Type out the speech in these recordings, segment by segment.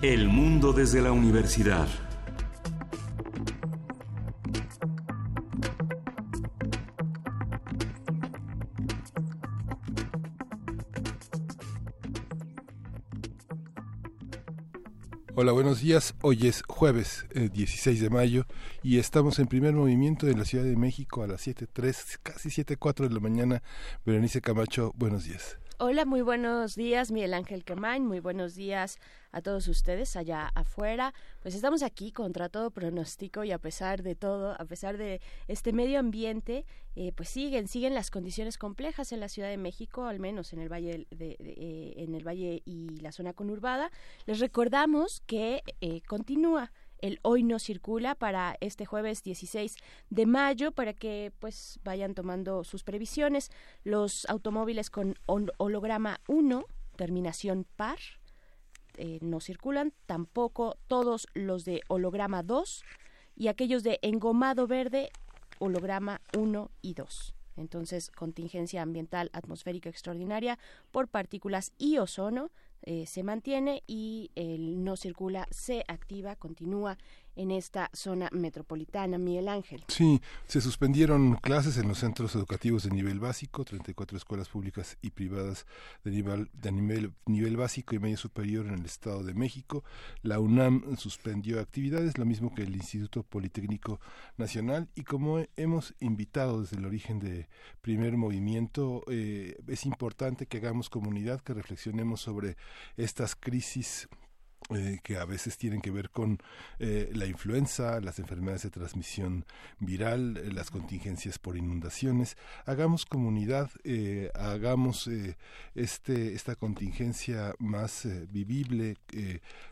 El mundo desde la universidad. Hola, buenos días. Hoy es jueves 16 eh, de mayo y estamos en primer movimiento en la Ciudad de México a las 7.03, casi 7.04 de la mañana. Berenice Camacho, buenos días. Hola, muy buenos días, Miguel Ángel Quemain. Muy buenos días a todos ustedes allá afuera. Pues estamos aquí contra todo pronóstico y a pesar de todo, a pesar de este medio ambiente, eh, pues siguen, siguen las condiciones complejas en la Ciudad de México, al menos en el valle de, eh, en el valle y la zona conurbada. Les recordamos que eh, continúa el hoy no circula para este jueves 16 de mayo para que pues vayan tomando sus previsiones. Los automóviles con holograma 1, terminación par, eh, no circulan, tampoco todos los de holograma 2 y aquellos de engomado verde, holograma 1 y 2. Entonces, contingencia ambiental atmosférica extraordinaria por partículas y ozono eh, se mantiene y el no circula se activa, continúa en esta zona metropolitana, Miguel Ángel. Sí, se suspendieron clases en los centros educativos de nivel básico, 34 escuelas públicas y privadas de nivel, de nivel, nivel básico y medio superior en el Estado de México. La UNAM suspendió actividades, lo mismo que el Instituto Politécnico Nacional, y como hemos invitado desde el origen de primer movimiento, eh, es importante que hagamos comunidad, que reflexionemos sobre estas crisis eh, que a veces tienen que ver con eh, la influenza, las enfermedades de transmisión viral, eh, las contingencias por inundaciones. Hagamos comunidad, hagamos este, esta contingencia más vivible,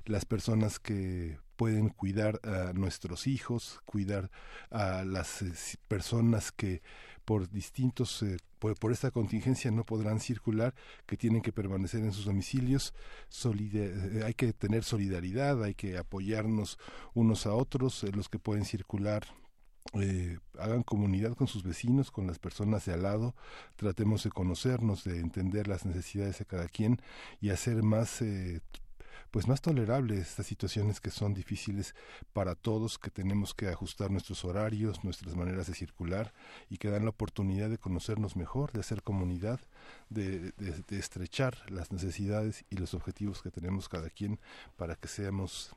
las personas que pueden cuidar a nuestros hijos, cuidar a las personas que por distintos eh, por, esta contingencia no podrán circular, que tienen que permanecer en sus domicilios. Eh, hay que tener solidaridad, hay que apoyarnos unos a otros, eh, los que pueden circular hagan comunidad con sus vecinos, con las personas de al lado, tratemos de conocernos, de entender las necesidades de cada quien y hacer más pues más tolerables estas situaciones que son difíciles para todos, que tenemos que ajustar nuestros horarios, nuestras maneras de circular y que dan la oportunidad de conocernos mejor, de hacer comunidad, de, de, estrechar las necesidades y los objetivos que tenemos cada quien para que seamos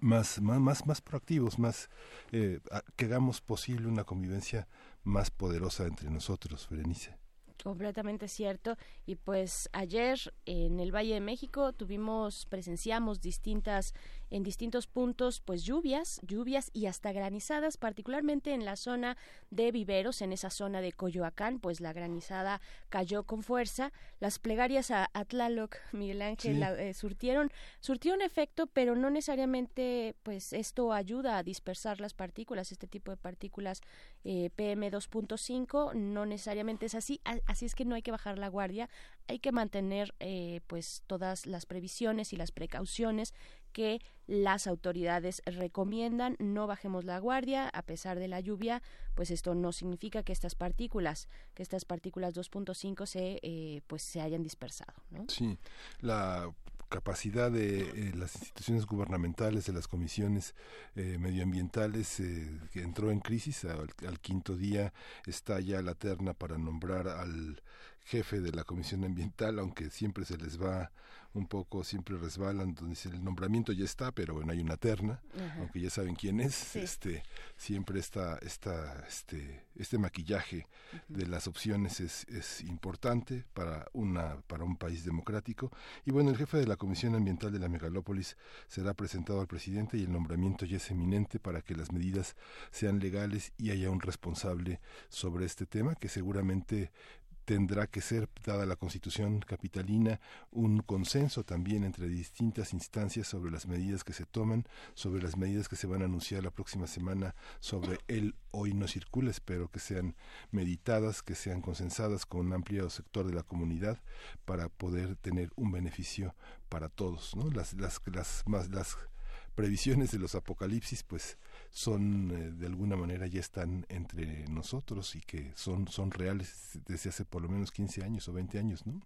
más, más, más, más proactivos, más eh, que hagamos posible una convivencia más poderosa entre nosotros, Berenice. Completamente cierto. Y pues ayer en el Valle de México tuvimos, presenciamos distintas, en distintos puntos, pues lluvias, lluvias y hasta granizadas, particularmente en la zona de Viveros, en esa zona de Coyoacán, pues la granizada cayó con fuerza. Las plegarias a Atlaloc, Miguel Ángel, eh, surtieron, surtieron efecto, pero no necesariamente, pues esto ayuda a dispersar las partículas, este tipo de partículas eh, PM2.5, no necesariamente es así así es que no hay que bajar la guardia, hay que mantener eh, pues todas las previsiones y las precauciones que las autoridades recomiendan, no bajemos la guardia a pesar de la lluvia, pues esto no significa que estas partículas, que estas partículas 2.5 se eh, pues se hayan dispersado. Sí, la capacidad de eh, las instituciones gubernamentales, de las comisiones eh, medioambientales, eh, que entró en crisis. Al, al, quinto día está ya la terna para nombrar al jefe de la comisión ambiental, aunque siempre se les va un poco siempre resbalan, donde el nombramiento ya está, pero bueno, hay una terna, aunque ya saben quién es, este, siempre está, está este, este maquillaje de las opciones es, es importante para una, para un país democrático. Y bueno, el jefe de la Comisión Ambiental de la Megalópolis será presentado al presidente y el nombramiento ya es eminente para que las medidas sean legales y haya un responsable sobre este tema que seguramente tendrá que ser, dada la constitución capitalina, un consenso también entre distintas instancias sobre las medidas que se toman, sobre las medidas que se van a anunciar la próxima semana sobre el hoy no circula, espero que sean meditadas, que sean consensadas con un amplio sector de la comunidad para poder tener un beneficio para todos, ¿no? Las las las más las previsiones de los apocalipsis pues son eh, de alguna manera ya están entre nosotros y que son, son reales desde hace por lo menos 15 años o 20 años, ¿no?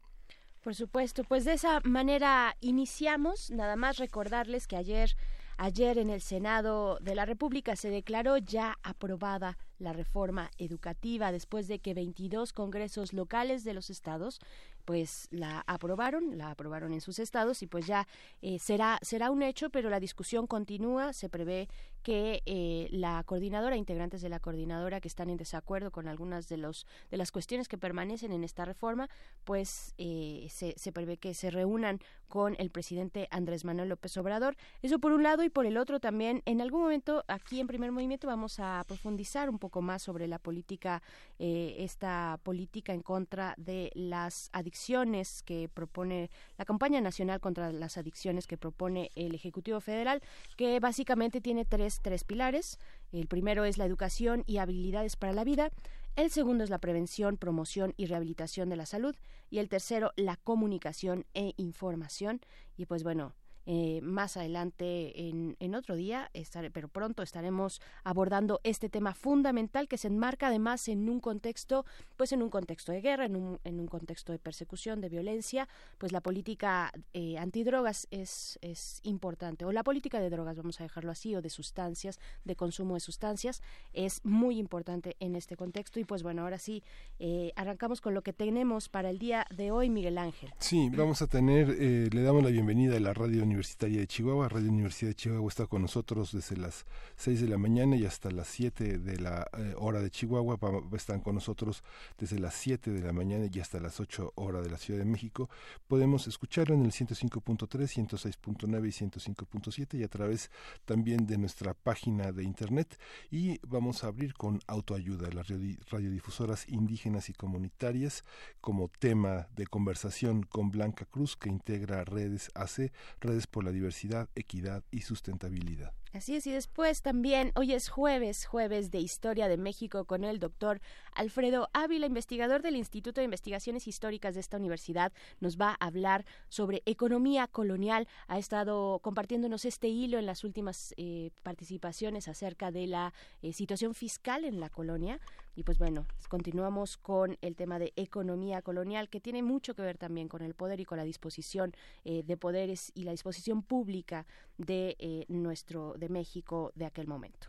Por supuesto, pues de esa manera iniciamos. Nada más recordarles que ayer Ayer en el Senado de la República se declaró ya aprobada la reforma educativa después de que 22 congresos locales de los estados pues la aprobaron, la aprobaron en sus estados y pues ya eh, será será un hecho, pero la discusión continúa. Se prevé que eh, la coordinadora, integrantes de la coordinadora que están en desacuerdo con algunas de los de las cuestiones que permanecen en esta reforma, pues eh, se, prevé que se reúnan con el presidente Andrés Manuel López Obrador. Eso por un lado y por el otro también. En algún momento aquí en Primer Movimiento vamos a profundizar un poco más sobre la política, esta política en contra de las adicciones adicciones que propone la campaña nacional contra las adicciones que propone el Ejecutivo Federal, que básicamente tiene tres, tres pilares. El primero es la educación y habilidades para la vida. El segundo es la prevención, promoción y rehabilitación de la salud. Y el tercero, la comunicación e información. Y pues bueno, eh, más adelante en, en otro día, pero pronto estaremos abordando este tema fundamental que se enmarca además en un contexto, pues en un contexto de guerra, en un, en un contexto de persecución, de violencia, pues la política eh, antidrogas es, es importante, o la política de drogas, vamos a dejarlo así, o de sustancias, de consumo de sustancias, es muy importante en este contexto. Y pues bueno, ahora sí, eh, arrancamos con lo que tenemos para el día de hoy, Miguel Ángel. Sí, vamos a tener, le damos la bienvenida a la radio Universitaria de Chihuahua. Radio Universidad de Chihuahua está con nosotros desde las 6 de la mañana y hasta las 7 de la eh, hora de Chihuahua. están con nosotros desde las 7 de la mañana y hasta las 8 horas de la Ciudad de México. Podemos escucharlo en el 105.3, 106.9 y 105.7 y a través también de nuestra página de internet. Y vamos a abrir con autoayuda, las radiodifusoras indígenas y comunitarias como tema de conversación con Blanca Cruz, que integra redes AC, redes por la diversidad, equidad y sustentabilidad. Así es, y después también, hoy es jueves, jueves de Historia de México con el doctor Alfredo Ávila, investigador del Instituto de Investigaciones Históricas de esta universidad. Nos va a hablar sobre economía colonial. Ha estado compartiéndonos este hilo en las últimas eh, participaciones acerca de la eh, situación fiscal en la colonia. Y pues bueno, continuamos con el tema de economía colonial, que tiene mucho que ver también con el poder y con la disposición eh, de poderes y la disposición pública de eh, nuestro, de México de aquel momento.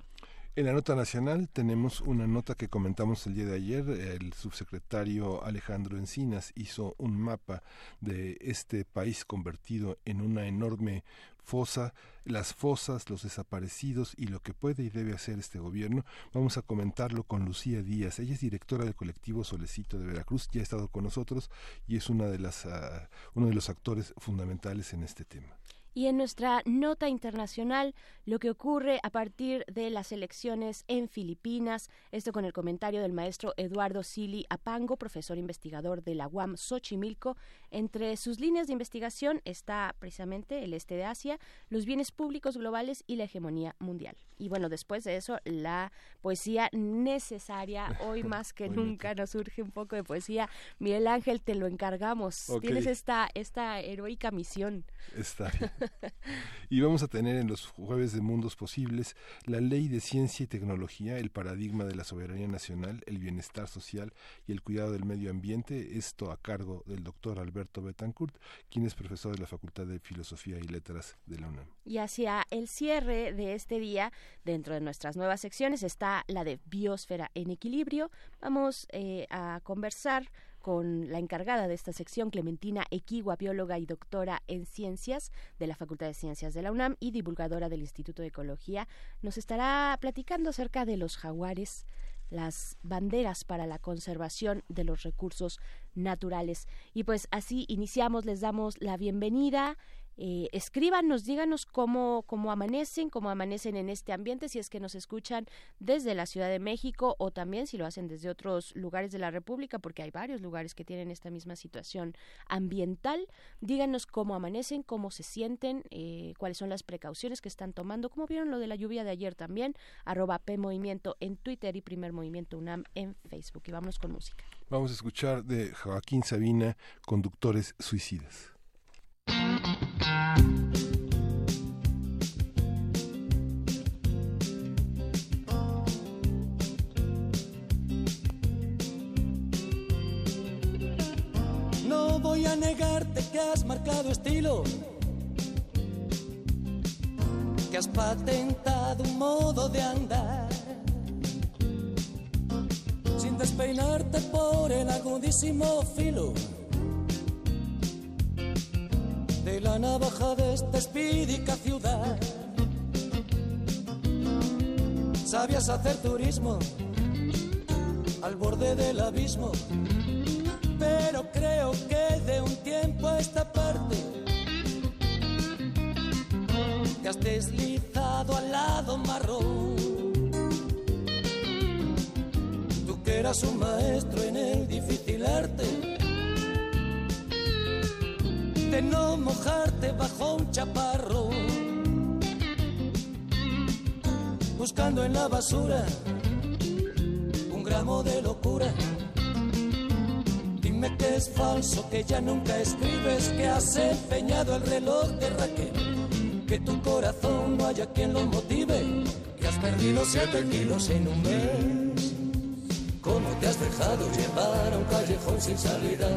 En la nota nacional tenemos una nota que comentamos el día de ayer. El subsecretario Alejandro Encinas hizo un mapa de este país convertido en una enorme fosa, las fosas, los desaparecidos y lo que puede y debe hacer este gobierno. Vamos a comentarlo con Lucía Díaz. Ella es directora del colectivo Solecito de Veracruz, ya ha estado con nosotros y es una de las, uh, uno de los actores fundamentales en este tema. Y en nuestra nota internacional, lo que ocurre a partir de las elecciones en Filipinas, esto con el comentario del maestro Eduardo Sili Apango, profesor investigador de la UAM Xochimilco. Entre sus líneas de investigación está precisamente el este de Asia, los bienes públicos globales y la hegemonía mundial. Y bueno, después de eso, la poesía necesaria, hoy más que nunca nos surge un poco de poesía. Miguel Ángel, te lo encargamos. Tienes esta, esta heroica misión. Está bien. Y vamos a tener en los jueves de Mundos Posibles la ley de ciencia y tecnología, el paradigma de la soberanía nacional, el bienestar social y el cuidado del medio ambiente. Esto a cargo del doctor Alberto Betancourt, quien es profesor de la Facultad de Filosofía y Letras de la UNAM. Y hacia el cierre de este día, dentro de nuestras nuevas secciones, está la de Biosfera en Equilibrio. Vamos eh, a conversar con la encargada de esta sección, Clementina Equigua, bióloga y doctora en ciencias de la Facultad de Ciencias de la UNAM y divulgadora del Instituto de Ecología. Nos estará platicando acerca de los jaguares, las banderas para la conservación de los recursos naturales. Y pues así iniciamos, les damos la bienvenida. Eh, escríbanos, díganos cómo, cómo amanecen, cómo amanecen en este ambiente, si es que nos escuchan desde la Ciudad de México o también si lo hacen desde otros lugares de la República, porque hay varios lugares que tienen esta misma situación ambiental. Díganos cómo amanecen, cómo se sienten, eh, cuáles son las precauciones que están tomando, como vieron lo de la lluvia de ayer también, arroba P Movimiento en Twitter y Primer Movimiento UNAM en Facebook. Y vámonos con música. Vamos a escuchar de Joaquín Sabina, Conductores Suicidas. No voy a negar evidente que has marcado estilo, que has patentado un modo de andar, sin despeinarte por el agudísimo filo de la navaja de esta espídica ciudad. Sabías hacer turismo al borde del abismo, pero creo que de un tiempo a esta parte te has deslizado al lado marrón. Tú que eras un maestro en el difícil arte de no mojarte bajo un chaparro, buscando en la basura de locura. Dime que es falso, que ya nunca escribes, que has empeñado el reloj de Raquel, que tu corazón no haya quien lo motive, que has perdido siete kilos en un mes. ¿Cómo te has dejado llevar a un callejón sin salida?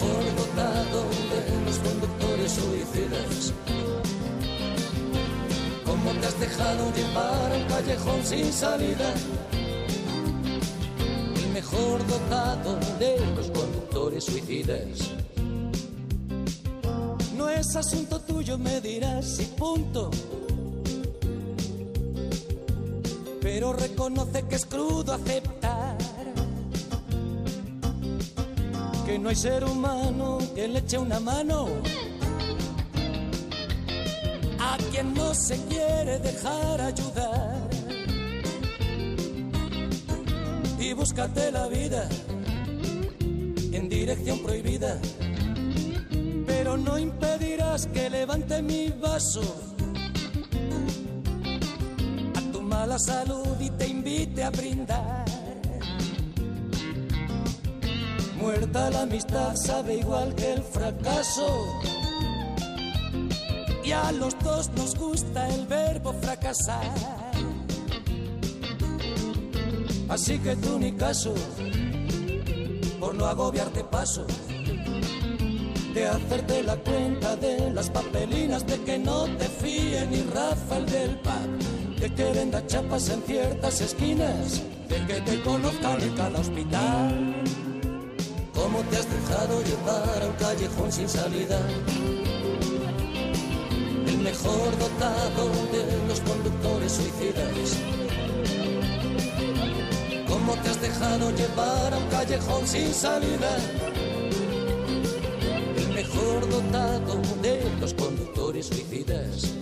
Mejor dotado de los conductores suicidas cómo te has dejado llevar al callejón sin salida. El mejor dotado de los conductores suicidas. No es asunto tuyo, me dirás y punto. Pero reconoce que es crudo aceptar que no hay ser humano que le eche una mano a quien no se quiere dejar ayudar. Y búscate la vida en dirección prohibida, pero no impedirás que levante mi vaso a tu mala salud y te invite a brindar. Muerta la amistad sabe igual que el fracaso y a los dos nos gusta el verbo fracasar. Así que tú ni caso, por no agobiarte paso, de hacerte la cuenta de las papelinas, de que no te fíe ni Rafael del pub, de que venda chapas en ciertas esquinas, de que te conozcan en cada hospital. ¿Cómo te has dejado llevar a un callejón sin salida? mejor dotado de los conductores suicidas. ¿Cómo te has dejado llevar a un callejón sin salida? El mejor dotado de los conductores suicidas.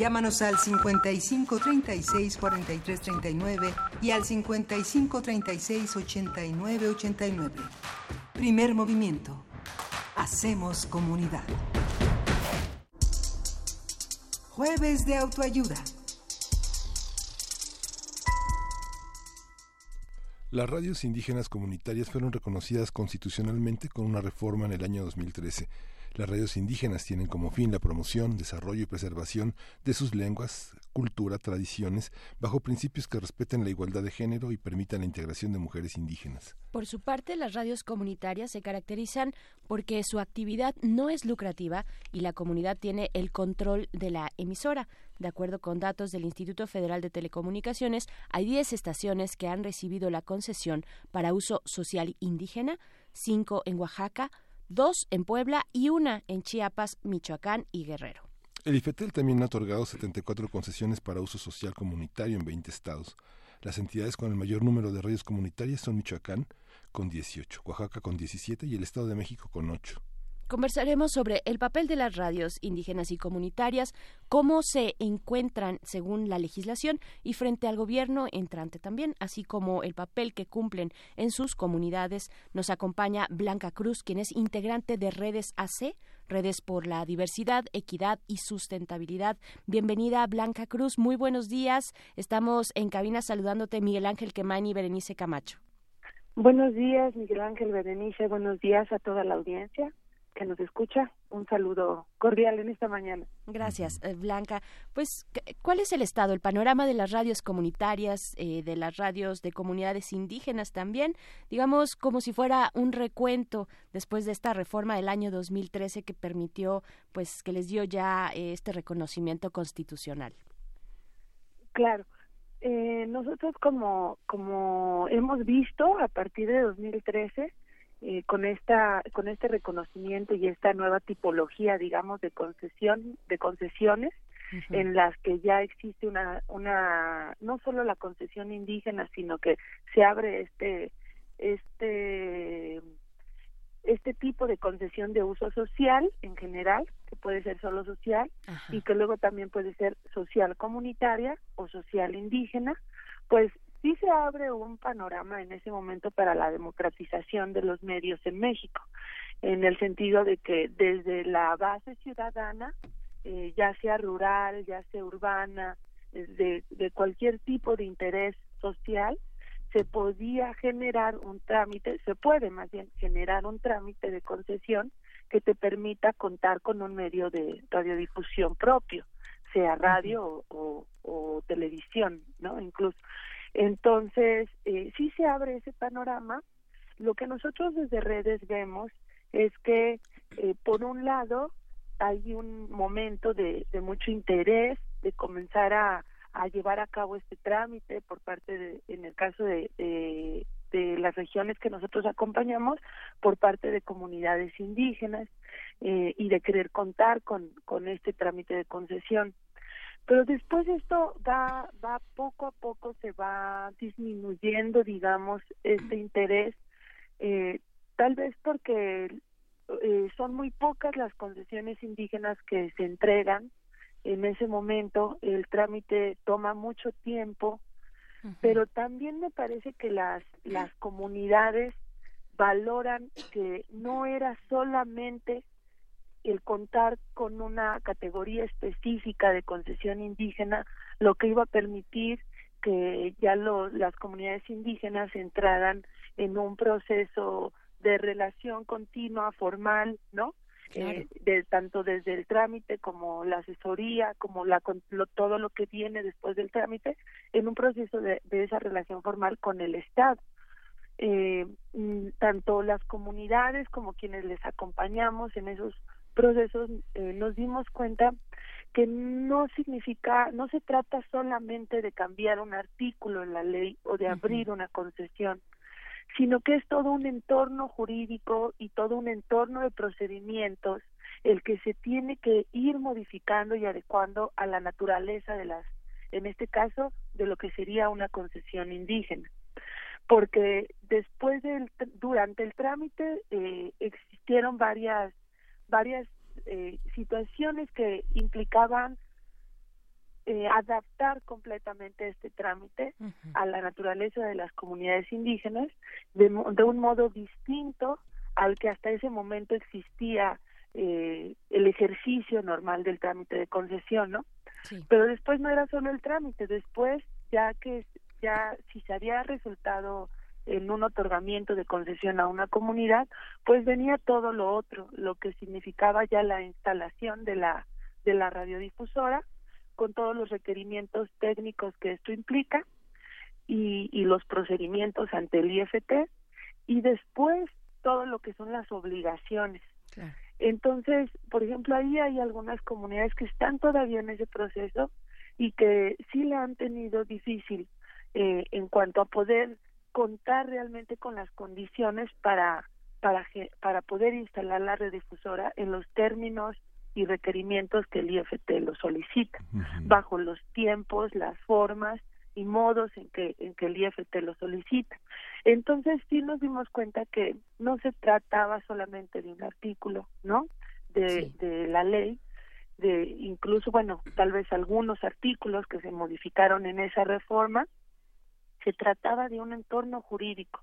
Llámanos al 55 36 43 39 y al 55 36 89 89. Primer movimiento. Hacemos comunidad. Jueves de autoayuda. Las radios indígenas comunitarias fueron reconocidas constitucionalmente con una reforma en el año 2013. Las radios indígenas tienen como fin la promoción, desarrollo y preservación de sus lenguas, cultura, tradiciones, bajo principios que respeten la igualdad de género y permitan la integración de mujeres indígenas. Por su parte, las radios comunitarias se caracterizan porque su actividad no es lucrativa y la comunidad tiene el control de la emisora. De acuerdo con datos del Instituto Federal de Telecomunicaciones, hay 10 estaciones que han recibido la concesión para uso social indígena, 5 en Oaxaca, dos en Puebla y una en Chiapas, Michoacán y Guerrero. El IFETEL también ha otorgado 74 concesiones para uso social comunitario en 20 estados. Las entidades con el mayor número de radios comunitarias son Michoacán con 18, Oaxaca con 17 y el Estado de México con 8. Conversaremos sobre el papel de las radios indígenas y comunitarias, cómo se encuentran según la legislación y frente al gobierno entrante también, así como el papel que cumplen en sus comunidades. Nos acompaña Blanca Cruz, quien es integrante de Redes AC, Redes por la Diversidad, Equidad y Sustentabilidad. Bienvenida, Blanca Cruz. Muy buenos días. Estamos en cabina saludándote Miguel Ángel Quemain y Berenice Camacho. Buenos días, Miguel Ángel Berenice. Buenos días a toda la audiencia que nos escucha. Un saludo cordial en esta mañana. Gracias, eh, Blanca. Pues, ¿cuál es el estado, el panorama de las radios comunitarias, eh, de las radios de comunidades indígenas también? Digamos, como si fuera un recuento después de esta reforma del año 2013 que permitió, pues, que les dio ya eh, este reconocimiento constitucional. Claro. nosotros como, como hemos visto a partir de 2013, eh, con esta con este reconocimiento y esta nueva tipología digamos de concesión de concesiones en las que ya existe una una no solo la concesión indígena sino que se abre este este este tipo de concesión de uso social en general, que puede ser solo social y que luego también puede ser social comunitaria o social indígena, pues sí se abre un panorama en ese momento para la democratización de los medios en México, en el sentido de que desde la base ciudadana, eh, ya sea rural, ya sea urbana, de, de cualquier tipo de interés social, se podía generar un trámite, se puede más bien generar un trámite de concesión que te permita contar con un medio de radiodifusión propio, sea radio o, o televisión, ¿no? Incluso. Entonces, eh, sí se abre ese panorama. Lo que nosotros desde redes vemos es que, eh, por un lado, hay un momento de, mucho interés de comenzar a, llevar a cabo este trámite por parte, de, en el caso de, las regiones que nosotros acompañamos, por parte de comunidades indígenas eh, y de querer contar con, con este trámite de concesión. Pero después esto va, va poco a poco se va disminuyendo, digamos, este interés, eh, tal vez porque eh, son muy pocas las concesiones indígenas que se entregan en ese momento, el trámite toma mucho tiempo, pero también me parece que las, las comunidades valoran que no era solamente el contar con una categoría específica de concesión indígena, lo que iba a permitir que ya las comunidades indígenas entraran en un proceso de relación continua, formal, ¿no? Eh, de, tanto desde el trámite como la asesoría, como la, todo lo que viene después del trámite, en un proceso de, de esa relación formal con el Estado. Eh, mm, tanto las comunidades como quienes les acompañamos en esos procesos eh, nos dimos cuenta que no significa, no se trata solamente de cambiar un artículo en la ley o de abrir una concesión, sino que es todo un entorno jurídico y todo un entorno de procedimientos el que se tiene que ir modificando y adecuando a la naturaleza de las, en este caso, de lo que sería una concesión indígena. Porque después del, durante el trámite eh, existieron varias varias eh, situaciones que implicaban eh, adaptar completamente este trámite a la naturaleza de las comunidades indígenas de, de, un modo distinto al que hasta ese momento existía eh, el ejercicio normal del trámite de concesión, ¿no? Pero después no era solo el trámite, después ya que ya si se había resultado en un otorgamiento de concesión a una comunidad, pues venía todo lo otro, lo que significaba ya la instalación de la de la radiodifusora con todos los requerimientos técnicos que esto implica y, y los procedimientos ante el IFT y después todo lo que son las obligaciones. Entonces, por ejemplo, ahí hay algunas comunidades que están todavía en ese proceso y que sí le han tenido difícil eh, en cuanto a poder contar realmente con las condiciones para para para poder instalar la redifusora en los términos y requerimientos que el IFT lo solicita, bajo los tiempos, las formas y modos en que en que el IFT lo solicita. Entonces sí nos dimos cuenta que no se trataba solamente de un artículo, ¿no? De, de la ley, de incluso bueno, tal vez algunos artículos que se modificaron en esa reforma, se trataba de un entorno jurídico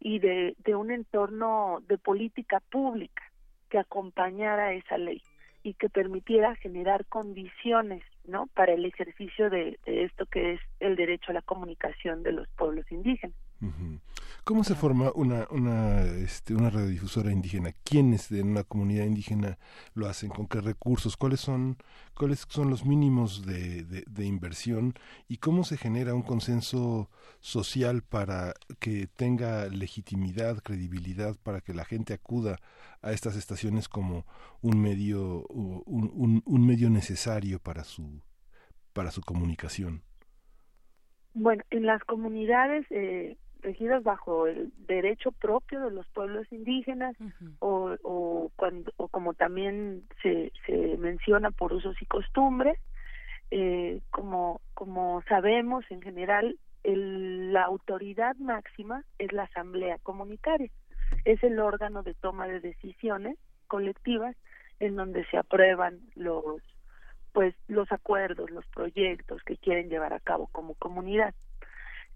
y de, de un entorno de política pública que acompañara esa ley y que permitiera generar condiciones no para el ejercicio de, esto que es el derecho a la comunicación de los pueblos indígenas ¿Cómo se forma una, una, este, una radiodifusora indígena? ¿Quiénes de una comunidad indígena lo hacen? ¿Con qué recursos? ¿Cuáles son, cuáles son los mínimos de, de, inversión? ¿Y cómo se genera un consenso social para que tenga legitimidad, credibilidad, para que la gente acuda a estas estaciones como un medio, un, un, un medio necesario para su, para su comunicación? Bueno, en las comunidades eh, regidas bajo el derecho propio de los pueblos indígenas o, o, cuando, o como también se, se menciona por usos y costumbres. Eh, como, como sabemos en general, el, la autoridad máxima es la asamblea comunitaria. Es el órgano de toma de decisiones colectivas en donde se aprueban los pues los acuerdos, los proyectos que quieren llevar a cabo como comunidad.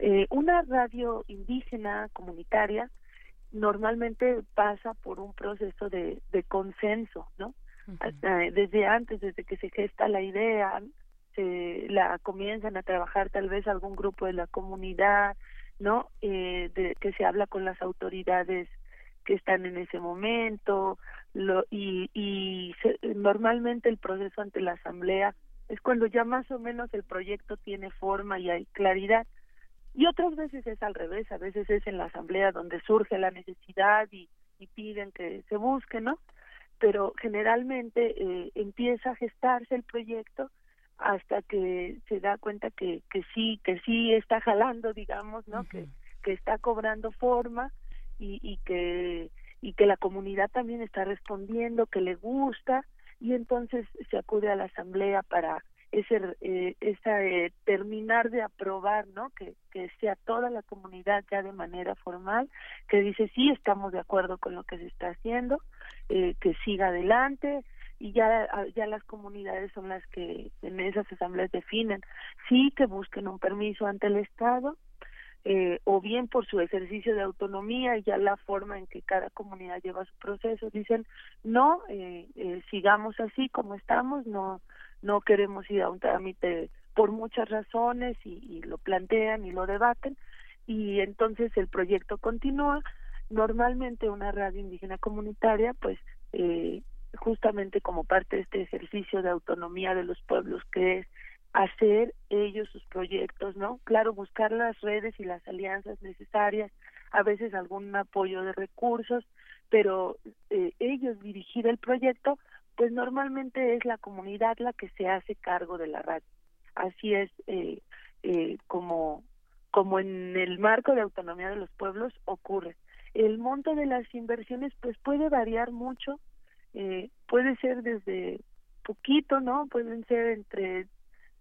Eh, una radio indígena comunitaria normalmente pasa por un proceso de, de consenso, ¿no? desde antes, desde que se gesta la idea, se la comienzan a trabajar tal vez algún grupo de la comunidad, ¿no? Eh, de, que se habla con las autoridades que están en ese momento lo, y, y normalmente el proceso ante la asamblea es cuando ya más o menos el proyecto tiene forma y hay claridad y otras veces es al revés, a veces es en la asamblea donde surge la necesidad y, y piden que se busque, ¿no? Pero generalmente eh, empieza a gestarse el proyecto hasta que se da cuenta que, que sí, que sí está jalando, digamos, ¿no? que, que está cobrando forma y, y que y que la comunidad también está respondiendo, que le gusta, y entonces se acude a la asamblea para ese, eh, eh, terminar de aprobar, ¿no? Que, que sea toda la comunidad ya de manera formal, que dice sí, estamos de acuerdo con lo que se está haciendo, eh, que siga adelante y ya, ya las comunidades son las que en esas asambleas definen, sí que busquen un permiso ante el Estado, eh, o bien por su ejercicio de autonomía y ya la forma en que cada comunidad lleva su proceso. Dicen, no, eh, eh, sigamos así como estamos, no, no queremos ir a un trámite por muchas razones y, y lo plantean y lo debaten y entonces el proyecto continúa. Normalmente una radio indígena comunitaria, pues eh, justamente como parte de este ejercicio de autonomía de los pueblos que es hacer ellos sus proyectos, ¿no? Claro, buscar las redes y las alianzas necesarias, a veces algún apoyo de recursos, pero eh, ellos dirigir el proyecto, pues normalmente es la comunidad la que se hace cargo de la radio. Así es eh, eh, como, como en el marco de autonomía de los pueblos ocurre. El monto de las inversiones pues puede variar mucho, eh, puede ser desde poquito, ¿no? Pueden ser entre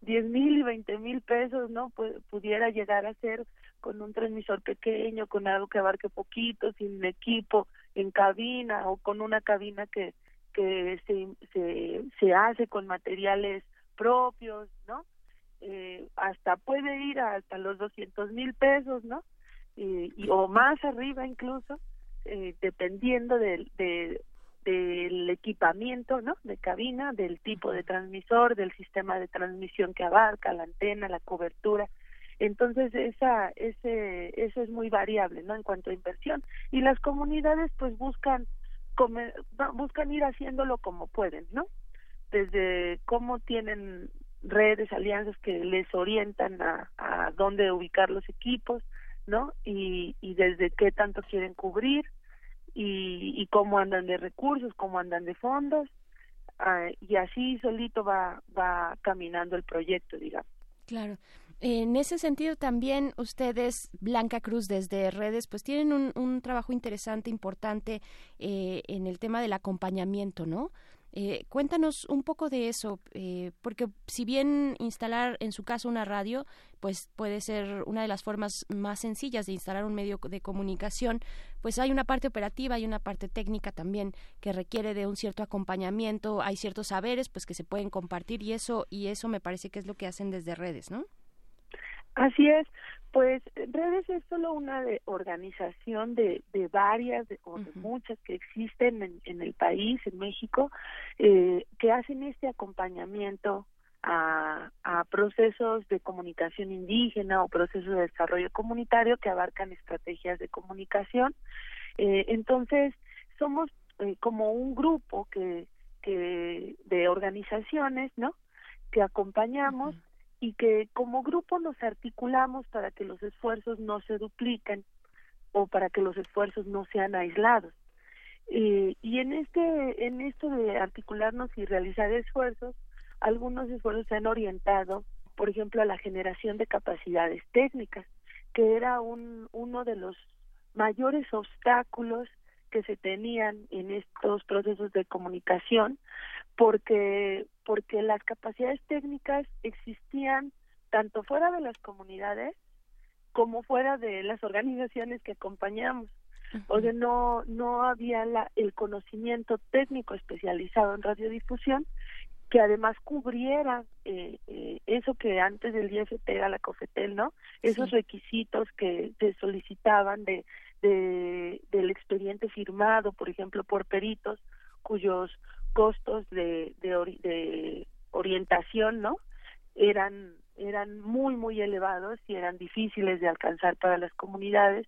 diez mil y veinte mil pesos, ¿no? pudiera llegar a ser con un transmisor pequeño, con algo que abarque poquito, sin equipo, en cabina o con una cabina que que se, se, se hace con materiales propios, ¿no? Eh, hasta puede ir hasta los doscientos mil pesos, ¿no? y, o más arriba incluso, eh, dependiendo del, de, del equipamiento, ¿no? De cabina, del tipo de transmisor, del sistema de transmisión que abarca, la antena, la cobertura. Entonces, esa, ese, eso es muy variable, ¿no? En cuanto a inversión. Y las comunidades, pues, buscan, buscan ir haciéndolo como pueden, ¿no? Desde cómo tienen redes, alianzas que les orientan a, dónde ubicar los equipos, ¿no? Y, y desde qué tanto quieren cubrir y, y cómo andan de recursos, cómo andan de fondos, ah, y así solito va, va caminando el proyecto, digamos. Claro. En ese sentido también ustedes, Blanca Cruz, desde redes, pues tienen un, un trabajo interesante, importante eh, en el tema del acompañamiento, ¿no? Eh, cuéntanos un poco de eso, eh, porque si bien instalar en su caso una radio, pues puede ser una de las formas más sencillas de instalar un medio de comunicación, pues hay una parte operativa y una parte técnica también que requiere de un cierto acompañamiento, hay ciertos saberes pues que se pueden compartir y eso y eso me parece que es lo que hacen desde redes, ¿no? Así es, pues redes es solo una de organización de, de varias o de muchas que existen en, en, el país, en México, eh, que hacen este acompañamiento a, a procesos de comunicación indígena o procesos de desarrollo comunitario que abarcan estrategias de comunicación. Eh, entonces, somos eh, como un grupo que, que de organizaciones, ¿no? Que acompañamos y que como grupo nos articulamos para que los esfuerzos no se dupliquen o para que los esfuerzos no sean aislados. Eh, y en este en esto de articularnos y realizar esfuerzos, algunos esfuerzos se han orientado, por ejemplo, a la generación de capacidades técnicas, que era un, uno de los mayores obstáculos que se tenían en estos procesos de comunicación porque porque las capacidades técnicas existían tanto fuera de las comunidades como fuera de las organizaciones que acompañamos. O sea, no no había la, el conocimiento técnico especializado en radiodifusión que además cubriera eh, eh, eso que antes del IFT era la COFETEL, ¿no? Esos requisitos que se solicitaban de, de del expediente firmado, por ejemplo, por peritos, cuyos costos de, de, orientación, ¿no? Eran, eran muy, muy elevados y eran difíciles de alcanzar para las comunidades,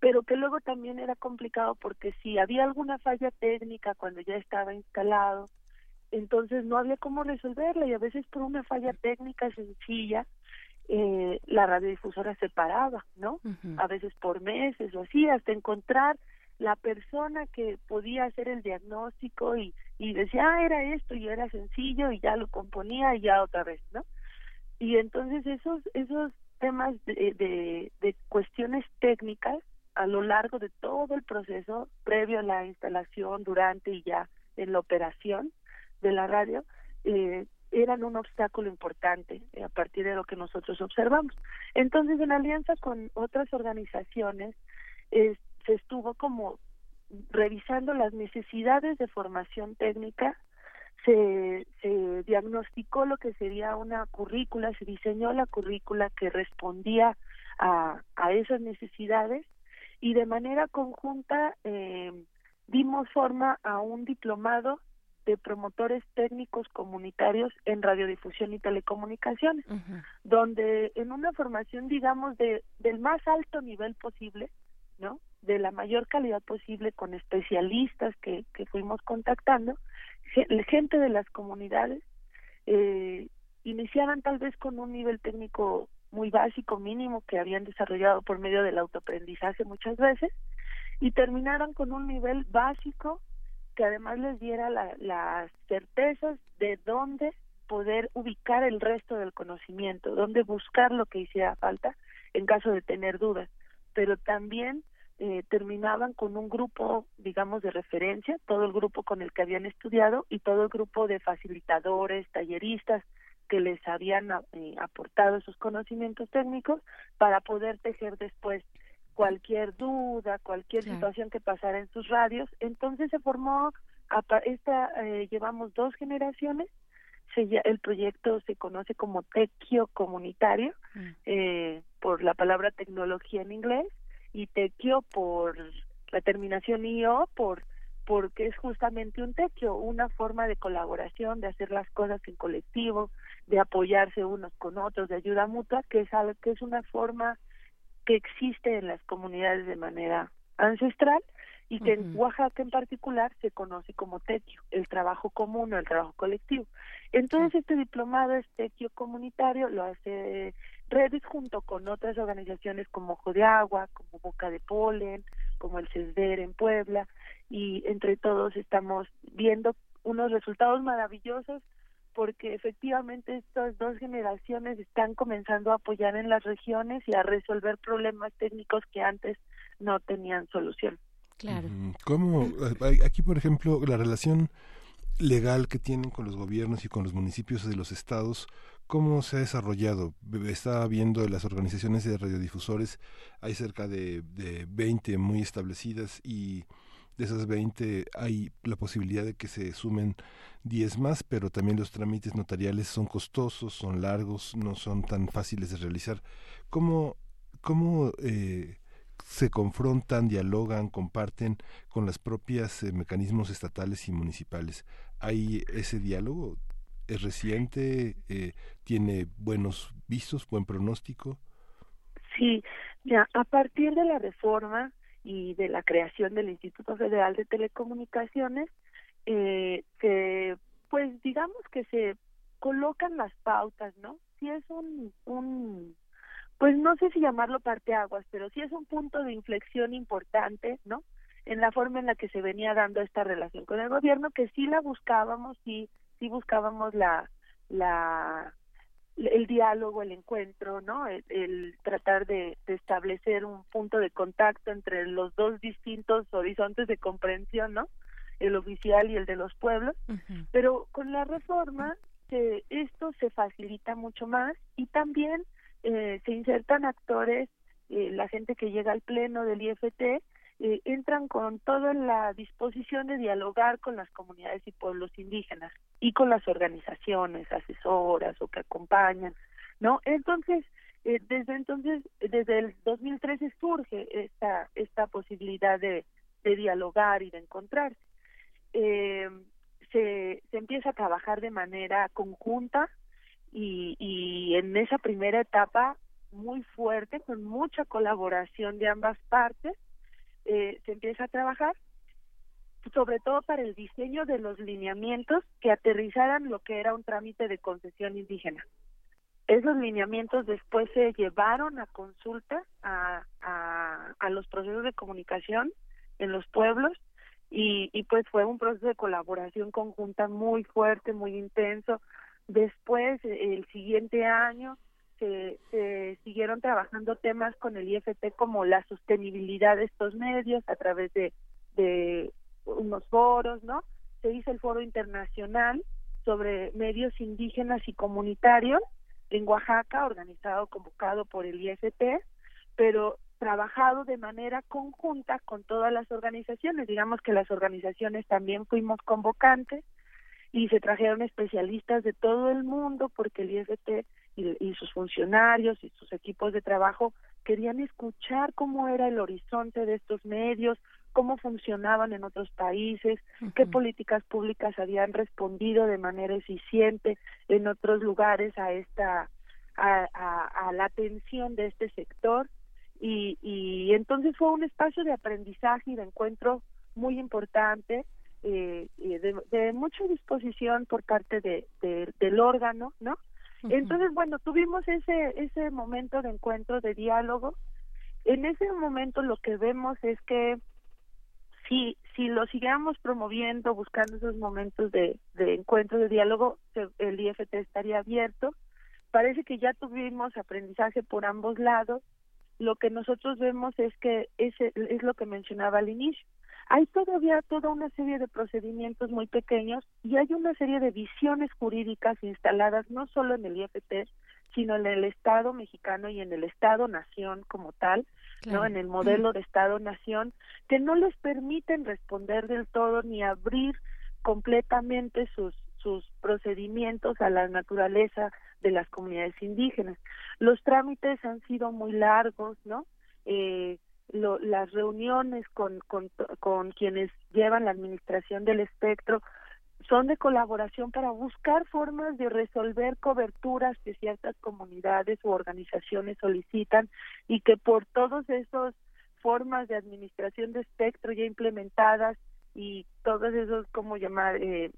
pero que luego también era complicado porque si había alguna falla técnica cuando ya estaba instalado, entonces no había cómo resolverla y a veces por una falla técnica sencilla eh, la radiodifusora se paraba, ¿no? A veces por meses o así, hasta encontrar la persona que podía hacer el diagnóstico y, y decía, ah, era esto y era sencillo y ya lo componía y ya otra vez, ¿no? Y entonces esos, esos temas de, de, de cuestiones técnicas a lo largo de todo el proceso, previo a la instalación, durante y ya en la operación de la radio, eh, eran un obstáculo importante eh, a partir de lo que nosotros observamos. Entonces, en alianza con otras organizaciones, eh, se estuvo como revisando las necesidades de formación técnica, se, se diagnosticó lo que sería una currícula, se diseñó la currícula que respondía a, a esas necesidades y de manera conjunta eh, dimos forma a un diplomado de promotores técnicos comunitarios en radiodifusión y telecomunicaciones, donde en una formación, digamos, de, del más alto nivel posible, ¿no? de la mayor calidad posible con especialistas que, que fuimos contactando, gente de las comunidades, eh, iniciaban tal vez con un nivel técnico muy básico, mínimo, que habían desarrollado por medio del autoaprendizaje muchas veces, y terminaron con un nivel básico que además les diera la, las certezas de dónde poder ubicar el resto del conocimiento, dónde buscar lo que hiciera falta en caso de tener dudas, pero también eh, terminaban con un grupo, digamos, de referencia, todo el grupo con el que habían estudiado y todo el grupo de facilitadores, talleristas que les habían eh, aportado esos conocimientos técnicos para poder tejer después cualquier duda, cualquier situación que pasara en sus radios. Entonces se formó, esta, eh, llevamos dos generaciones, se, el proyecto se conoce como Tequio Comunitario, mm. eh, por la palabra tecnología en inglés, y Tequio por la terminación IO por porque es justamente un tequio, una forma de colaboración, de hacer las cosas en colectivo, de apoyarse unos con otros, de ayuda mutua, que es algo que es una forma que existe en las comunidades de manera ancestral y que en Oaxaca en particular se conoce como tequio, el trabajo común o el trabajo colectivo. Entonces este diplomado es tequio comunitario, lo hace Redes junto con otras organizaciones como Ojo de Agua, como Boca de Polen, como el CESDER en Puebla, y entre todos estamos viendo unos resultados maravillosos porque efectivamente estas dos generaciones están comenzando a apoyar en las regiones y a resolver problemas técnicos que antes no tenían solución. Claro. ¿Cómo? Aquí, por ejemplo, la relación legal que tienen con los gobiernos y con los municipios de los estados, ¿cómo se ha desarrollado? Estaba viendo las organizaciones de radiodifusores, hay cerca de, de 20 muy establecidas y de esas 20 hay la posibilidad de que se sumen 10 más, pero también los trámites notariales son costosos, son largos, no son tan fáciles de realizar. ¿Cómo, cómo eh, se confrontan, dialogan, comparten con las propias eh, mecanismos estatales y municipales. ¿Hay ese diálogo? ¿Es reciente? Eh, ¿Tiene buenos visos, buen pronóstico? Sí, ya a partir de la reforma y de la creación del Instituto Federal de Telecomunicaciones, eh, se, pues digamos que se colocan las pautas, ¿no? Si es un, un pues no sé si llamarlo parteaguas, pero sí es un punto de inflexión importante, ¿no? En la forma en la que se venía dando esta relación con el gobierno, que sí la buscábamos, sí, sí buscábamos la, la, el diálogo, el encuentro, ¿no? El, tratar de, establecer un punto de contacto entre los dos distintos horizontes de comprensión, ¿no? El oficial y el de los pueblos. Pero con la reforma, eh, esto se facilita mucho más y también eh, se insertan actores, eh, la gente que llega al pleno del IFT, eh, entran con toda la disposición de dialogar con las comunidades y pueblos indígenas y con las organizaciones asesoras o que acompañan, ¿no? Entonces, desde entonces, desde el 2013 surge esta, esta posibilidad de, de dialogar y de encontrarse. se, se empieza a trabajar de manera conjunta y, y en esa primera etapa muy fuerte, con mucha colaboración de ambas partes, eh, se empieza a trabajar, sobre todo para el diseño de los lineamientos que aterrizaran lo que era un trámite de concesión indígena. Esos lineamientos después se llevaron a consulta a, a, a los procesos de comunicación en los pueblos y, y pues fue un proceso de colaboración conjunta muy fuerte, muy intenso, Después, el siguiente año, se, siguieron trabajando temas con el IFT como la sostenibilidad de estos medios a través de, de unos foros, ¿no? Se hizo el foro internacional sobre medios indígenas y comunitarios en Oaxaca, organizado, convocado por el IFT, pero trabajado de manera conjunta con todas las organizaciones. Digamos que las organizaciones también fuimos convocantes y se trajeron especialistas de todo el mundo porque el IFT y, sus funcionarios y sus equipos de trabajo querían escuchar cómo era el horizonte de estos medios, cómo funcionaban en otros países, qué políticas públicas habían respondido de manera eficiente en otros lugares a esta a, a, a la atención de este sector y, y entonces fue un espacio de aprendizaje y de encuentro muy importante eh, de, de, mucha disposición por parte de, del órgano, ¿no? Entonces, bueno, tuvimos ese ese momento de encuentro, de diálogo. En ese momento lo que vemos es que si si lo sigamos promoviendo, buscando esos momentos de, de encuentro, de diálogo, el IFT estaría abierto. Parece que ya tuvimos aprendizaje por ambos lados. Lo que nosotros vemos es que ese es lo que mencionaba al inicio hay todavía toda una serie de procedimientos muy pequeños y hay una serie de visiones jurídicas instaladas no solo en el IFT, sino en el Estado mexicano y en el Estado-nación como tal, ¿no? En el modelo de Estado-nación, que no les permiten responder del todo ni abrir completamente sus sus procedimientos a la naturaleza de las comunidades indígenas. Los trámites han sido muy largos, ¿no? Eh, las reuniones con, con, con quienes llevan la administración del espectro son de colaboración para buscar formas de resolver coberturas que ciertas comunidades u organizaciones solicitan y que por todos esos formas de administración de espectro ya implementadas y todos esos, ¿cómo llamar? Eh,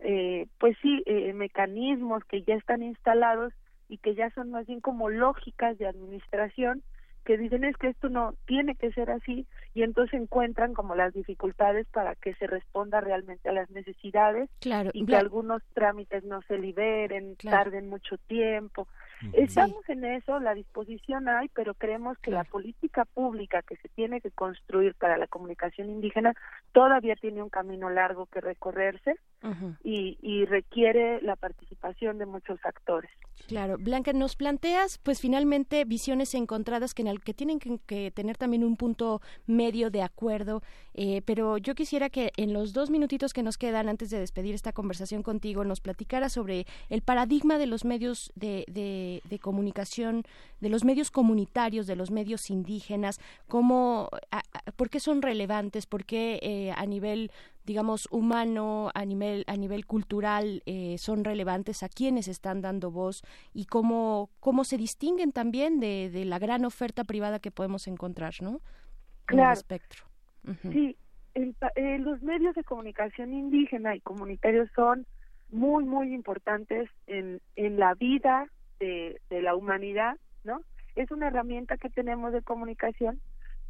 eh, pues sí, eh, mecanismos que ya están instalados y que ya son más bien como lógicas de administración, que dicen es que esto no tiene que ser así y entonces encuentran como las dificultades para que se responda realmente a las necesidades claro, y que algunos trámites no se liberen, tarden mucho tiempo. Estamos en eso, la disposición hay, pero creemos que la política pública que se tiene que construir para la comunicación indígena todavía tiene un camino largo que recorrerse y, y requiere la participación de muchos actores. Claro, Blanca, nos planteas pues finalmente visiones encontradas que, en el, que tienen que, tener también un punto medio de acuerdo, eh, pero yo quisiera que en los dos minutitos que nos quedan antes de despedir esta conversación contigo nos platicara sobre el paradigma de los medios de, de, comunicación, de los medios comunitarios, de los medios indígenas, cómo, por qué son relevantes, por qué eh, a nivel digamos, humano, a nivel, a nivel cultural, eh, son relevantes, a quienes están dando voz y cómo, cómo se distinguen también de, de la gran oferta privada que podemos encontrar, ¿no? Claro. espectro. Sí, eh, los medios de comunicación indígena y comunitarios son muy, muy importantes en, en la vida de, la humanidad, ¿no? Es una herramienta que tenemos de comunicación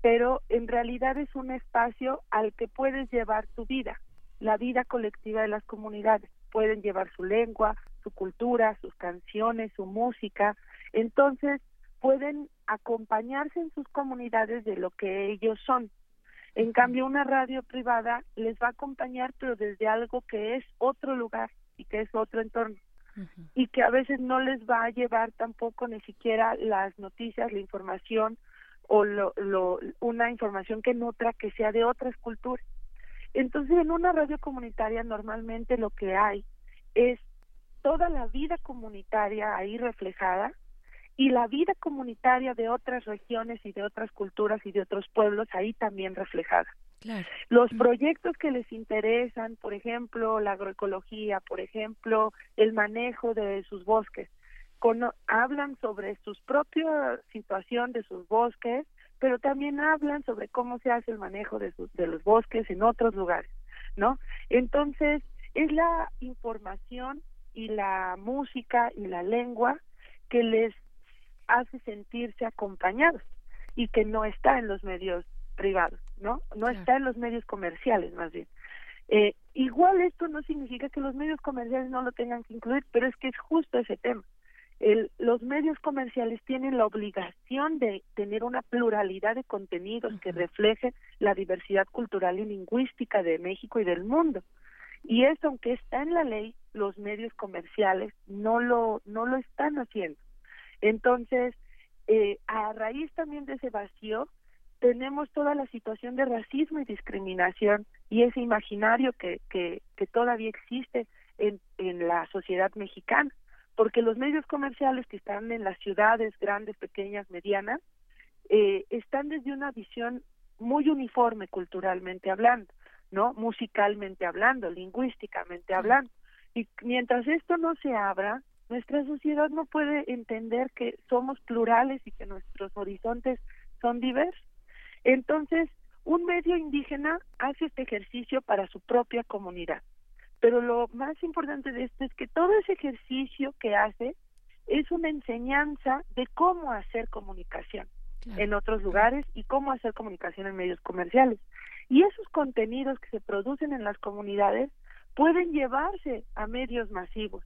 pero en realidad es un espacio al que puedes llevar tu vida, la vida colectiva de las comunidades. Pueden llevar su lengua, su cultura, sus canciones, su música. Entonces, pueden acompañarse en sus comunidades de lo que ellos son. En cambio, una radio privada les va a acompañar, pero desde algo que es otro lugar y que es otro entorno. Y que a veces no les va a llevar tampoco ni siquiera las noticias, la información o lo, lo, una información que nutra que sea de otras culturas. Entonces, en una radio comunitaria normalmente lo que hay es toda la vida comunitaria ahí reflejada y la vida comunitaria de otras regiones y de otras culturas y de otros pueblos ahí también reflejada. Los proyectos que les interesan, por ejemplo, la agroecología, por ejemplo, el manejo de sus bosques, hablan sobre su propia situación de sus bosques, pero también hablan sobre cómo se hace el manejo de, sus, de los bosques en otros lugares, ¿no? Entonces, es la información y la música y la lengua que les hace sentirse acompañados y que no está en los medios privados, ¿no? No está en los medios comerciales, más bien. Eh, igual esto no significa que los medios comerciales no lo tengan que incluir, pero es que es justo ese tema los medios comerciales tienen la obligación de tener una pluralidad de contenidos que refleje la diversidad cultural y lingüística de México y del mundo. Y eso, aunque está en la ley, los medios comerciales no lo, no lo están haciendo. Entonces, eh, a raíz también de ese vacío, tenemos toda la situación de racismo y discriminación y ese imaginario que, que, que todavía existe en, en la sociedad mexicana porque los medios comerciales que están en las ciudades grandes, pequeñas, medianas, eh, están desde una visión muy uniforme culturalmente hablando, ¿no? Musicalmente hablando, lingüísticamente hablando. Y mientras esto no se abra, nuestra sociedad no puede entender que somos plurales y que nuestros horizontes son diversos. Entonces, un medio indígena hace este ejercicio para su propia comunidad. Pero lo más importante de esto es que todo ese ejercicio que hace es una enseñanza de cómo hacer comunicación en otros lugares y cómo hacer comunicación en medios comerciales. Y esos contenidos que se producen en las comunidades pueden llevarse a medios masivos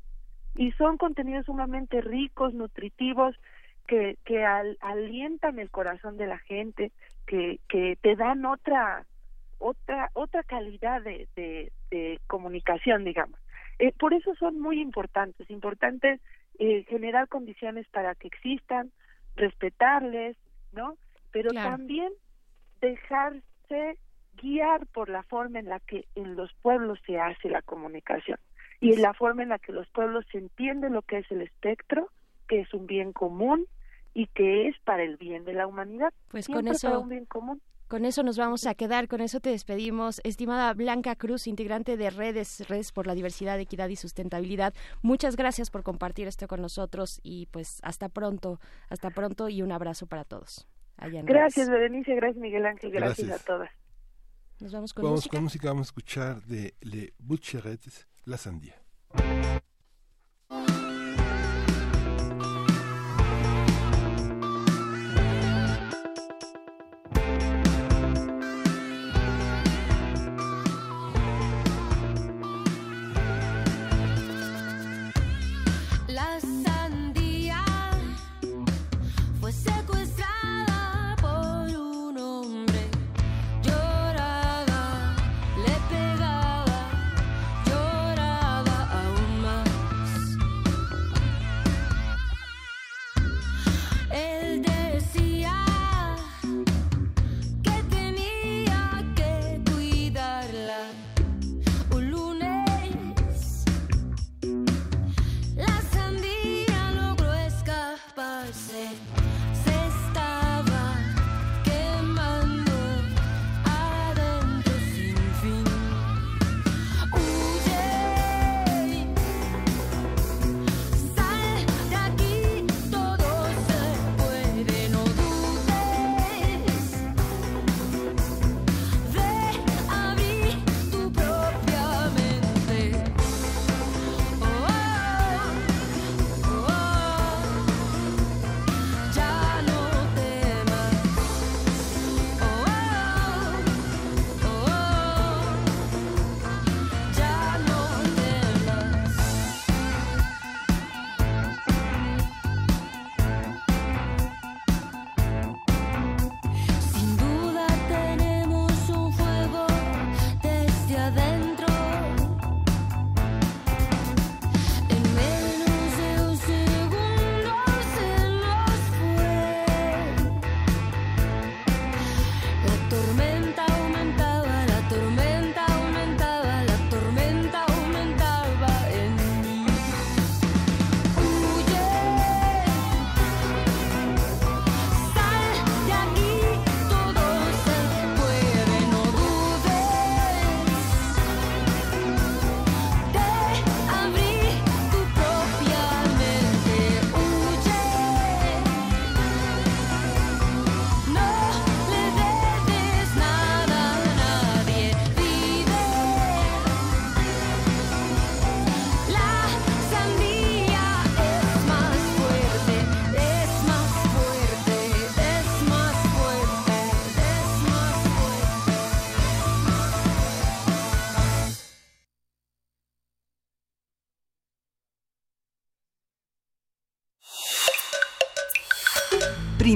y son contenidos sumamente ricos, nutritivos, que, que alientan el corazón de la gente, que, que te dan otra otra otra calidad de, de, comunicación, digamos. Eh, por eso son muy importantes, importantes eh, generar condiciones para que existan, respetarles, ¿no? Pero también dejarse guiar por la forma en la que en los pueblos se hace la comunicación y en la forma en la que los pueblos entienden lo que es el espectro, que es un bien común, y que es para el bien de la humanidad. Pues con eso para un bien común. Con eso nos vamos a quedar, con eso te despedimos. Estimada Blanca Cruz, integrante de Redes, Redes por la Diversidad, Equidad y Sustentabilidad, muchas gracias por compartir esto con nosotros y pues hasta pronto, hasta pronto y un abrazo para todos. gracias, Berenice, gracias, Miguel Ángel, gracias, a todas. Nos vamos con vamos música. con música, vamos a escuchar de Le Butcherettes, La Sandía.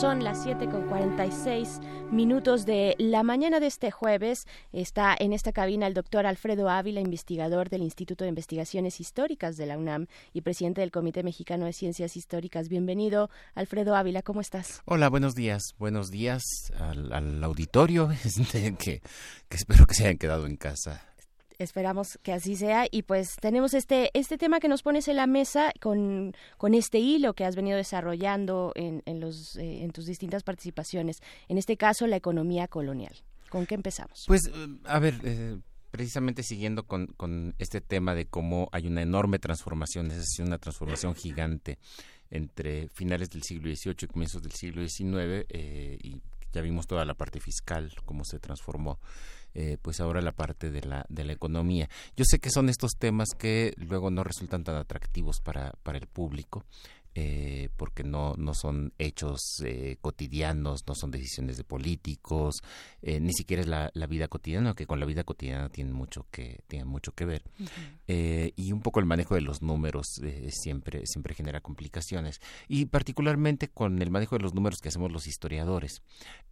Son las 7 con 46 minutos de la mañana de este jueves. Está en esta cabina el doctor Alfredo Ávila, investigador del Instituto de Investigaciones Históricas de la UNAM y presidente del Comité Mexicano de Ciencias Históricas. Bienvenido, Alfredo Ávila, ¿cómo estás? Hola, buenos días. Buenos días al, auditorio, este, que, que espero que se hayan quedado en casa esperamos que así sea. Y pues tenemos este este tema que nos pones en la mesa con, con este hilo que has venido desarrollando en, en los eh, en tus distintas participaciones. En este caso la economía colonial. Con qué empezamos pues eh, a ver eh, precisamente siguiendo con, con este tema de cómo hay una enorme transformación es decir una transformación gigante entre finales del siglo XVIII y comienzos del siglo XIX y ya vimos toda la parte fiscal cómo se transformó eh, pues ahora la parte de la, de la economía. Yo sé que son estos temas que luego no resultan tan atractivos para, para el público, eh, porque no, no son hechos eh, cotidianos, no son decisiones de políticos, eh, ni siquiera es la, la, vida cotidiana, que con la vida cotidiana tiene mucho que, tiene mucho que ver. y un poco el manejo de los números siempre, siempre genera complicaciones. Y particularmente con el manejo de los números que hacemos los historiadores.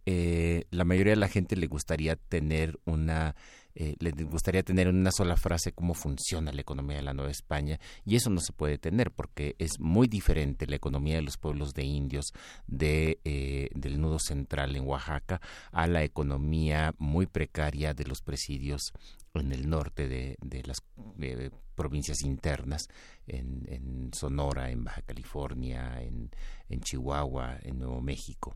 la mayoría de la gente le gustaría tener una eh, les gustaría tener en una sola frase cómo funciona la economía de la Nueva España y eso no se puede tener porque es muy diferente la economía de los pueblos de indios de, eh, del nudo central en Oaxaca a la economía muy precaria de los presidios en el norte de, las provincias internas, en, en, Sonora, en Baja California, en, en Chihuahua, en Nuevo México.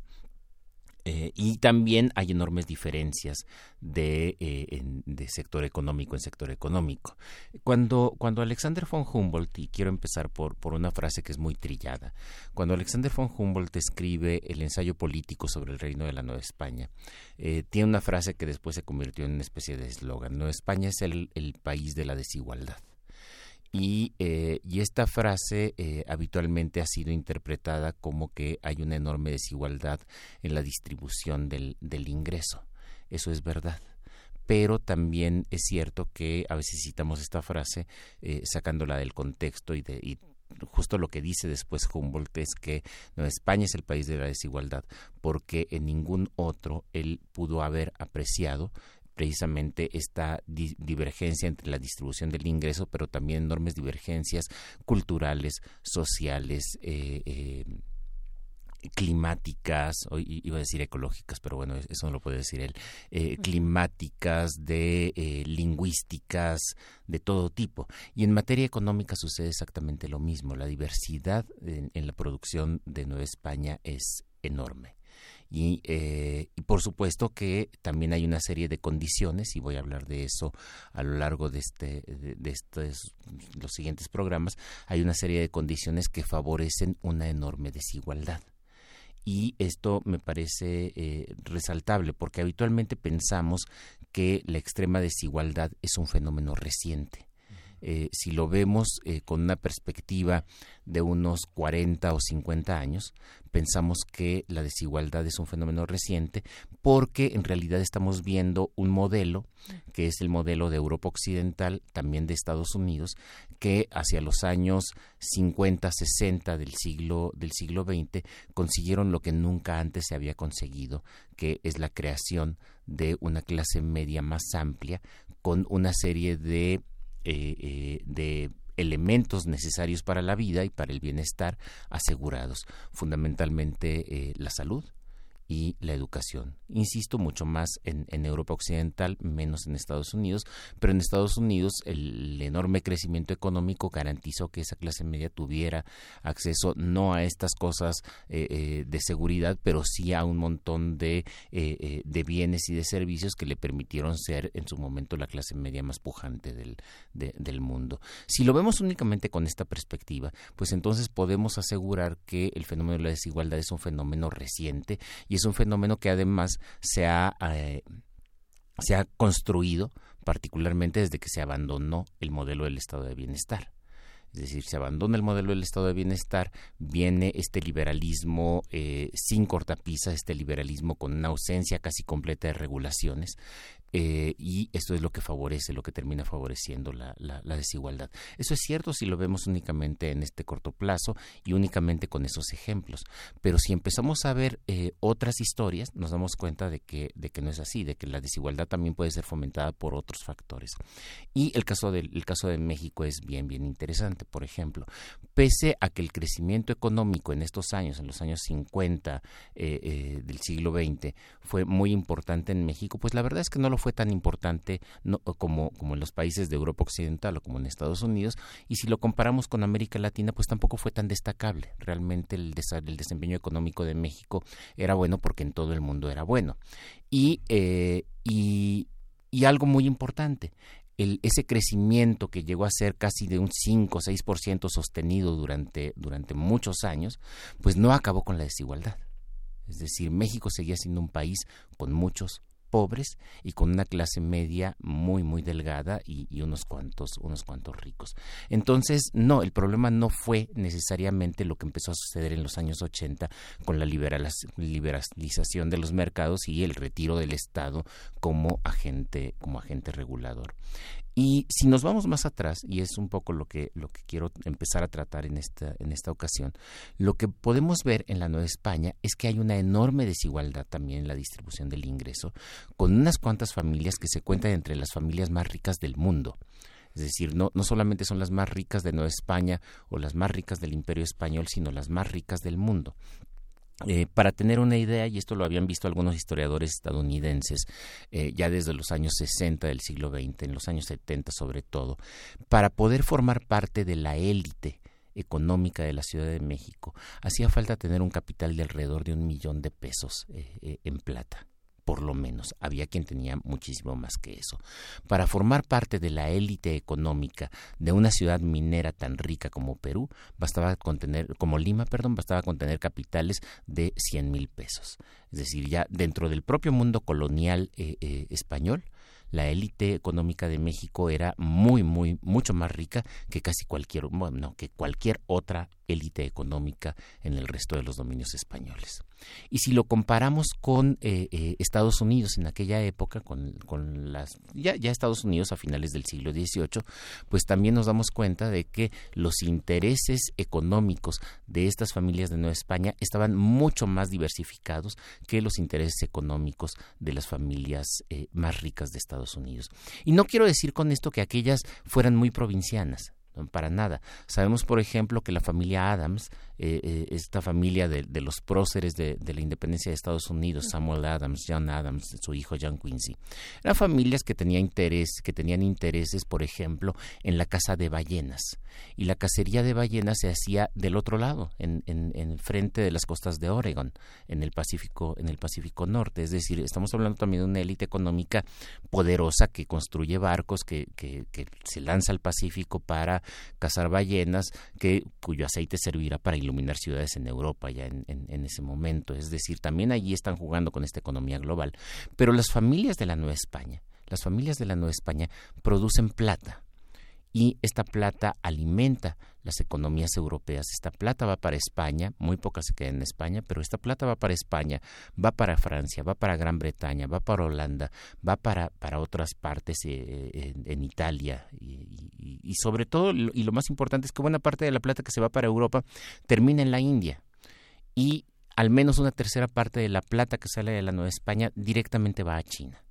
Eh, y también hay enormes diferencias de, eh, de, sector económico en sector económico. Cuando, cuando Alexander von Humboldt, y quiero empezar por, por una frase que es muy trillada, cuando Alexander von Humboldt escribe el ensayo político sobre el reino de la Nueva España, eh, tiene una frase que después se convirtió en una especie de eslogan, Nueva España es el, el país de la desigualdad. Y, eh, y, esta frase eh, habitualmente ha sido interpretada como que hay una enorme desigualdad en la distribución del, ingreso. Eso es verdad pero también es cierto que a veces citamos esta frase eh, sacándola del contexto y, de, y justo lo que dice después Humboldt es que España es el país de la desigualdad porque en ningún otro él pudo haber apreciado precisamente esta divergencia entre la distribución del ingreso, pero también enormes divergencias culturales, sociales, eh, eh, climáticas, iba a decir ecológicas, pero bueno, eso no lo puede decir él, eh, climáticas, de lingüísticas, de todo tipo. Y en materia económica sucede exactamente lo mismo. La diversidad en la producción de Nueva España es enorme. Eh, y, por supuesto que también hay una serie de condiciones y voy a hablar de eso a lo largo de este de, estos los siguientes programas hay una serie de condiciones que favorecen una enorme desigualdad. Y esto me parece eh, resaltable porque habitualmente pensamos que la extrema desigualdad es un fenómeno reciente eh, si lo vemos eh, con una perspectiva de unos 40 o 50 años, pensamos que la desigualdad es un fenómeno reciente porque en realidad estamos viendo un modelo que es el modelo de Europa Occidental, también de Estados Unidos, que hacia los años 50, 60 del siglo del siglo XX consiguieron lo que nunca antes se había conseguido, que es la creación de una clase media más amplia con una serie de eh, eh, de elementos necesarios para la vida y para el bienestar asegurados, fundamentalmente eh, la salud, y la educación. Insisto, mucho más en, Europa Occidental, menos en Estados Unidos, pero en Estados Unidos el enorme crecimiento económico garantizó que esa clase media tuviera acceso no a estas cosas eh, eh, de seguridad, pero sí a un montón de, eh, de bienes y de servicios que le permitieron ser en su momento la clase media más pujante del, del mundo. Si lo vemos únicamente con esta perspectiva, pues entonces podemos asegurar que el fenómeno de la desigualdad es un fenómeno reciente y es un fenómeno que además se ha, eh, se ha construido particularmente desde que se abandonó el modelo del estado de bienestar. Es decir, se abandona el modelo del estado de bienestar, viene este liberalismo eh, sin cortapisa, este liberalismo con una ausencia casi completa de regulaciones, eh, y esto es lo que favorece, lo que termina favoreciendo la, la, desigualdad. Eso es cierto si lo vemos únicamente en este corto plazo y únicamente con esos ejemplos, pero si empezamos a ver eh, otras historias, nos damos cuenta de que, de que no es así, de que la desigualdad también puede ser fomentada por otros factores. Y el caso, del, el caso de México es bien, bien interesante. Por ejemplo, pese a que el crecimiento económico en estos años, en los años 50 eh, del siglo XX, fue muy importante en México, pues la verdad es que no lo fue tan importante como, en los países de Europa Occidental o como en Estados Unidos, y si lo comparamos con América Latina, pues tampoco fue tan destacable. Realmente el, desempeño económico de México era bueno porque en todo el mundo era bueno. Y, eh, y, y algo muy importante, el, ese crecimiento que llegó a ser casi de un 5 o 6% sostenido durante, durante muchos años, pues no acabó con la desigualdad. Es decir, México seguía siendo un país con muchos pobres y con una clase media muy muy delgada y, unos cuantos unos cuantos ricos. Entonces no el problema no fue necesariamente lo que empezó a suceder en los años 80 con la liberalización de los mercados y el retiro del Estado como agente como agente regulador y si nos vamos más atrás, y es un poco lo que, lo que quiero empezar a tratar en esta, en esta ocasión, lo que podemos ver en la Nueva España es que hay una enorme desigualdad también en la distribución del ingreso, con unas cuantas familias que se cuentan entre las familias más ricas del mundo. Es decir, no, no solamente son las más ricas de Nueva España o las más ricas del Imperio Español, sino las más ricas del mundo. Eh, para tener una idea, y esto lo habían visto algunos historiadores estadounidenses eh, ya desde los años 60 del siglo XX, en los años 70 sobre todo, para poder formar parte de la élite económica de la Ciudad de México, hacía falta tener un capital de alrededor de un millón de pesos eh, en plata por lo menos. Había quien tenía muchísimo más que eso. Para formar parte de la élite económica de una ciudad minera tan rica como Perú, bastaba contener, como Lima, perdón, bastaba contener capitales de 100 mil pesos. Es decir, ya dentro del propio mundo colonial eh, eh, español, la élite económica de México era muy, muy, mucho más rica que casi cualquier, bueno, que cualquier otra élite económica en el resto de los dominios españoles. Y si lo comparamos con eh, eh, Estados Unidos en aquella época, con, con las ya, ya, Estados Unidos a finales del siglo XVIII, pues también nos damos cuenta de que los intereses económicos de estas familias de Nueva España estaban mucho más diversificados que los intereses económicos de las familias eh, más ricas de Estados Unidos. Y no quiero decir con esto que aquellas fueran muy provincianas para nada. Sabemos, por ejemplo, que la familia Adams, eh, eh, esta familia de, los próceres de, la independencia de Estados Unidos, Samuel Adams, John Adams, su hijo John Quincy, eran familias que tenían interés, que tenían intereses, por ejemplo, en la caza de ballenas. Y la cacería de ballenas se hacía del otro lado, en, en, frente de las costas de Oregon, en el Pacífico, en el Pacífico Norte. Es decir, estamos hablando también de una élite económica poderosa que construye barcos, que, que se lanza al Pacífico para cazar ballenas, que, cuyo aceite servirá para iluminar ciudades en Europa ya en, en ese momento. Es decir, también allí están jugando con esta economía global. Pero las familias de la Nueva España, las familias de la Nueva España producen plata y esta plata alimenta las economías europeas. Esta plata va para España, muy poca se queda en España, pero esta plata va para España, va para Francia, va para Gran Bretaña, va para Holanda, va para, para otras partes eh, en, Italia y, sobre todo, y lo más importante es que buena parte de la plata que se va para Europa termina en la India y al menos una tercera parte de la plata que sale de la Nueva España directamente va a China.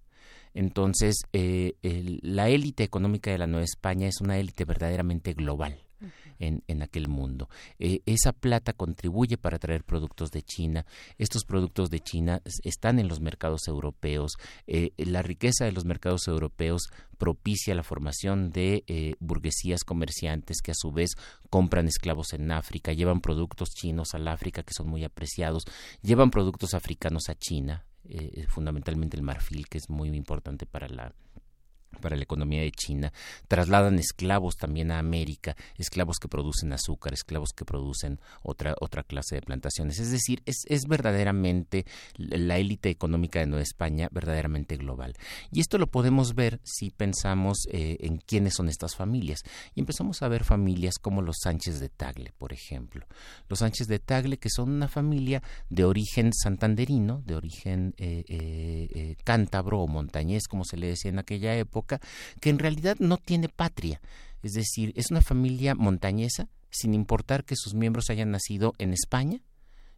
Entonces, eh, la élite económica de la Nueva España es una élite verdaderamente global. En, en, aquel mundo. Eh, esa plata contribuye para traer productos de China. Estos productos de China están en los mercados europeos. Eh, la riqueza de los mercados europeos propicia la formación de burguesías comerciantes que a su vez compran esclavos en África, llevan productos chinos al África que son muy apreciados, llevan productos africanos a China, eh, fundamentalmente el marfil, que es muy importante para la para la economía de China, trasladan esclavos también a América, esclavos que producen azúcar, esclavos que producen otra, otra clase de plantaciones. Es decir, es, es verdaderamente la élite económica de Nueva España, verdaderamente global. Y esto lo podemos ver si pensamos eh, en quiénes son estas familias. Y empezamos a ver familias como los Sánchez de Tagle, por ejemplo. Los Sánchez de Tagle, que son una familia de origen santanderino, de origen eh, eh, cántabro o montañés, como se le decía en aquella época, que en realidad no tiene patria. Es decir, es una familia montañesa, sin importar que sus miembros hayan nacido en España,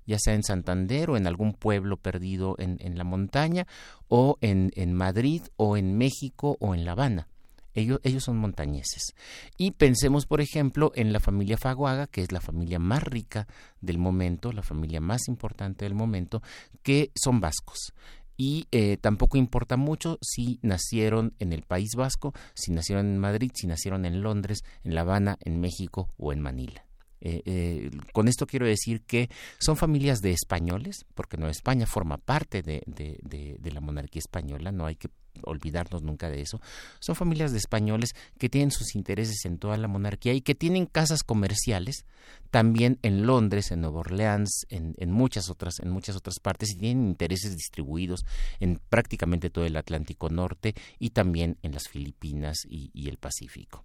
ya sea en Santander o en algún pueblo perdido en, la montaña, o en, Madrid, o en México, o en La Habana. Ellos, ellos son montañeses. Y pensemos, por ejemplo, en la familia Faguaga, que es la familia más rica del momento, la familia más importante del momento, que son vascos y eh, tampoco importa mucho si nacieron en el País Vasco, si nacieron en Madrid, si nacieron en Londres, en La Habana, en México o en Manila. Eh, eh, con esto quiero decir que son familias de españoles, porque Nueva España forma parte de, de, la monarquía española, no hay que olvidarnos nunca de eso. Son familias de españoles que tienen sus intereses en toda la monarquía y que tienen casas comerciales también en Londres, en Nueva Orleans, en, en muchas otras, en muchas otras partes y tienen intereses distribuidos en prácticamente todo el Atlántico Norte y también en las Filipinas y el Pacífico.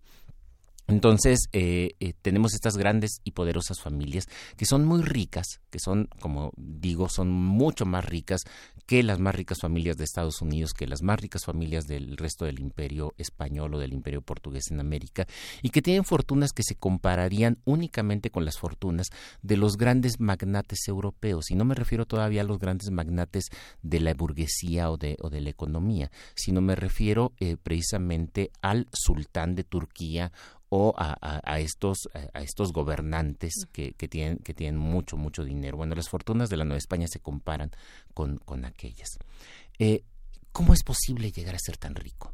Entonces, eh, eh, tenemos estas grandes y poderosas familias que son muy ricas, que son, como digo, son mucho más ricas que las más ricas familias de Estados Unidos, que las más ricas familias del resto del imperio español o del imperio portugués en América, y que tienen fortunas que se compararían únicamente con las fortunas de los grandes magnates europeos. Y no me refiero todavía a los grandes magnates de la burguesía o de, o de la economía, sino me refiero eh, precisamente al sultán de Turquía o a, estos a estos gobernantes que, que, tienen que tienen mucho mucho dinero. Bueno las fortunas de la Nueva España se comparan con, con aquellas. Eh, cómo es posible llegar a ser tan rico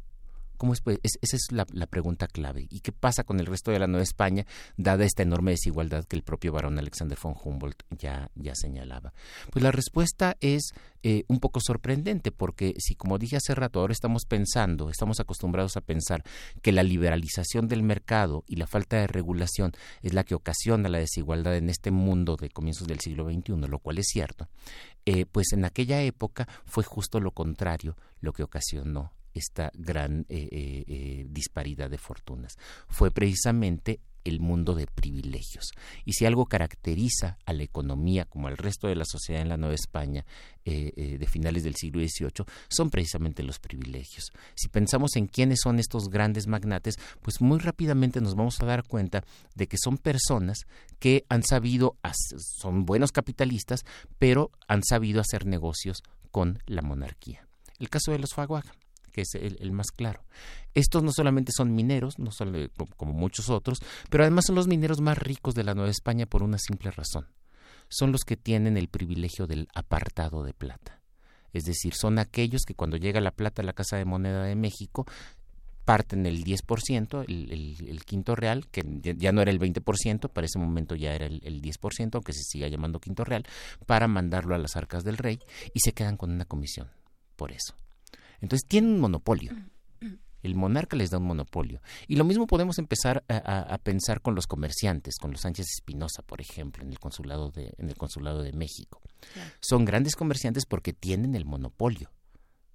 ¿Cómo es, pues, esa es la, pregunta clave. ¿Y qué pasa con el resto de la Nueva España, dada esta enorme desigualdad que el propio barón Alexander von Humboldt ya, ya señalaba? Pues la respuesta es eh, un poco sorprendente, porque si, como dije hace rato, ahora estamos pensando, estamos acostumbrados a pensar que la liberalización del mercado y la falta de regulación es la que ocasiona la desigualdad en este mundo de comienzos del siglo XXI, lo cual es cierto, eh, pues en aquella época fue justo lo contrario lo que ocasionó esta gran eh, eh, eh, disparidad de fortunas. Fue precisamente el mundo de privilegios. Y si algo caracteriza a la economía como al resto de la sociedad en la Nueva España de finales del siglo XVIII, son precisamente los privilegios. Si pensamos en quiénes son estos grandes magnates, pues muy rápidamente nos vamos a dar cuenta de que son personas que han sabido, son buenos capitalistas, pero han sabido hacer negocios con la monarquía. El caso de los Faguaga que es el, más claro. Estos no solamente son mineros, no solo, como muchos otros, pero además son los mineros más ricos de la Nueva España por una simple razón. Son los que tienen el privilegio del apartado de plata. Es decir, son aquellos que cuando llega la plata a la Casa de Moneda de México, parten el 10%, el, el, quinto real, que ya no era el 20%, para ese momento ya era el, el 10%, aunque se siga llamando quinto real, para mandarlo a las arcas del rey y se quedan con una comisión por eso. Entonces tienen un monopolio. El monarca les da un monopolio. Y lo mismo podemos empezar a, pensar con los comerciantes, con los Sánchez Espinosa, por ejemplo, en el consulado de, en el consulado de México. Son grandes comerciantes porque tienen el monopolio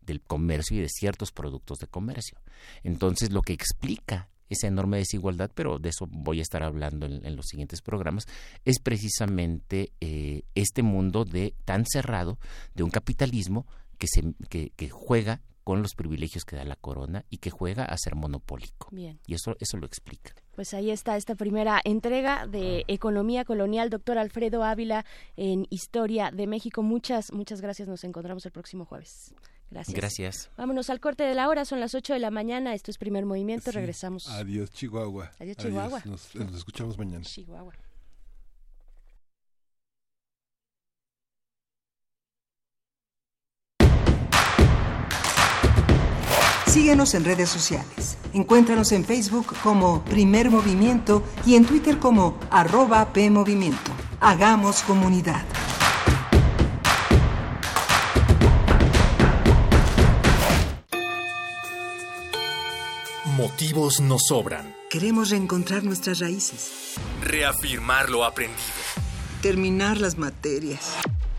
del comercio y de ciertos productos de comercio. Entonces, lo que explica esa enorme desigualdad, pero de eso voy a estar hablando en, los siguientes programas, es precisamente eh, este mundo de tan cerrado de un capitalismo que, se, que, que juega con los privilegios que da la corona y que juega a ser monopólico. Bien. Y eso, eso lo explica. Pues ahí está esta primera entrega de Economía Colonial, doctor Alfredo Ávila, en Historia de México. Muchas, muchas gracias. Nos encontramos el próximo jueves. Gracias. Gracias. Vámonos al corte de la hora, son las 8 de la mañana, esto es primer movimiento, regresamos. Adiós, Chihuahua. Adiós, Chihuahua. Nos, nos escuchamos mañana. Chihuahua. Síguenos en redes sociales. Encuéntranos en Facebook como Primer Movimiento y en Twitter como arroba PMovimiento. Hagamos comunidad. Motivos nos sobran. Queremos reencontrar nuestras raíces. Reafirmar lo aprendido. Terminar las materias.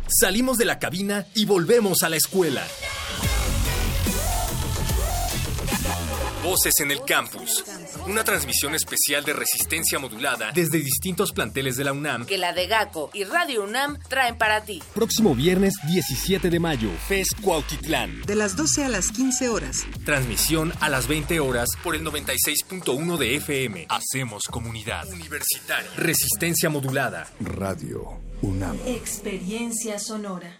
Salimos de la cabina y volvemos a la escuela. Voces en el Campus. Una transmisión especial de resistencia modulada desde distintos planteles de la UNAM. Que la de GACO y Radio UNAM traen para ti. Próximo viernes 17 de mayo, FES Cuautitlán. De las 12 a las 15 horas. Transmisión a las 20 horas por el 96.1 de FM. Hacemos comunidad. Universitaria. Resistencia modulada. Radio UNAM. Experiencia sonora.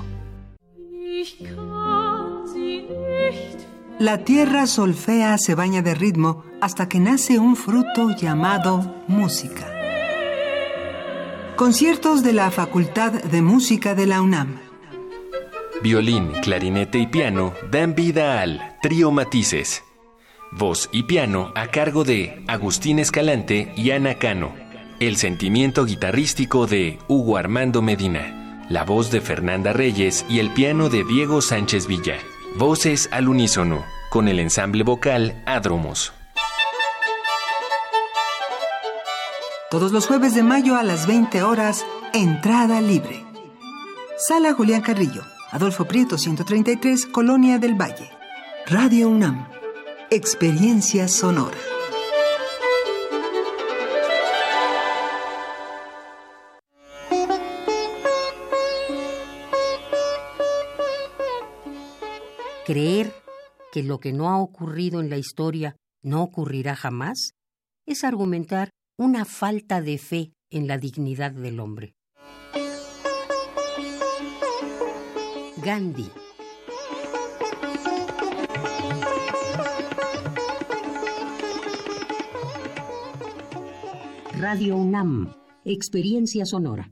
La tierra solfea se baña de ritmo hasta que nace un fruto llamado música. Conciertos de la Facultad de Música de la UNAM. Violín, clarinete y piano dan vida al Trío Matices. Voz y piano a cargo de Agustín Escalante y Ana Cano. El sentimiento guitarrístico de Hugo Armando Medina. La voz de Fernanda Reyes y el piano de Diego Sánchez Villa. Voces al unísono, con el ensamble vocal Adromos. Todos los jueves de mayo a las 20 horas, entrada libre. Sala Julián Carrillo, Adolfo Prieto 133, Colonia del Valle. Radio UNAM. Experiencia sonora. Creer que lo que no ha ocurrido en la historia no ocurrirá jamás es argumentar una falta de fe en la dignidad del hombre. Gandhi. Radio UNAM, Experiencia Sonora.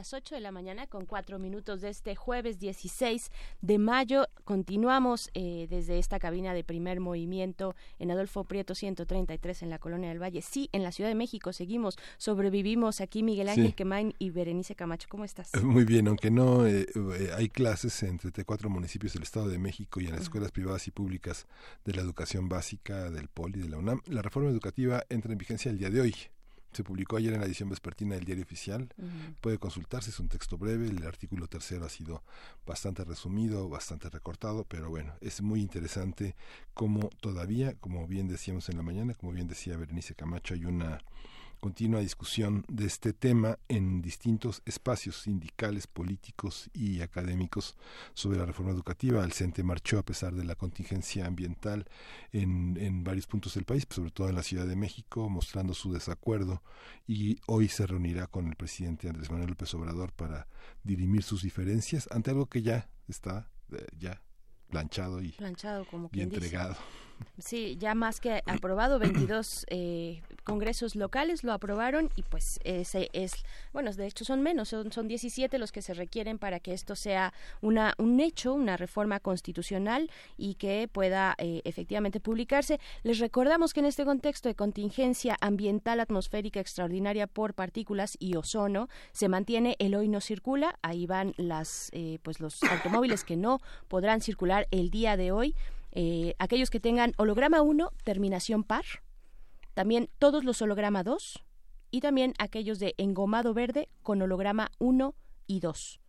Las 8 de la mañana con 4 minutos de este jueves 16 de mayo. Continuamos eh, desde esta cabina de primer movimiento en Adolfo Prieto 133 en la Colonia del Valle. Sí, en la Ciudad de México seguimos, sobrevivimos aquí Miguel Ángel Quemain y Berenice Camacho. ¿Cómo estás? Muy bien, aunque no eh, eh, hay clases en 34 municipios del Estado de México y en las escuelas privadas y públicas de la educación básica del POLI de la UNAM, la reforma educativa entra en vigencia el día de hoy. Se publicó ayer en la edición vespertina del diario oficial. Puede consultarse, es un texto breve. El artículo tercero ha sido bastante resumido, bastante recortado, pero bueno, es muy interesante cómo todavía, como bien decíamos en la mañana, como bien decía Berenice Camacho, hay una continua discusión de este tema en distintos espacios sindicales, políticos y académicos sobre la reforma educativa. El CENTE marchó a pesar de la contingencia ambiental en, en varios puntos del país, sobre todo en la Ciudad de México, mostrando su desacuerdo y hoy se reunirá con el presidente Andrés Manuel López Obrador para dirimir sus diferencias ante algo que ya está eh, ya planchado y, planchado, como y entregado. Sí, ya más que aprobado, 22 eh, congresos locales lo aprobaron y pues ese es, bueno, de hecho son menos, son, son 17 los que se requieren para que esto sea una, un hecho, una reforma constitucional y que pueda eh, efectivamente publicarse. Les recordamos que en este contexto de contingencia ambiental atmosférica extraordinaria por partículas y ozono se mantiene el hoy no circula, ahí van las, eh, pues los automóviles que no podrán circular el día de hoy. Eh, aquellos que tengan holograma 1, terminación par, también todos los holograma 2 y también aquellos de engomado verde con holograma 1 y 2.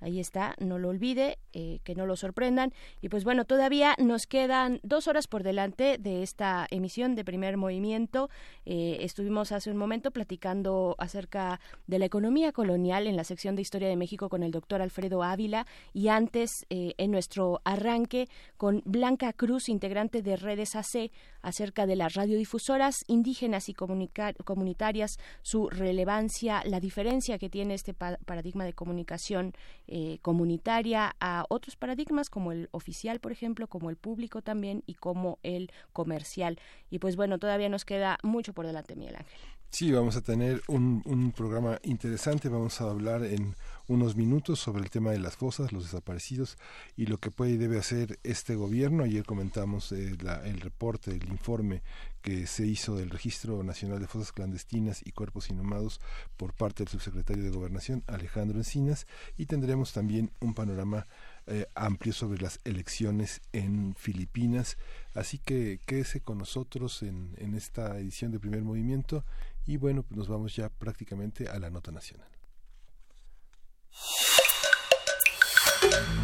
Ahí está, no lo olvide, eh, que no lo sorprendan. Y pues bueno, todavía nos quedan dos horas por delante de esta emisión de primer movimiento. Eh, estuvimos hace un momento platicando acerca de la economía colonial en la sección de Historia de México con el doctor Alfredo Ávila y antes eh, en nuestro arranque con Blanca Cruz, integrante de Redes AC, acerca de las radiodifusoras indígenas y comunitarias, su relevancia, la diferencia que tiene este paradigma de comunicación eh, comunitaria a otros paradigmas como el oficial, por ejemplo, como el público también y como el comercial. Y pues bueno, todavía nos queda mucho por delante, Miguel Ángel. Sí, vamos a tener un, un programa interesante. Vamos a hablar en unos minutos sobre el tema de las fosas, los desaparecidos y lo que puede y debe hacer este gobierno. Ayer comentamos eh, el reporte, el informe que se hizo del Registro Nacional de Fosas Clandestinas y Cuerpos Inhumados por parte del subsecretario de Gobernación, Alejandro Encinas, y tendremos también un panorama eh, amplio sobre las elecciones en Filipinas. Así que quédese con nosotros en, en esta edición de Primer Movimiento y bueno, pues nos vamos ya prácticamente a la nota nacional.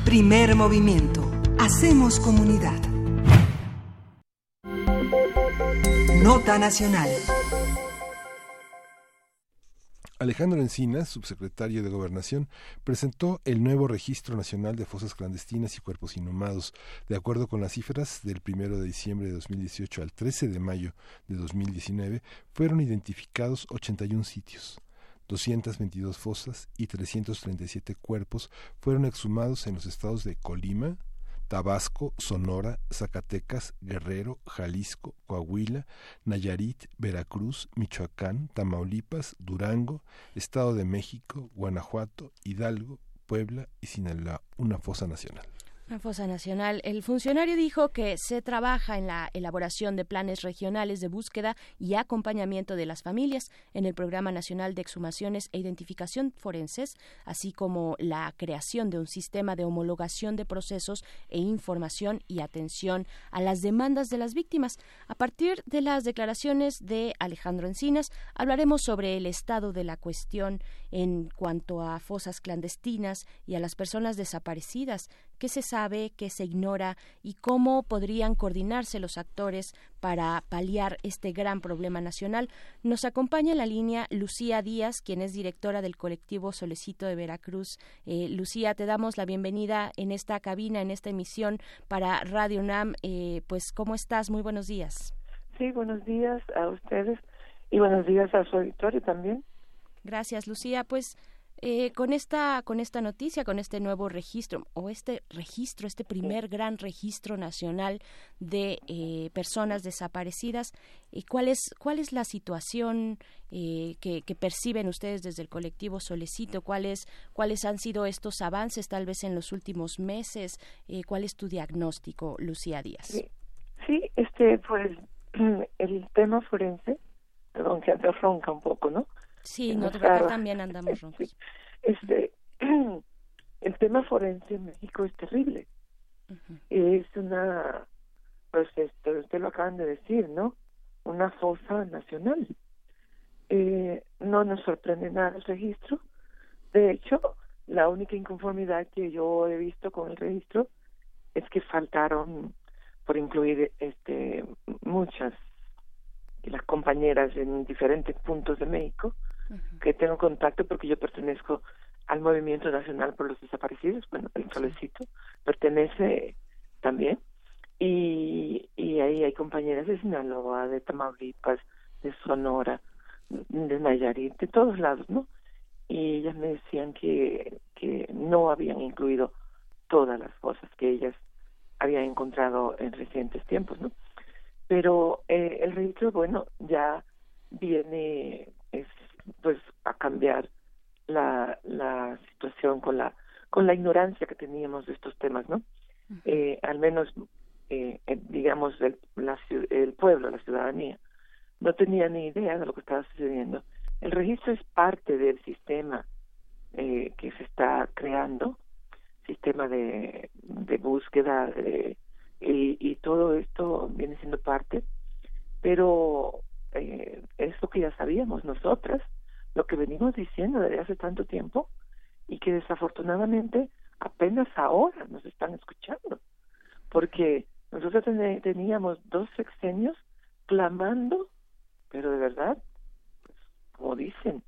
Primer movimiento. Hacemos comunidad. Nota nacional. Alejandro Encinas, subsecretario de Gobernación, presentó el nuevo Registro Nacional de Fosas Clandestinas y Cuerpos Inhumados. De acuerdo con las cifras del 1 de diciembre de 2018 al 13 de mayo de 2019, fueron identificados 81 sitios. 222 fosas y 337 cuerpos fueron exhumados en los estados de Colima, Tabasco, Sonora, Zacatecas, Guerrero, Jalisco, Coahuila, Nayarit, Veracruz, Michoacán, Tamaulipas, Durango, Estado de México, Guanajuato, Hidalgo, Puebla y Sinaloa, una fosa nacional. Fosa Nacional. El funcionario dijo que se trabaja en la elaboración de planes regionales de búsqueda y acompañamiento de las familias en el Programa Nacional de Exhumaciones e Identificación Forenses, así como la creación de un sistema de homologación de procesos e información y atención a las demandas de las víctimas. A partir de las declaraciones de Alejandro Encinas, hablaremos sobre el estado de la cuestión en cuanto a fosas clandestinas y a las personas desaparecidas qué se sabe, qué se ignora y cómo podrían coordinarse los actores para paliar este gran problema nacional. Nos acompaña en la línea Lucía Díaz, quien es directora del colectivo Solecito de Veracruz. Eh, Lucía, te damos la bienvenida en esta cabina, en esta emisión para Radio UNAM. Eh, pues, ¿cómo estás? Muy buenos días. Sí, buenos días a ustedes y buenos días a su auditorio también. Gracias, Lucía. Pues eh, con esta con esta noticia, con este nuevo registro o este registro, este primer gran registro nacional de eh, personas desaparecidas, eh, ¿cuál es cuál es la situación que, que, perciben ustedes desde el colectivo Solecito? ¿Cuáles cuáles han sido estos avances tal vez en los últimos meses? ¿Cuál es tu diagnóstico, Lucía Díaz? Sí, este pues el tema forense, perdón que ronca un poco, ¿no? Sí, nosotros también andamos roncos. Este, el tema forense en México es terrible. Es una, pues este, usted lo acaban de decir, ¿no? Una fosa nacional. Eh, no nos sorprende nada el registro. De hecho, la única inconformidad que yo he visto con el registro es que faltaron por incluir este muchas las compañeras en diferentes puntos de México que tengo contacto porque yo pertenezco al Movimiento Nacional por los Desaparecidos, bueno, el solecito pertenece también, y, y ahí hay compañeras de Sinaloa, de Tamaulipas, de Sonora, de Nayarit, de todos lados, ¿no? Y ellas me decían que, que no habían incluido todas las cosas que ellas habían encontrado en recientes tiempos, ¿no? Pero eh, el registro, bueno, ya viene es pues a cambiar la, la situación con la con la ignorancia que teníamos de estos temas, ¿no? eh, al menos, eh, digamos, el, la, el pueblo, la ciudadanía, no tenía ni idea de lo que estaba sucediendo. El registro es parte del sistema eh, que se está creando, sistema de, de búsqueda, de, y, y todo esto viene siendo parte, pero eh, es lo que ya sabíamos nosotras, lo que venimos diciendo desde hace tanto tiempo y que desafortunadamente apenas ahora nos están escuchando, porque nosotros teníamos dos sexenios clamando, pero de verdad, pues, como dicen,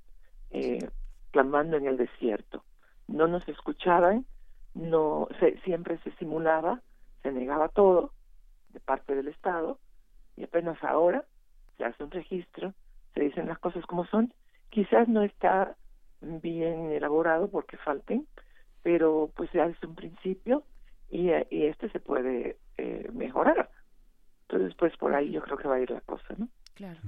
eh, clamando en el desierto. No nos escuchaban, no se, siempre se simulaba, se negaba todo de parte del Estado y apenas ahora se hace un registro, se dicen las cosas como son quizás no está bien elaborado porque falten, pero pues ya es un principio y, y este se puede eh, mejorar. Entonces, pues por ahí yo creo que va a ir la cosa, ¿no? Claro.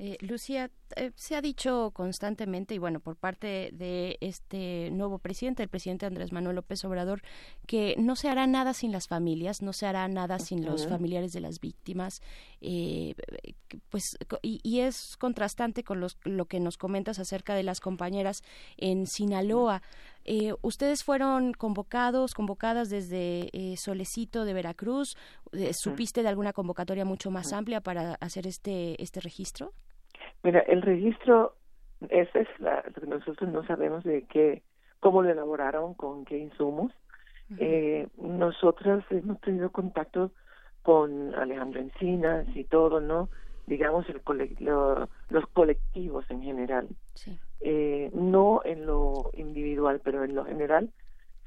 eh, Lucía, eh, se ha dicho constantemente, y bueno, por parte de este nuevo presidente, el presidente Andrés Manuel López Obrador, que no se hará nada sin las familias, no se hará nada sin los familiares de las víctimas, eh, pues, y, y, es contrastante con los, lo que nos comentas acerca de las compañeras en Sinaloa. Eh, ustedes fueron convocados, convocadas desde eh, Solecito de Veracruz. Eh, ¿Supiste de alguna convocatoria mucho más amplia para hacer este este registro? Mira, el registro, ese es la, lo que nosotros no sabemos de qué, cómo lo elaboraron, con qué insumos. eh, nosotras hemos tenido contacto con Alejandro Encinas y todo, ¿no? Digamos, el lo, los colectivos en general. Sí eh, no en lo individual, pero en lo general,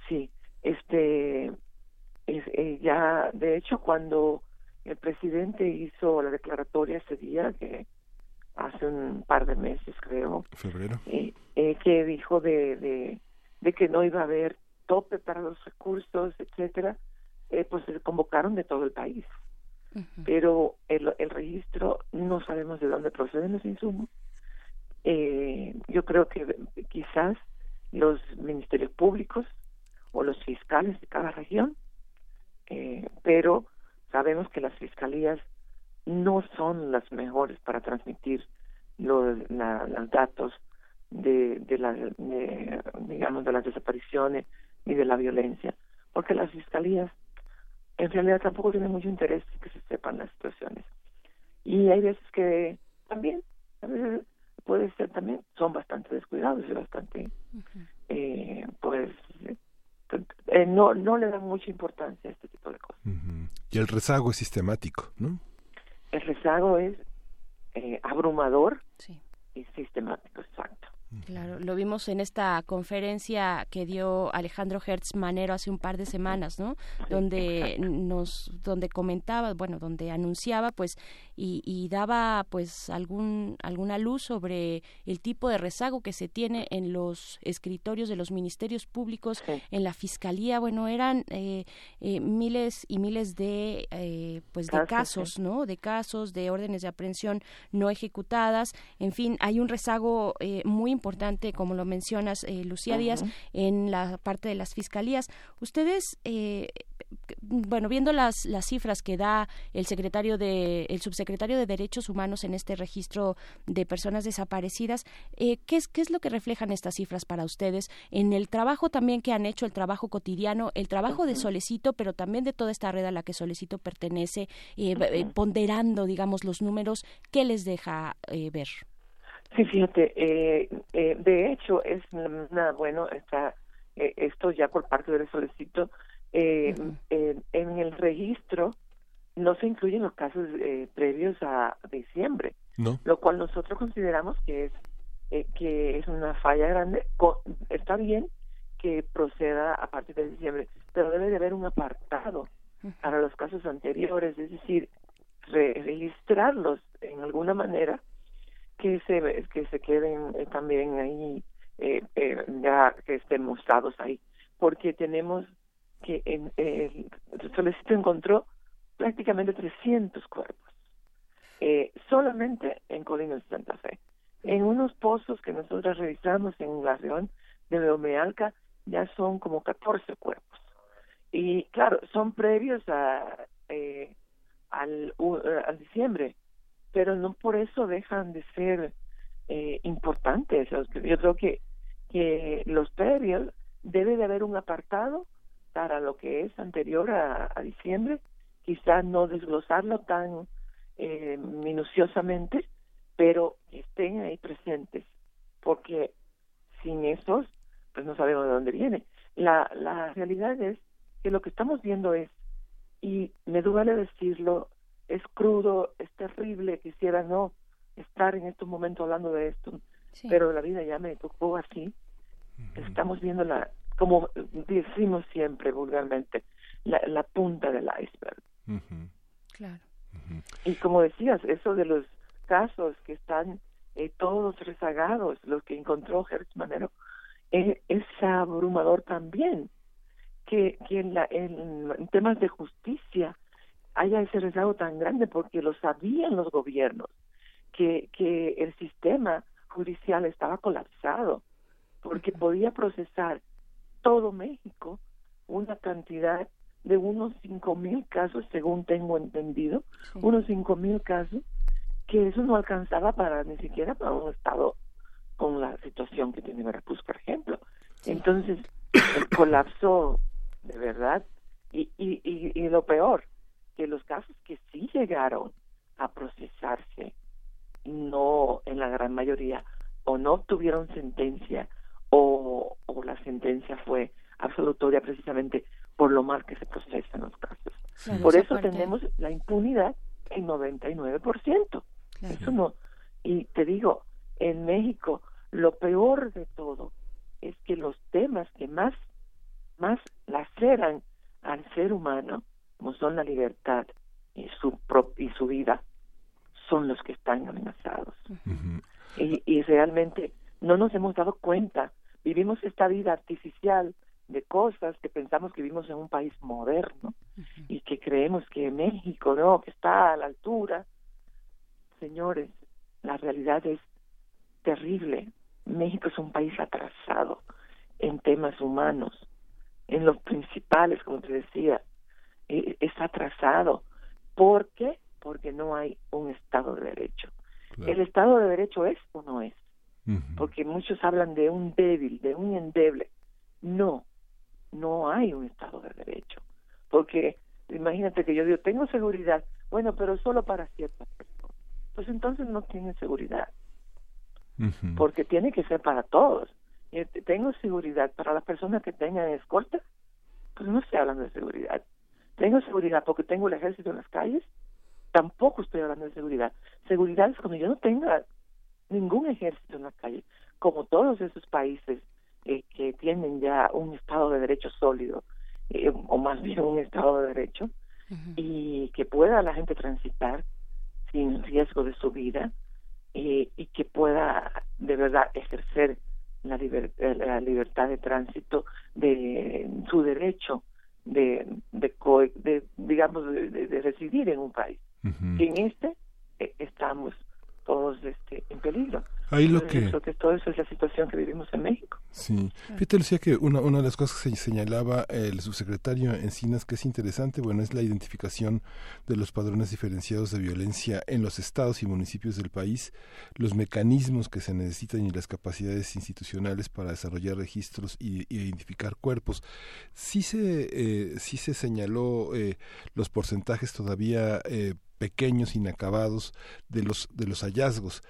sí. Este, es, eh, ya, de hecho, cuando el presidente hizo la declaratoria ese día, que hace un par de meses, creo, febrero, eh, eh, que dijo de, de, de que no iba a haber tope para los recursos, etcétera, eh, pues se convocaron de todo el país. Pero el, registro no sabemos de dónde proceden los insumos. Eh, yo creo que quizás los ministerios públicos o los fiscales de cada región, eh, pero sabemos que las fiscalías no son las mejores para transmitir los datos de, de, la, digamos de las desapariciones ni de la violencia porque las fiscalías en realidad tampoco tienen mucho interés que se sepan las situaciones. Y hay veces que también a veces puede ser también son bastante descuidados y bastante eh, pues eh, no no le dan mucha importancia a este tipo de cosas. Y el rezago es sistemático no el rezago es eh, abrumador y sistemático exacto Claro, lo vimos en esta conferencia que dio Alejandro Hertz Manero hace un par de semanas, ¿no? donde nos, donde comentaba, bueno, donde anunciaba, pues, y, daba, pues, algún alguna luz sobre el tipo de rezago que se tiene en los escritorios de los ministerios públicos, en la fiscalía, bueno, eran eh, eh, miles y miles de, eh, pues, de casos, ¿no? De casos, de órdenes de aprehensión no ejecutadas, en fin, hay un rezago muy importante, como lo mencionas, eh, Lucía Díaz, en la parte de las fiscalías. Ustedes, eh, bueno, viendo las, las cifras que da el secretario de, el subsecretario de Derechos Humanos en este registro de personas desaparecidas, eh, ¿qué, es, ¿qué es lo que reflejan estas cifras para ustedes en el trabajo también que han hecho, el trabajo cotidiano, el trabajo de Solecito, pero también de toda esta red a la que Solecito pertenece, ponderando, digamos, los números, ¿qué les deja ver? Sí, fíjate, eh, eh, de hecho es nada bueno está eh, esto ya por parte del solicito eh, en el registro no se incluyen los casos previos a diciembre, lo cual nosotros consideramos que es que es una falla grande. está bien que proceda a partir de diciembre, pero debe de haber un apartado para los casos anteriores, es decir, registrarlos en alguna manera que se que se queden eh, también ahí eh, eh, ya que estén mostrados ahí. Porque tenemos que en, el solicito encontró prácticamente 300 cuerpos eh, solamente en Colinas de Santa Fe. En unos pozos que nosotros revisamos en la región de Meomealca ya son como 14 cuerpos. Y claro son previos a al, al diciembre pero no por eso dejan de ser eh, importantes. Yo creo que, que los previos debe de haber un apartado para lo que es anterior a, diciembre, quizás no desglosarlo tan eh, minuciosamente, pero estén ahí presentes, porque sin esos, pues no sabemos de dónde viene. La, la realidad es que lo que estamos viendo es, y me duele decirlo, es crudo, es terrible, quisiera no estar en estos momentos hablando de esto, pero la vida ya me tocó así. Estamos viendo la, como decimos siempre vulgarmente, la, la punta del iceberg. Claro. Y como decías, eso de los casos que están eh, todos rezagados, los que encontró Hertz Manero, eh, es abrumador también que, que en, la, en temas de justicia haya ese rezago tan grande porque lo sabían los gobiernos, que, que el sistema judicial estaba colapsado, porque podía procesar todo México una cantidad de unos cinco mil casos, según tengo entendido, unos cinco mil casos, que eso no alcanzaba para ni siquiera para un estado con la situación que tiene Veracruz, por ejemplo. Entonces, colapsó de verdad y, y, y lo peor, que los casos que sí llegaron a procesarse, no en la gran mayoría, o no obtuvieron sentencia, o, o la sentencia fue absolutoria precisamente por lo mal que se procesan los casos. por eso tenemos la impunidad en 99%. Eso no. Y te digo, en México, lo peor de todo es que los temas que más, más laceran al ser humano como son la libertad y su, y su vida, son los que están amenazados. y, y realmente no nos hemos dado cuenta. Vivimos esta vida artificial de cosas, que pensamos que vivimos en un país moderno y que creemos que México, no, que está a la altura. Señores, la realidad es terrible. México es un país atrasado en temas humanos, en los principales, como te decía, eh, es atrasado. ¿Por qué? Porque no hay un Estado de Derecho. ¿El Estado de Derecho es o no es? Porque muchos hablan de un débil, de un endeble. No, no hay un Estado de Derecho. Porque imagínate que yo digo, tengo seguridad, bueno, pero solo para ciertas personas. Pues entonces no tienen seguridad. Porque tiene que ser para todos. Tengo seguridad para las personas que tengan escolta, pues no estoy hablando de seguridad. Tengo seguridad porque tengo el ejército en las calles, tampoco estoy hablando de seguridad. Seguridad es cuando yo no tenga ningún ejército en la calle, como todos esos países eh, que tienen ya un Estado de Derecho sólido, eh, o más bien un Estado de Derecho, y que pueda la gente transitar sin riesgo de su vida eh, y que pueda de verdad ejercer la, la libertad de tránsito de su derecho de, de, digamos de, residir en un país y en este estamos todos este, en peligro. Ahí lo que... que todo eso es la situación que vivimos en México. Sí. Fíjate, decía que una, una de las cosas que señalaba el subsecretario Encinas que es interesante, bueno, es la identificación de los padrones diferenciados de violencia en los estados y municipios del país, los mecanismos que se necesitan y las capacidades institucionales para desarrollar registros y, identificar cuerpos. Sí se, eh, sí se señaló eh, los porcentajes todavía eh, pequeños, inacabados de los, de los hallazgos.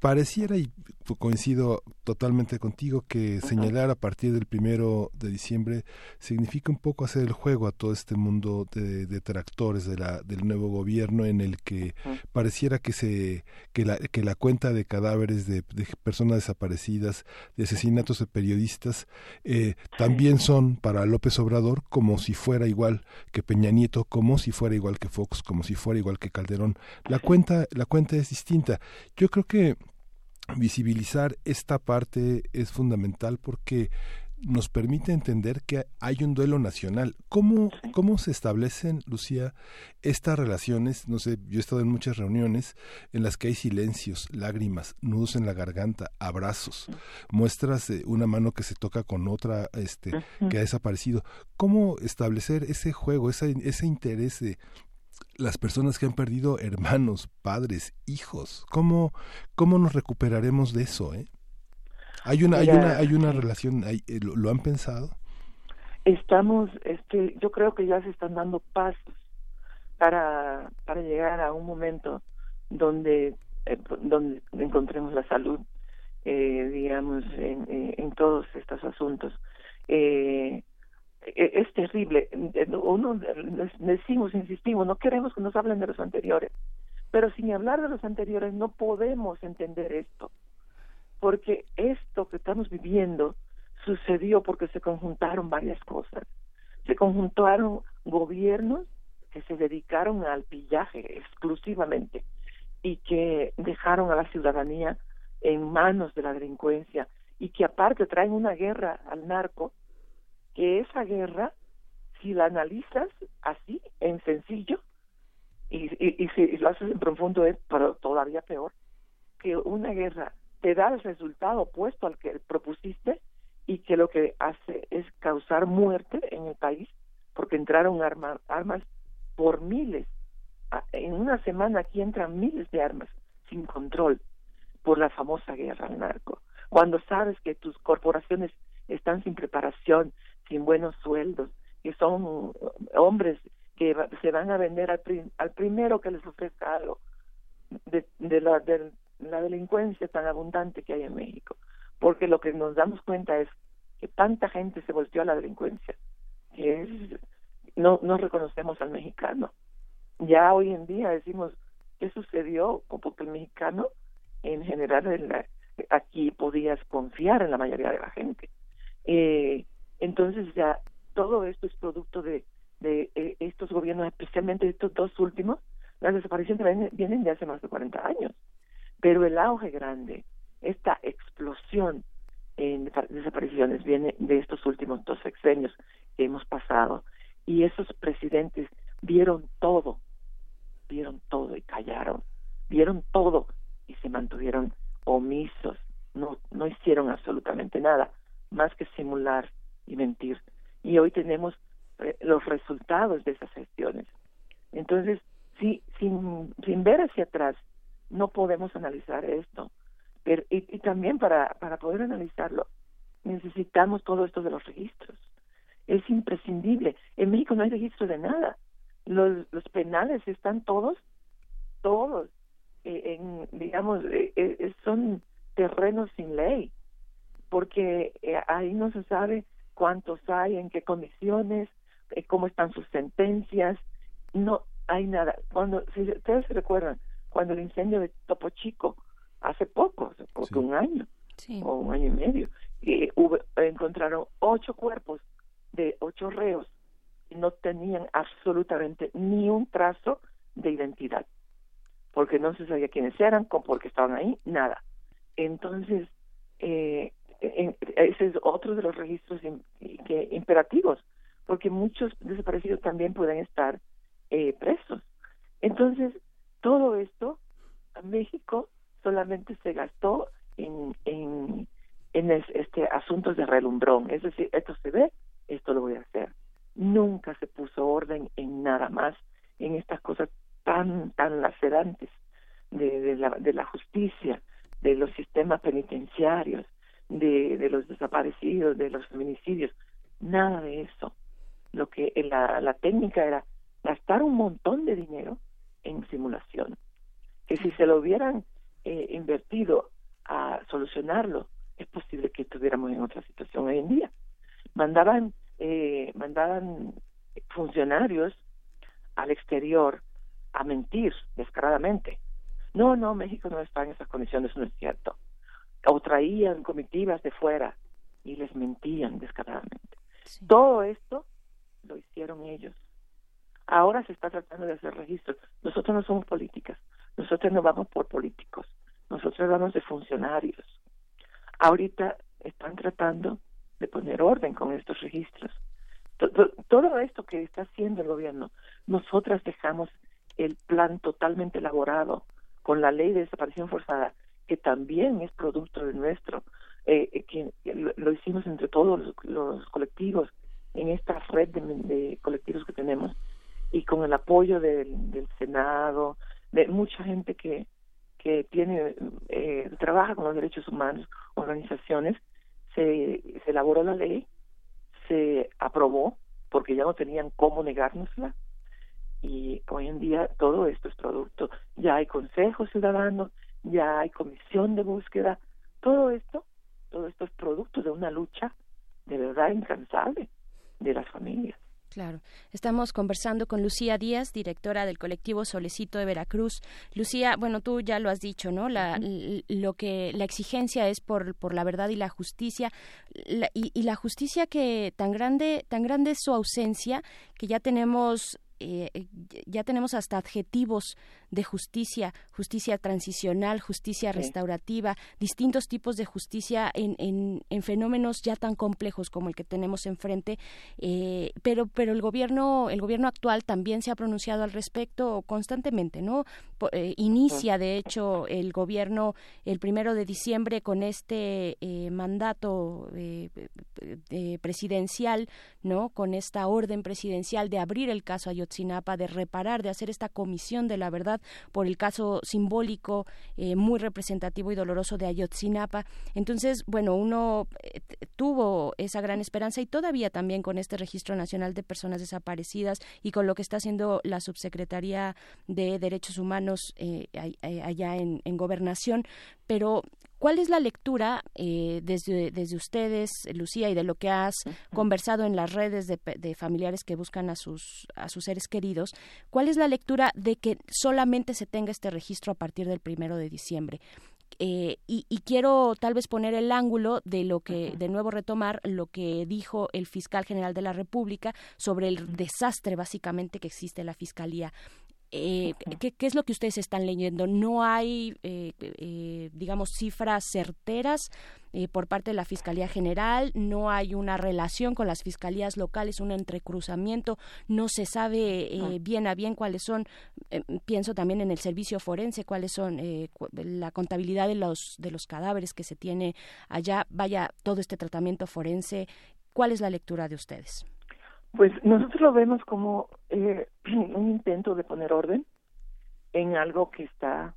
Pareciera, y coincido totalmente contigo, que señalar a partir del primero de diciembre significa un poco hacer el juego a todo este mundo de detractores de la, del nuevo gobierno en el que pareciera que, se, que, la, que la cuenta de cadáveres de, personas desaparecidas, de asesinatos de periodistas, eh, también son para López Obrador como si fuera igual que Peña Nieto, como si fuera igual que Fox, como si fuera igual que Calderón. La cuenta, la cuenta es distinta. Yo creo que visibilizar esta parte es fundamental porque nos permite entender que hay un duelo nacional. ¿Cómo, ¿Cómo se establecen, Lucía, estas relaciones? No sé, yo he estado en muchas reuniones en las que hay silencios, lágrimas, nudos en la garganta, abrazos, muestras de una mano que se toca con otra este, que ha desaparecido. ¿Cómo establecer ese juego, ese, ese interés de, las personas que han perdido hermanos, padres, hijos. ¿Cómo, cómo nos recuperaremos de eso? Eh? Hay una, hay una, hay una relación. Hay, eh, ¿lo, han pensado? Estamos, este, yo creo que ya se están dando pasos para para llegar a un momento donde eh, donde encontremos la salud, eh, digamos, en, en todos estos asuntos. Eh, es terrible. Uno decimos, insistimos, no queremos que nos hablen de los anteriores, pero sin hablar de los anteriores no podemos entender esto, porque esto que estamos viviendo sucedió porque se conjuntaron varias cosas. Se conjuntaron gobiernos que se dedicaron al pillaje exclusivamente y que dejaron a la ciudadanía en manos de la delincuencia y que aparte traen una guerra al narco que esa guerra, si la analizas así, en sencillo, y, y, si lo haces en profundo es pero todavía peor, que una guerra te da el resultado opuesto al que propusiste y que lo que hace es causar muerte en el país, porque entraron armas por miles. En una semana aquí entran miles de armas sin control por la famosa guerra al narco. Cuando sabes que tus corporaciones están sin preparación, sin buenos sueldos, que son hombres que se van a vender al, primero que les ofrezca algo de, de, la, de la delincuencia tan abundante que hay en México. Porque lo que nos damos cuenta es que tanta gente se volteó a la delincuencia, que no, no reconocemos al mexicano. Ya hoy en día decimos, ¿qué sucedió? Porque el mexicano, en general, aquí podías confiar en la mayoría de la gente. Eh, entonces ya todo esto es producto de, de eh, estos gobiernos, especialmente estos dos últimos. Las desapariciones vienen de hace más de 40 años, pero el auge grande, esta explosión en desapariciones viene de estos últimos dos sexenios que hemos pasado y esos presidentes vieron todo, vieron todo y callaron, vieron todo y se mantuvieron omisos, no, no hicieron absolutamente nada más que simular y mentir. Y hoy tenemos los resultados de esas gestiones. Entonces, sí, sin, sin ver hacia atrás, no podemos analizar esto. Pero, y, también para, para poder analizarlo, necesitamos todo esto de los registros. Es imprescindible. En México no hay registro de nada. Los, los penales están todos, todos, eh, en, digamos, eh, eh, son terrenos sin ley, porque ahí no se sabe cuántos hay, en qué condiciones, cómo están sus sentencias, no hay nada. Cuando, si ustedes se recuerdan, cuando el incendio de Topo Chico, hace poco, hace un año o un año y medio, y encontraron ocho cuerpos de ocho reos y no tenían absolutamente ni un trazo de identidad, porque no se sabía quiénes eran, porque estaban ahí, nada. Entonces, eh, ese es otro de los registros imperativos, porque muchos desaparecidos también pueden estar eh, presos. Entonces, todo esto, México solamente se gastó en, en, en este asuntos de relumbrón, es decir, esto se ve, esto lo voy a hacer. Nunca se puso orden en nada más, en estas cosas tan, tan lacerantes de, la, de la justicia, de los sistemas penitenciarios, de, los desaparecidos, de los feminicidios, nada de eso. Lo que la, la técnica era gastar un montón de dinero en simulación, que si se lo hubieran eh, invertido a solucionarlo, es posible que estuviéramos en otra situación hoy en día. Mandaban, eh, mandaban funcionarios al exterior a mentir descaradamente. No, no, México no está en esas condiciones, no es cierto. O traían comitivas de fuera y les mentían descaradamente. Todo esto lo hicieron ellos. Ahora se está tratando de hacer registros. Nosotros no somos políticas, nosotros no vamos por políticos, nosotros vamos de funcionarios. Ahorita están tratando de poner orden con estos registros. Todo, esto que está haciendo el gobierno, nosotras dejamos el plan totalmente elaborado con la ley de desaparición forzada, que también es producto de nuestro, eh, eh que lo, hicimos entre todos los, colectivos en esta red de, colectivos que tenemos y con el apoyo del, del Senado, de mucha gente que, que tiene eh, trabaja con los derechos humanos, organizaciones, se, se elaboró la ley, se aprobó, porque ya no tenían cómo negárnosla, y hoy en día todo esto es producto, ya hay consejo ciudadano, ya hay comisión de búsqueda, todo esto, todo esto es producto de una lucha de verdad incansable de las familias. Claro. Estamos conversando con Lucía Díaz, directora del colectivo Solecito de Veracruz. Lucía, bueno, tú ya lo has dicho, ¿no? La, lo que la exigencia es por, por la verdad y la justicia y, y, la justicia que tan grande tan grande es su ausencia que ya tenemos eh, ya tenemos hasta adjetivos de justicia, justicia transicional, justicia restaurativa, distintos tipos de justicia en, en, fenómenos ya tan complejos como el que tenemos enfrente, eh, pero pero el gobierno el gobierno actual también se ha pronunciado al respecto constantemente, ¿no? Eh, inicia de hecho el gobierno el primero de diciembre con este eh, mandato presidencial, ¿no? Con esta orden presidencial de abrir el caso Ayotzinapa, de reparar, de hacer esta comisión de la verdad por el caso simbólico eh, muy representativo y doloroso de Ayotzinapa. Entonces, bueno, uno eh, tuvo esa gran esperanza y todavía también con este Registro Nacional de Personas Desaparecidas y con lo que está haciendo la Subsecretaría de Derechos Humanos eh, allá en, en Gobernación, pero ¿Cuál es la lectura eh, desde, desde ustedes, Lucía, y de lo que has conversado en las redes de, familiares que buscan a sus, a sus seres queridos? ¿Cuál es la lectura de que solamente se tenga este registro a partir del primero de diciembre? Eh, y, quiero tal vez poner el ángulo de lo que, de nuevo retomar lo que dijo el fiscal general de la República sobre el desastre básicamente que existe en la fiscalía Eh, ¿qué, es lo que ustedes están leyendo? ¿No hay, eh, eh, digamos, cifras certeras por parte de la Fiscalía General? ¿No hay una relación con las fiscalías locales, un entrecruzamiento? ¿No se sabe bien a bien cuáles son, pienso también en el servicio forense, cuáles son la contabilidad de los, de los cadáveres que se tiene allá? Vaya, todo este tratamiento forense, ¿cuál es la lectura de ustedes? Pues nosotros lo vemos como eh, un intento de poner orden en algo que está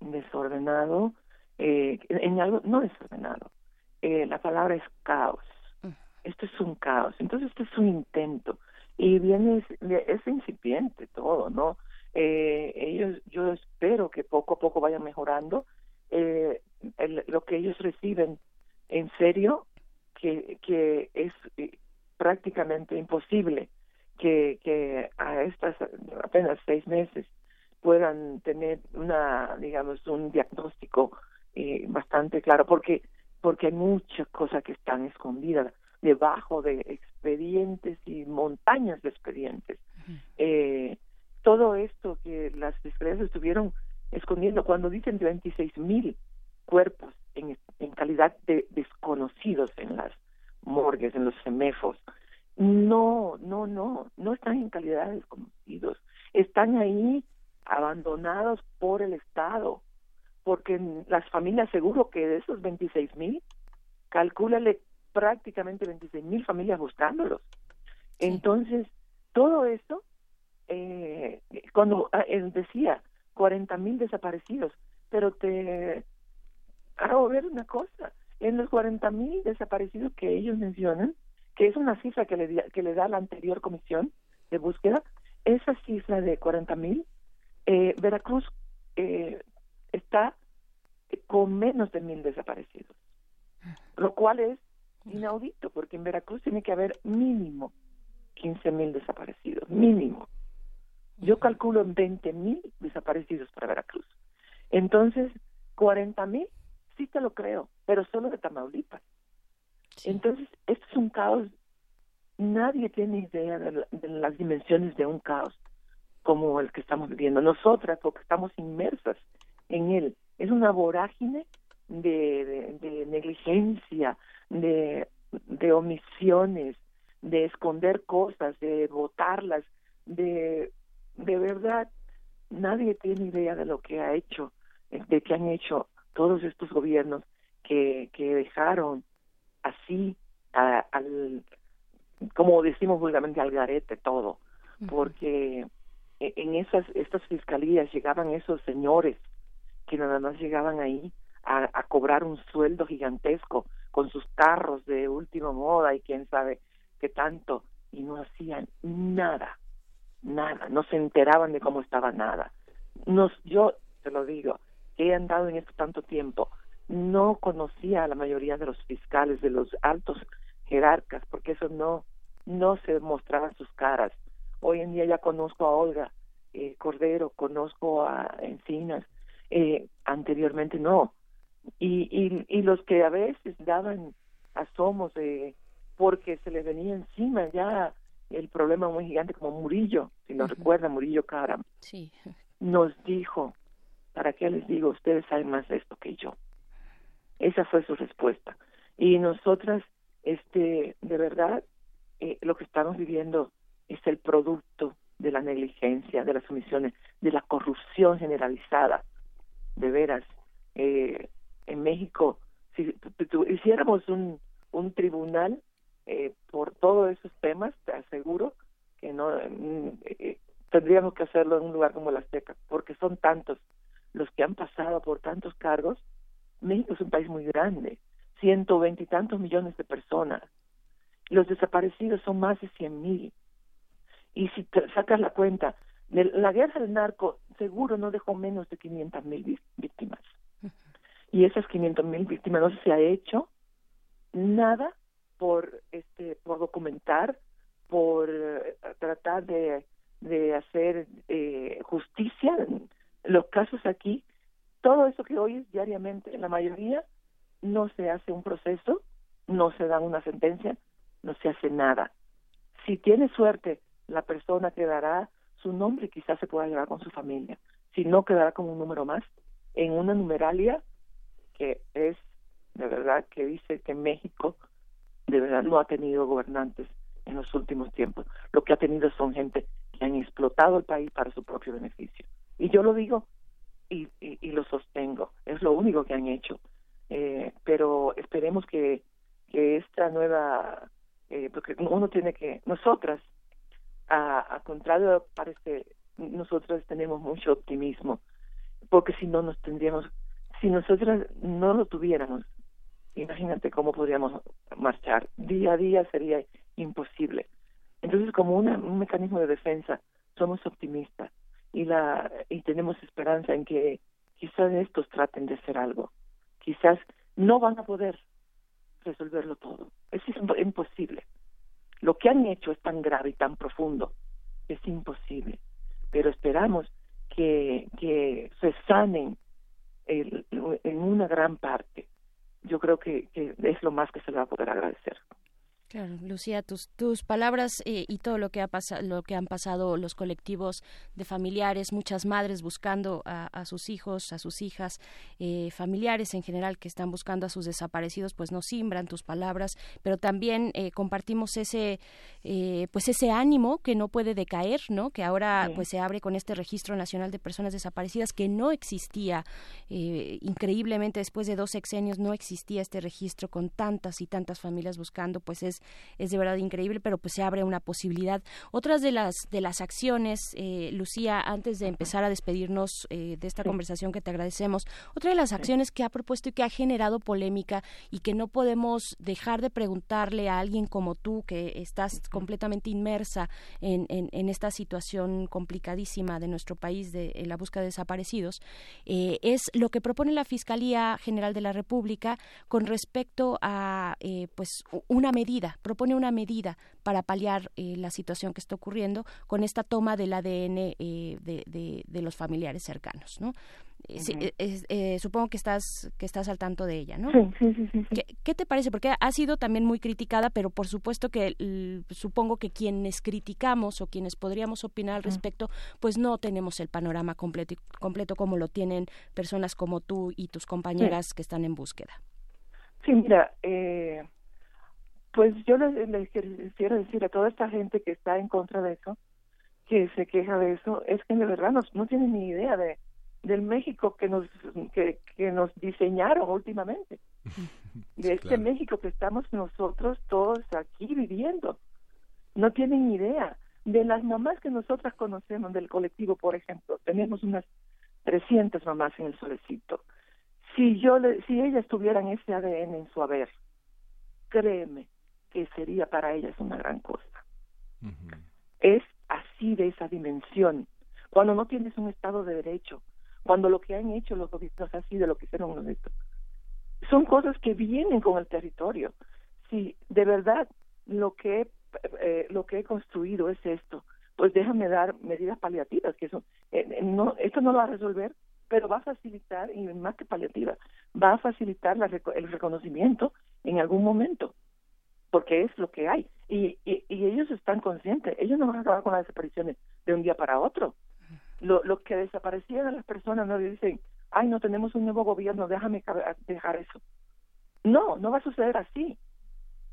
desordenado, eh, en algo no desordenado. Eh, la palabra es caos. Mm. Esto es un caos. Entonces, esto es un intento. Y viene, es, incipiente todo, ¿no? Eh, ellos, yo espero que poco a poco vayan mejorando. Eh, lo que ellos reciben en serio, que, que es prácticamente imposible que, que a estas apenas seis meses puedan tener una, digamos, un diagnóstico eh, bastante claro, porque porque hay muchas cosas que están escondidas debajo de expedientes y montañas de expedientes. eh, todo esto que las fiscalías estuvieron escondiendo, cuando dicen 26 mil cuerpos en, en calidad de desconocidos en las morgues, en los semefos. No, no, no, no están en calidad de desconocidos. Están ahí abandonados por el Estado, porque las familias, seguro que de esos 26 mil, calcúlale prácticamente 26 mil familias buscándolos. Entonces, todo esto, eh, cuando ah, él decía 40 mil desaparecidos, pero te hago ver una cosa, en los 40 mil desaparecidos que ellos mencionan, que es una cifra que le, que le da la anterior comisión de búsqueda, esa cifra de 40 mil, eh, Veracruz eh, está con menos de mil desaparecidos, lo cual es inaudito, porque en Veracruz tiene que haber mínimo 15 mil desaparecidos, mínimo. Yo calculo en 20 mil desaparecidos para Veracruz. Entonces, 40 mil sí te lo creo, pero solo de Tamaulipas. Entonces, esto es un caos. Nadie tiene idea de, las dimensiones de un caos como el que estamos viviendo. Nosotras, porque estamos inmersas en él, es una vorágine de, de, negligencia, de, de omisiones, de esconder cosas, de votarlas, de, de verdad, nadie tiene idea de lo que ha hecho, de que han hecho todos estos gobiernos que, que dejaron así al, como decimos vulgarmente, al garete todo, porque e, en esas estas fiscalías llegaban esos señores que nada más llegaban ahí a, a cobrar un sueldo gigantesco con sus carros de última moda y quién sabe qué tanto y no hacían nada, nada, no se enteraban de cómo estaba nada. Nos, yo te lo digo, he andado en esto tanto tiempo, no conocía a la mayoría de los fiscales, de los altos jerarcas, porque eso no, no se mostraban sus caras. Hoy en día ya conozco a Olga eh, Cordero, conozco a Encinas, eh, anteriormente no. Y, y, y los que a veces daban asomos de porque se les venía encima ya el problema muy gigante como Murillo, si nos recuerda Murillo sí. nos dijo, ¿para qué les digo? Ustedes saben más de esto que yo. Esa fue su respuesta. Y nosotras, este, de verdad, eh, lo que estamos viviendo es el producto de la negligencia, de las omisiones, de la corrupción generalizada. De veras, eh, en México, si hiciéramos un, un tribunal eh, por todos esos temas, te aseguro que no eh, tendríamos que hacerlo en un lugar como la Azteca, porque son tantos los que han pasado por tantos cargos, México es un país muy grande, ciento y tantos millones de personas. Los desaparecidos son más de cien mil. Y si te sacas la cuenta, la guerra del narco seguro no dejó menos de quinientas mil víctimas. Y esas quinientas mil víctimas no se ha hecho nada por este por documentar, por eh, tratar de, de hacer eh, justicia los casos aquí, todo eso que oyes diariamente, la mayoría no se hace un proceso, no se da una sentencia, no se hace nada. Si tiene suerte, la persona quedará su nombre quizás se pueda llevar con su familia, si no quedará como un número más en una numeralia que es de verdad que dice que México de verdad no ha tenido gobernantes en los últimos tiempos. Lo que ha tenido son gente que han explotado el país para su propio beneficio. Y yo lo digo y, y, lo sostengo. Es lo único que han hecho. Eh, pero esperemos que, que esta nueva, eh, porque uno tiene que, nosotras, a, contrario parece, nosotras tenemos mucho optimismo, porque si no nos tendríamos, si nosotras no lo tuviéramos, imagínate cómo podríamos marchar. Día a día sería imposible. Entonces, como un mecanismo de defensa, somos optimistas y, la, y tenemos esperanza en que quizás estos traten de hacer algo. Quizás no van a poder resolverlo todo. Es imposible. Lo que han hecho es tan grave y tan profundo es imposible. Pero esperamos que, que se sanen en una gran parte yo creo que, es lo más que se le va a poder agradecer. Claro, Lucía, tus, tus palabras eh, y todo lo que ha pasado, lo que han pasado los colectivos de familiares, muchas madres buscando a, sus hijos, a sus hijas, eh, familiares en general que están buscando a sus desaparecidos, pues nos simbran tus palabras, pero también eh, compartimos ese, pues ese ánimo que no puede decaer, ¿no? Que ahora pues se abre con este registro nacional de personas desaparecidas que no existía, increíblemente después de dos sexenios no existía este registro con tantas y tantas familias buscando, pues es es, de verdad increíble, pero pues se abre una posibilidad. Otras de las, de las acciones, eh, Lucía, antes de empezar a despedirnos eh, de esta conversación que te agradecemos, otra de las acciones que ha propuesto y que ha generado polémica y que no podemos dejar de preguntarle a alguien como tú, que estás completamente inmersa en, en, esta situación complicadísima de nuestro país de la búsqueda de desaparecidos, eh, es lo que propone la Fiscalía General de la República con respecto a pues una medida propone una medida para paliar eh, la situación que está ocurriendo con esta toma del ADN eh, de, los familiares cercanos, ¿no? Eh, supongo que estás que estás al tanto de ella, ¿no? Sí, sí, sí. ¿Qué, te parece? Porque ha sido también muy criticada, pero por supuesto que supongo que quienes criticamos o quienes podríamos opinar al respecto, pues no tenemos el panorama completo, completo como lo tienen personas como tú y tus compañeras que están en búsqueda. Sí, mira, eh, pues yo les, quiero decir a toda esta gente que está en contra de eso, que se queja de eso, es que de verdad no, no tienen ni idea de del México que nos que, que nos diseñaron últimamente, de este México que estamos nosotros todos aquí viviendo. No tienen ni idea de las mamás que nosotras conocemos del colectivo, por ejemplo, tenemos unas 300 mamás en el solecito. Si yo le, si ellas tuvieran ese ADN en su haber, créeme, que sería para ellas una gran cosa. Es así de esa dimensión. Cuando no tienes un Estado de Derecho, cuando lo que han hecho los gobiernos así de lo que hicieron los estos, son cosas que vienen con el territorio. Si de verdad lo que eh, lo que he construido es esto, pues déjame dar medidas paliativas, que eso eh, no esto no lo va a resolver, pero va a facilitar y más que paliativa, va a facilitar el reconocimiento en algún momento porque es lo que hay. Y, y, ellos están conscientes, ellos no van a acabar con las desapariciones de un día para otro. Lo, lo que desaparecían las personas no dicen, ay, no tenemos un nuevo gobierno, déjame dejar eso. No, no va a suceder así.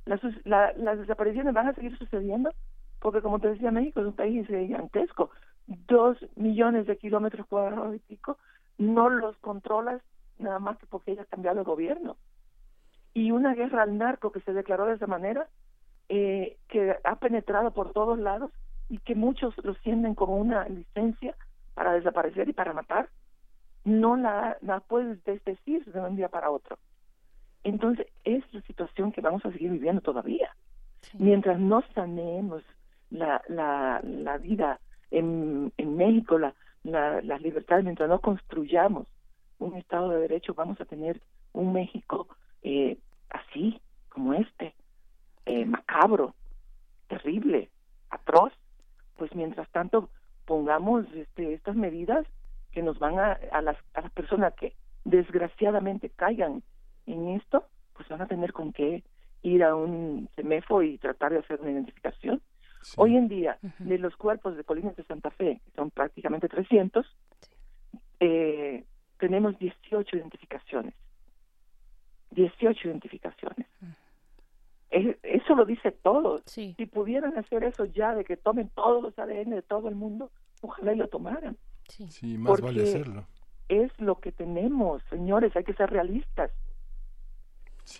Las, las desapariciones van a seguir sucediendo porque, como te decía, México es un país gigantesco. Dos millones de kilómetros cuadrados y pico, no los controlas nada más que porque hayas cambiado el gobierno y una guerra al narco que se declaró de esa manera, eh, que ha penetrado por todos lados y que muchos lo sienten como una licencia para desaparecer y para matar, no la, la puedes desdecir de un día para otro. Entonces, es la situación que vamos a seguir viviendo todavía. Mientras no saneemos la, la, la vida en, en México, la, la, las libertades, mientras no construyamos un Estado de Derecho, vamos a tener un México eh, así como este, eh, macabro, terrible, atroz, pues mientras tanto pongamos este, estas medidas que nos van a, a, las, a las personas que desgraciadamente caigan en esto, pues van a tener con qué ir a un CEMEFO y tratar de hacer una identificación, Hoy en día, de los cuerpos de Colinas de Santa Fe, que son prácticamente 300, eh, tenemos 18 identificaciones. 18 identificaciones. eso lo dice todo. Si pudieran hacer eso ya, de que tomen todos los ADN de todo el mundo, ojalá y lo tomaran. Sí, más vale hacerlo. Es lo que tenemos, señores, hay que ser realistas.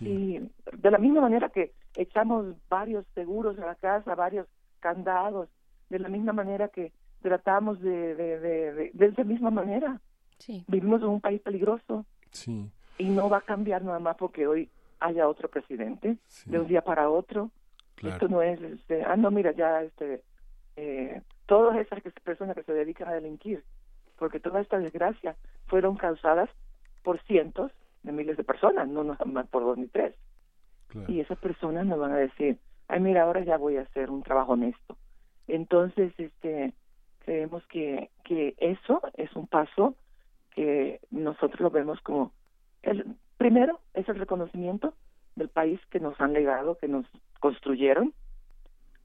Y de la misma manera que echamos varios seguros a la casa, varios candados, de la misma manera que tratamos de, de, de, de, esa misma manera. Vivimos en un país peligroso. Y no va a cambiar nada más porque hoy haya otro presidente, de un día para otro. Esto no es, este, ah, no, mira, ya, este, eh, todas esas personas que se dedican a delinquir, porque toda esta desgracia fueron causadas por cientos de miles de personas, no nada más por dos ni tres. Y esas personas nos van a decir, ay, mira, ahora ya voy a hacer un trabajo honesto. Entonces, este, creemos que, que eso es un paso que nosotros lo vemos como, el primero es el reconocimiento del país que nos han legado, que nos construyeron,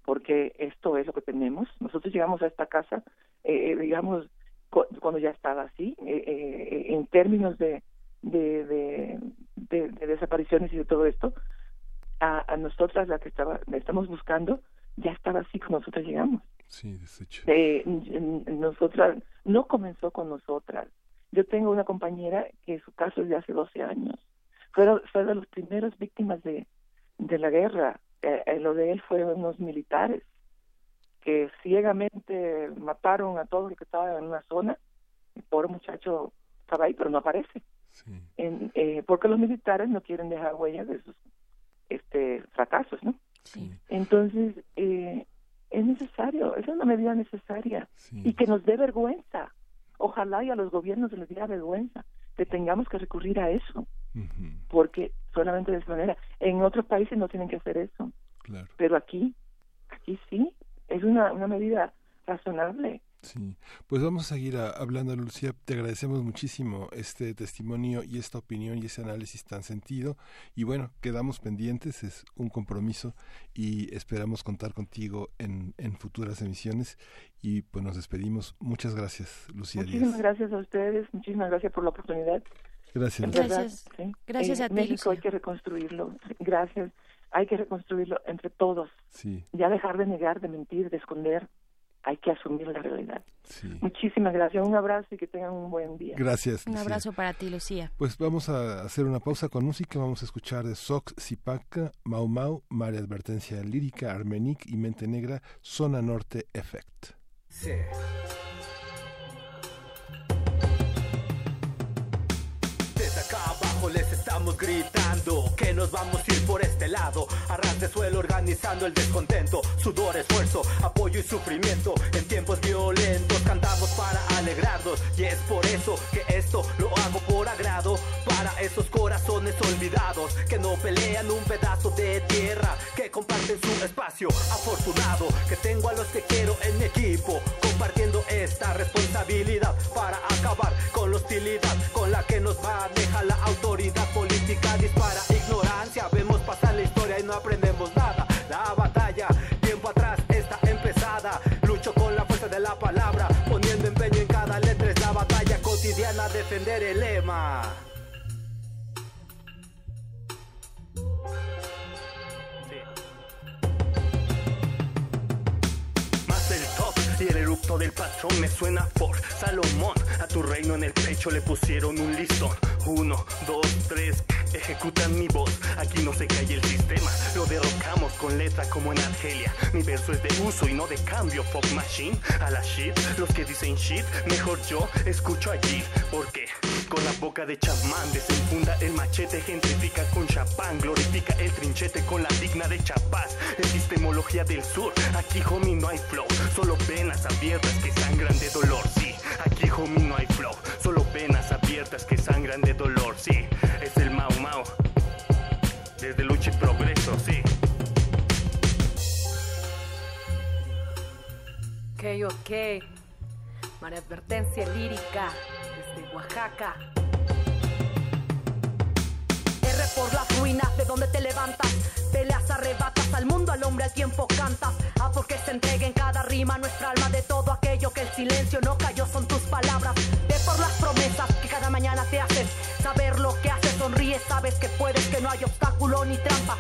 porque esto es lo que tenemos. Nosotros llegamos a esta casa, eh, eh digamos, cuando ya estaba así, eh, eh, en términos de, de, de, desapariciones y de todo esto, a, nosotras, la que estaba, estamos buscando, ya estaba así como nosotras llegamos. Sí, deshecho. Eh, nosotras, no comenzó con nosotras. Yo tengo una compañera que su caso es de hace 12 años. Fue, fue de las primeras víctimas de, de la guerra. Eh, lo de él fue unos militares que ciegamente mataron a todos los que estaban en una zona. El pobre muchacho estaba ahí, pero no aparece en, eh, porque los militares no quieren dejar huellas de sus este fracasos, ¿no? Entonces, eh, es necesario, es una medida necesaria y que nos dé vergüenza. Ojalá y a los gobiernos les diera vergüenza que tengamos que recurrir a eso, porque solamente de esa manera. En otros países no tienen que hacer eso, pero aquí, aquí sí, es una, una medida razonable Sí, pues vamos a seguir hablando, Lucía. Te agradecemos muchísimo este testimonio y esta opinión y ese análisis tan sentido. Y bueno, quedamos pendientes, es un compromiso y esperamos contar contigo en, en futuras emisiones. Y pues nos despedimos. Muchas gracias, Lucía. Muchísimas gracias a ustedes, muchísimas gracias por la oportunidad. Gracias. Gracias, gracias a ti. México hay que reconstruirlo. Gracias. Hay que reconstruirlo entre todos. Sí. Ya dejar de negar, de mentir, de esconder hay que asumir la realidad. Muchísimas gracias, un abrazo y que tengan un buen día. Gracias. Un abrazo para ti, Lucía. Pues vamos a hacer una pausa con música, vamos a escuchar de Sox, Zipaca, Mau Mau, María Advertencia Lírica, Armenic y Mente Negra, Zona Norte Effect. Sí. Les estamos gritando que nos vamos a ir por este lado. Arras de suelo organizando el descontento, sudor, esfuerzo, apoyo y sufrimiento. En tiempos violentos cantamos para alegrarnos y es por eso que esto lo hago por agrado. Para esos corazones olvidados que no pelean un pedazo de tierra, que comparten su espacio. Afortunado que tengo a los que quiero en equipo, compartiendo esta responsabilidad para acabar con la hostilidad con la que nos maneja la autoridad política dispara ignorancia. Vemos pasar la historia y no aprendemos nada. La batalla, tiempo atrás, está empezada. Lucho con la fuerza de la palabra, poniendo empeño en cada letra. Es la batalla cotidiana, defender el lema. Del patrón me suena por Salomón. A tu reino en el pecho le pusieron un listón. Uno, dos, tres, ejecutan mi voz. Aquí no se cae el sistema, lo derrocamos con letra como en Argelia. Mi verso es de uso y no de cambio. Pop machine, a la shit. Los que dicen shit, mejor yo escucho allí. Porque con la boca de chamán desenfunda el machete, gentrifica con chapán, glorifica el trinchete con la digna de chapaz. Epistemología del sur, aquí homie no hay flow, solo venas abiertas que sangran de dolor. Sí, aquí homie no hay flow, solo venas abiertas que sangran de dolor. Sí, es el Mau Mau. Desde lucha y progreso, sí. Ok, ok. María advertencia lírica desde Oaxaca. R por las ruinas de donde te levantas, peleas arrebatas al mundo, al hombre, al tiempo cantas. A porque se entregue en cada rima nuestra alma de todo aquello que el silencio no cayó son tus palabras. De por las promesas que cada mañana te haces. Saber lo que haces, sonríe, sabes que puedes, que no hay obstáculo ni trampa.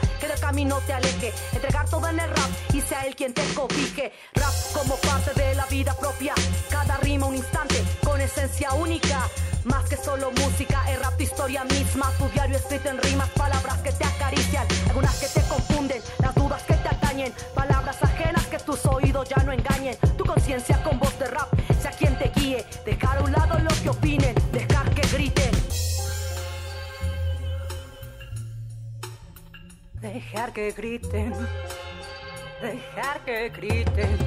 Del camino te aleje. Entregar todo en el rap y sea él quien te cobije. Rap como parte de la vida propia. Cada rima un instante con esencia única. Más que solo música, es rap de historia misma. Tu diario escrito en rimas, palabras que te acarician, algunas que te confunden, las dudas que te atañen, palabras ajenas que tus oídos ya no engañen. Tu conciencia con voz de rap, sea quien te guíe. Dejar a un lado lo Dejar que griten, dejar que griten.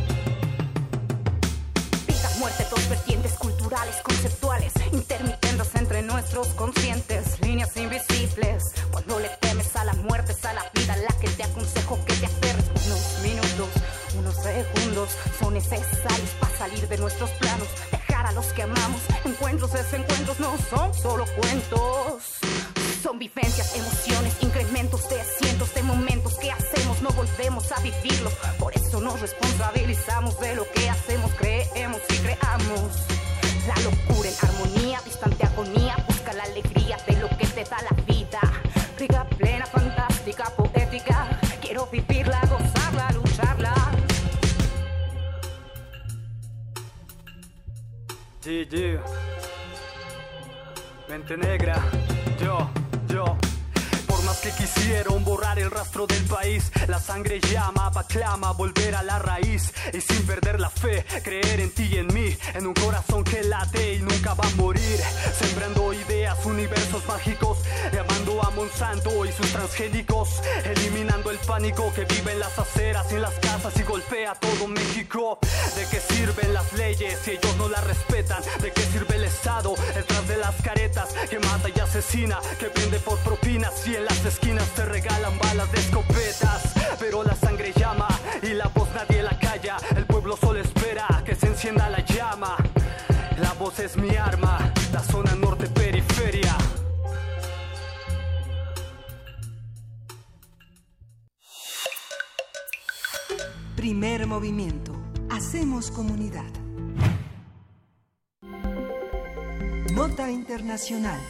Vida, muerte, dos vertientes culturales, conceptuales, intermitentes entre nuestros conscientes, líneas invisibles. Cuando le temes a la muerte, es a la vida la que te aconsejo que te aferres. Unos minutos, unos segundos son necesarios para salir de nuestros planos, dejar a los que amamos. Encuentros, desencuentros no son solo cuentos. Son vivencias, emociones, incrementos de cientos de momentos que hacemos, no volvemos a vivirlos. Por eso nos responsabilizamos de lo que hacemos, creemos y creamos. La locura en armonía, distante agonía, busca la alegría de lo que te da la vida. Rica, plena, fantástica, poética. Quiero vivirla, gozarla, lucharla. GG. Mente negra, yo, yo. Por más que quisieron borrar el rastro del país, la sangre llama, clama, volver a la raíz. Y sin perder la fe, creer en ti y en mí, en un corazón que late y nunca va a morir. Sembrando ideas, universos mágicos, llamando a Monsanto y sus transgénicos, eliminando el pánico que vive en las aceras, en las casas y golpea todo México. ¿De qué sirven las leyes si ellos no las respetan? ¿De qué sirve el Estado detrás de las caretas que mata y asesina, que vende por propinas y en las esquinas te regalan balas de escopetas? Pero la sangre llama y la voz nadie la calla. El pueblo solo espera que se encienda la llama. La voz es mi arma, la zona norte periferia. Primer movimiento. Hacemos comunidad. Nota Internacional.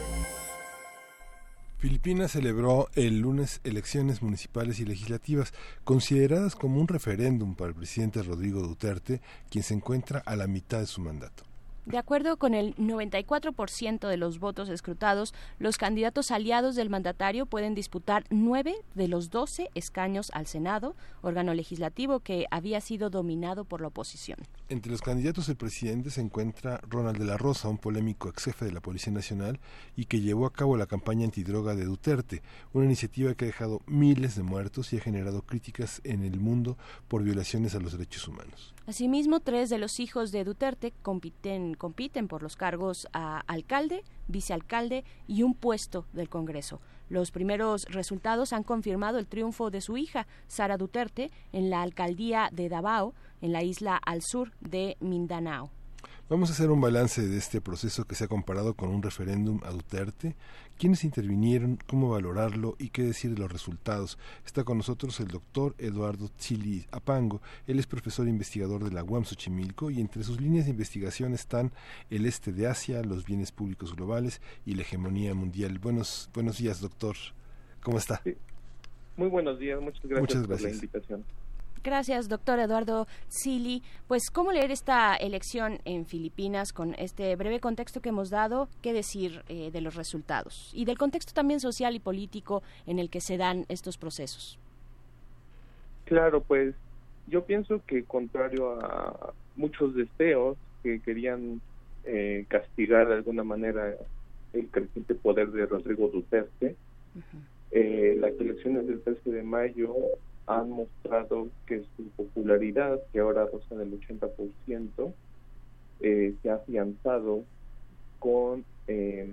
Filipinas celebró el lunes elecciones municipales y legislativas, consideradas como un referéndum para el presidente Rodrigo Duterte, quien se encuentra a la mitad de su mandato. De acuerdo con el 94% de los votos escrutados, los candidatos aliados del mandatario pueden disputar nueve de los doce escaños al Senado, órgano legislativo que había sido dominado por la oposición. Entre los candidatos del presidente se encuentra Ronald de la Rosa, un polémico ex jefe de la Policía Nacional y que llevó a cabo la campaña antidroga de Duterte, una iniciativa que ha dejado miles de muertos y ha generado críticas en el mundo por violaciones a los derechos humanos. Asimismo, tres de los hijos de Duterte compiten, compiten por los cargos a alcalde, vicealcalde y un puesto del Congreso. Los primeros resultados han confirmado el triunfo de su hija, Sara Duterte, en la alcaldía de Davao, en la isla al sur de Mindanao. Vamos a hacer un balance de este proceso que se ha comparado con un referéndum a Duterte. ¿Quiénes intervinieron? ¿Cómo valorarlo? ¿Y qué decir de los resultados? Está con nosotros el doctor Eduardo Chili Apango. Él es profesor e investigador de la UAM Xochimilco y entre sus líneas de investigación están el este de Asia, los bienes públicos globales y la hegemonía mundial. Buenos, buenos días, doctor. ¿Cómo está? Muy buenos días, muchas gracias, Muchas por la invitación. Gracias, doctor Eduardo Sili. Pues, ¿cómo leer esta elección en Filipinas con este breve contexto que hemos dado? ¿Qué decir eh, de los resultados? Y del contexto también social y político en el que se dan estos procesos. Claro, pues yo pienso que contrario a muchos deseos que querían eh, castigar de alguna manera el creciente poder de Rodrigo Duterte, eh, las elecciones del 13 de mayo han mostrado que su popularidad, que ahora roza el 80%, eh, se ha afianzado con, eh,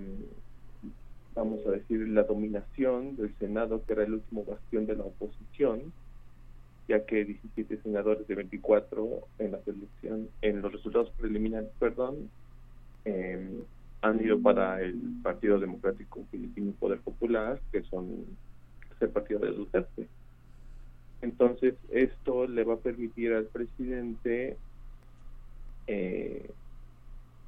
vamos a decir, la dominación del Senado, que era el último bastión de la oposición, ya que 17 senadores de 24 en la selección, en los resultados preliminares, perdón, eh, han ido para el Partido Democrático Filipino Poder Popular, que son el partido de Duterte. Entonces, esto le va a permitir al presidente, eh,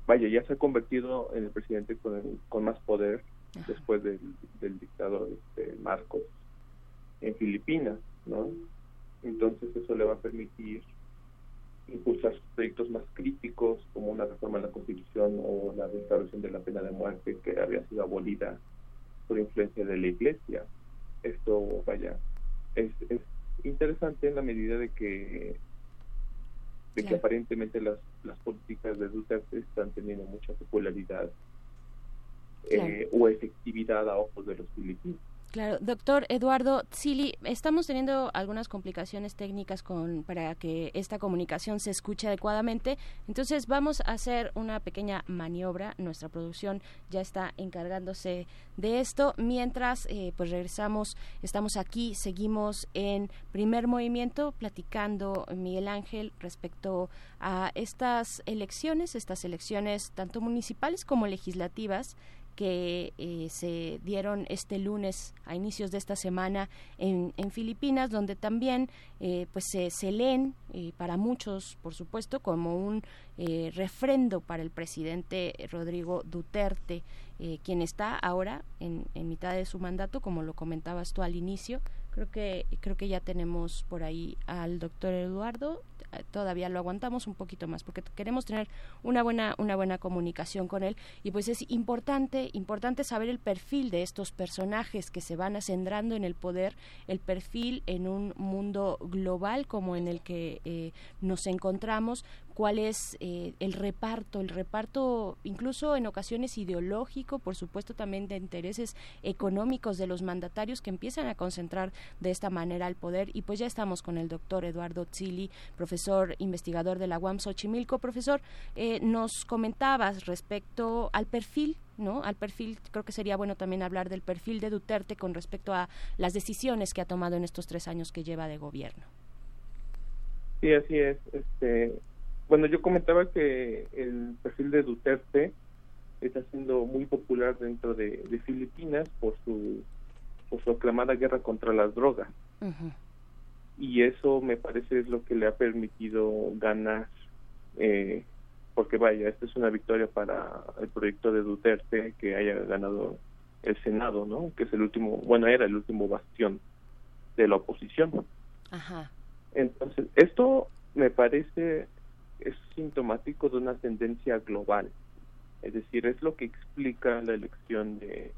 vaya, ya se ha convertido en el presidente con, con más poder después del, del dictador este, Marcos en Filipinas, ¿no? Entonces eso le va a permitir impulsar sus proyectos más críticos, como una reforma de la Constitución o la restauración de la pena de muerte que había sido abolida por influencia de la Iglesia. Esto, vaya, es, es interesante en la medida de que de que aparentemente las, las políticas de Duterte están teniendo mucha popularidad eh, o efectividad a ojos de los filipinos. Claro, doctor Eduardo Tsili, estamos teniendo algunas complicaciones técnicas con, para que esta comunicación se escuche adecuadamente, entonces vamos a hacer una pequeña maniobra, nuestra producción ya está encargándose de esto, mientras eh, pues regresamos, estamos aquí, seguimos en primer movimiento platicando Miguel Ángel respecto a estas elecciones, estas elecciones tanto municipales como legislativas, que eh, se dieron este lunes a inicios de esta semana en, en Filipinas, donde también eh, pues se, se leen eh, para muchos, por supuesto, como un refrendo para el presidente Rodrigo Duterte, quien está ahora en, en mitad de su mandato, como lo comentabas tú al inicio. Creo que creo que ya tenemos por ahí al doctor Eduardo. Todavía lo aguantamos un poquito más porque queremos tener una buena una buena comunicación con él. Y pues es importante importante saber el perfil de estos personajes que se van acendrando en el poder el perfil en un mundo global como en el que eh, nos encontramos cuál es eh, el reparto, el reparto incluso en ocasiones ideológico, por supuesto también de intereses económicos de los mandatarios que empiezan a concentrar de esta manera el poder. Y pues ya estamos con el doctor Eduardo Tzili, profesor investigador de la UAM Xochimilco. Profesor, eh, nos comentabas respecto al perfil ¿no? Al perfil, creo que sería bueno también hablar del perfil de Duterte con respecto a las decisiones que ha tomado en estos tres años que lleva de gobierno. Sí, así es. Este, bueno, yo comentaba que el perfil de Duterte está siendo muy popular dentro de, Filipinas por su por su aclamada guerra contra las drogas. Y eso me parece es lo que le ha permitido ganar, eh, porque vaya, esta es una victoria para el proyecto de Duterte que haya ganado el Senado, ¿no? Que es el último, bueno, era el último bastión de la oposición. Ajá. Entonces, esto me parece es sintomático de una tendencia global. Es decir, es lo que explica la elección de,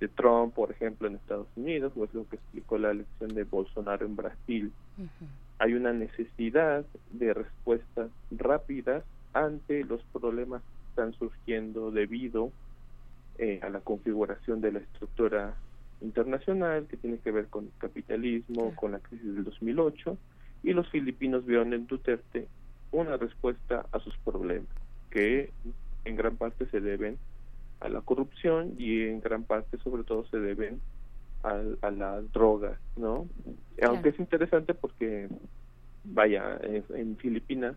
de Trump, por ejemplo, en Estados Unidos, o es lo que explicó la elección de Bolsonaro en Brasil. Hay una necesidad de respuestas rápidas ante los problemas que están surgiendo debido eh, a la configuración de la estructura internacional que tiene que ver con el capitalismo, con la crisis del 2008, y los filipinos vieron en Duterte una respuesta a sus problemas, que en gran parte se deben a la corrupción y en gran parte sobre todo se deben a, a las drogas, ¿no? Aunque es interesante porque, vaya, en, Filipinas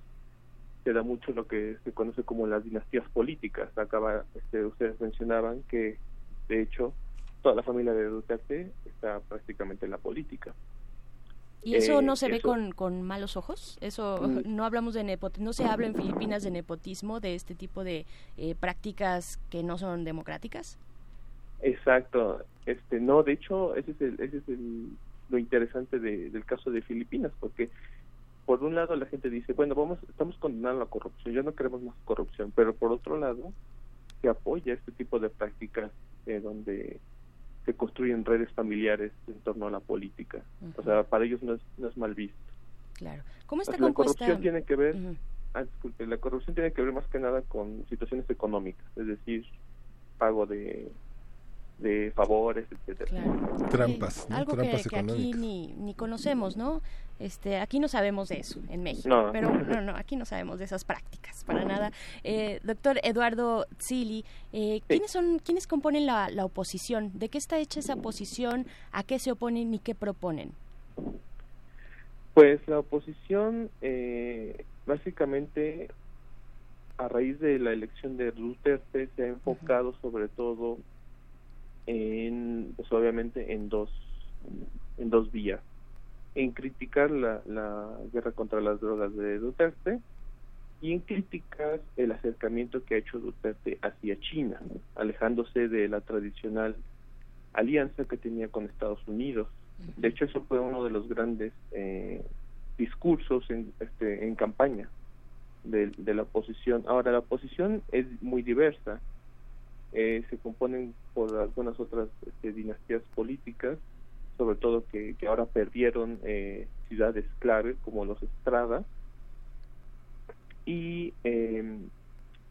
se da mucho lo que se conoce como las dinastías políticas. Acaba, este, ustedes mencionaban que, de hecho, toda la familia de Duterte está prácticamente en la política. ¿Y eso no eh, se ve con, con, malos ojos? Eso mm. no hablamos de nepotismo, no se habla en Filipinas de nepotismo, de este tipo de eh, prácticas que no son democráticas. Exacto, este no, de hecho ese es, el, ese es el, lo interesante del caso de Filipinas, porque por un lado la gente dice, bueno, vamos, estamos condenando la corrupción, ya no queremos más corrupción, pero por otro lado se apoya este tipo de prácticas eh, donde se construyen redes familiares en torno a la política. O sea, para ellos no es, no es mal visto. Claro. ¿Cómo está La corrupción tiene que ver, ah, disculpe, la corrupción tiene que ver más que nada con situaciones económicas, es decir, pago de de favores, etcétera. Trampas, algo que, aquí ni, ni conocemos, ¿no? Este, aquí no sabemos de eso en México, pero no, no, aquí no sabemos de esas prácticas para nada. Eh, doctor Eduardo Zili, eh, ¿quiénes son, quiénes componen la, la oposición? ¿De qué está hecha esa oposición? ¿A qué se oponen y qué proponen? Pues la oposición, eh, básicamente, a raíz de la elección de Duterte, se ha enfocado sobre todo en, pues obviamente, en dos, en dos vías en criticar la, la guerra contra las drogas de Duterte y en criticar el acercamiento que ha hecho Duterte hacia China, alejándose de la tradicional alianza que tenía con Estados Unidos. De hecho, eso fue uno de los grandes eh, discursos en, este, en campaña de, de, la oposición. Ahora, la oposición es muy diversa. Eh, se componen por algunas otras este, dinastías políticas, sobre todo que, que ahora perdieron eh, ciudades clave como los Estrada, y eh,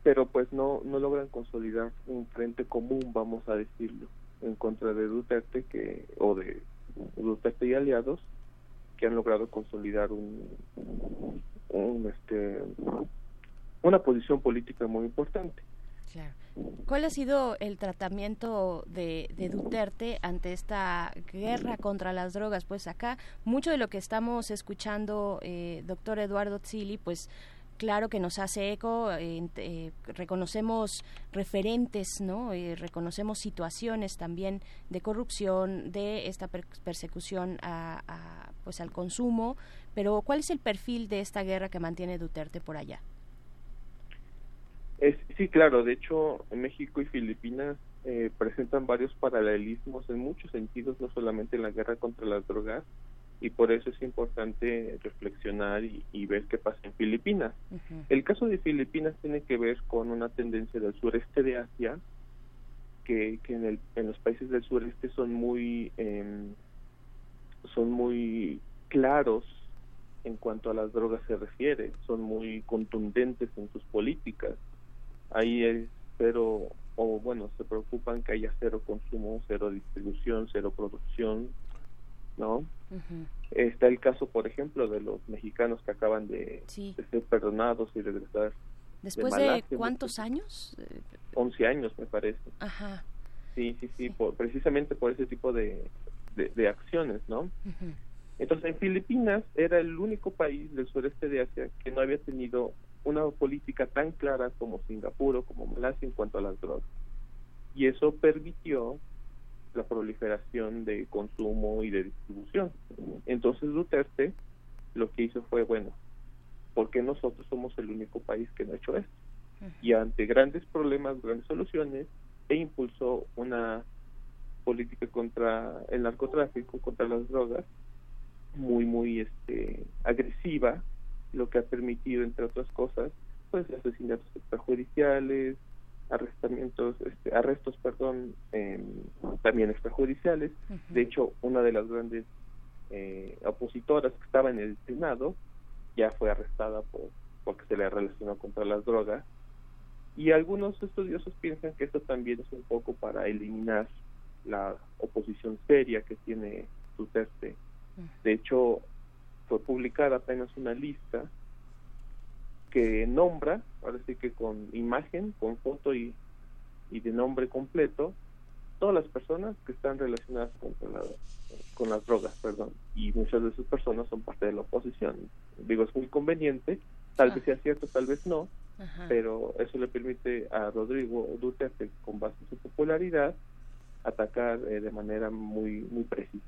pero pues no no logran consolidar un frente común vamos a decirlo en contra de Duterte que o de Duterte y aliados que han logrado consolidar un, un este una posición política muy importante. ¿Cuál ha sido el tratamiento de, Duterte ante esta guerra contra las drogas? Pues acá mucho de lo que estamos escuchando, eh, doctor Eduardo Zilli, pues claro que nos hace eco, eh, reconocemos referentes, ¿no? Eh, reconocemos situaciones también de corrupción, de esta per persecución a, pues al consumo, pero ¿cuál es el perfil de esta guerra que mantiene Duterte por allá? Es, sí, claro, de hecho México y Filipinas eh, presentan varios paralelismos en muchos sentidos, no solamente en la guerra contra las drogas, y por eso es importante reflexionar y, y ver qué pasa en Filipinas. Uh -huh. El caso de Filipinas tiene que ver con una tendencia del sureste de Asia, que, que en, el, en los países del sureste son muy, eh, son muy claros en cuanto a las drogas se refiere, son muy contundentes en sus políticas. Ahí es cero, o bueno, se preocupan que haya cero consumo, cero distribución, cero producción, ¿no? Uh -huh. Está el caso, por ejemplo, de los mexicanos que acaban de, sí. de ser perdonados y regresar. ¿Después de, Malasia, de cuántos años? 11 años, me parece. Ajá. Sí, sí, sí, por, precisamente por ese tipo de, de, de acciones, ¿no? Uh -huh. Entonces, en Filipinas era el único país del sureste de Asia que no había tenido una política tan clara como Singapur o como Malasia en cuanto a las drogas. Y eso permitió la proliferación de consumo y de distribución. Entonces Duterte lo que hizo fue, bueno, porque nosotros somos el único país que no ha hecho esto? Y ante grandes problemas, grandes soluciones, e impulsó una política contra el narcotráfico, contra las drogas, muy, muy este, agresiva, lo que ha permitido, entre otras cosas, pues asesinatos extrajudiciales, arrestamientos, este, arrestos, perdón, eh, también extrajudiciales. Uh -huh. De hecho, una de las grandes eh, opositoras que estaba en el Senado ya fue arrestada por porque se le relacionó contra las drogas. Y algunos estudiosos piensan que esto también es un poco para eliminar la oposición seria que tiene Duterte. Uh -huh. De hecho, fue publicada apenas una lista que nombra, ahora sí que con imagen, con foto y, y de nombre completo, todas las personas que están relacionadas con, la, con las drogas, perdón, y muchas de esas personas son parte de la oposición. Digo, es muy conveniente, tal ah. vez sea cierto, tal vez no, Ajá. pero eso le permite a Rodrigo Duterte, con base en su popularidad, atacar eh, de manera muy, muy precisa.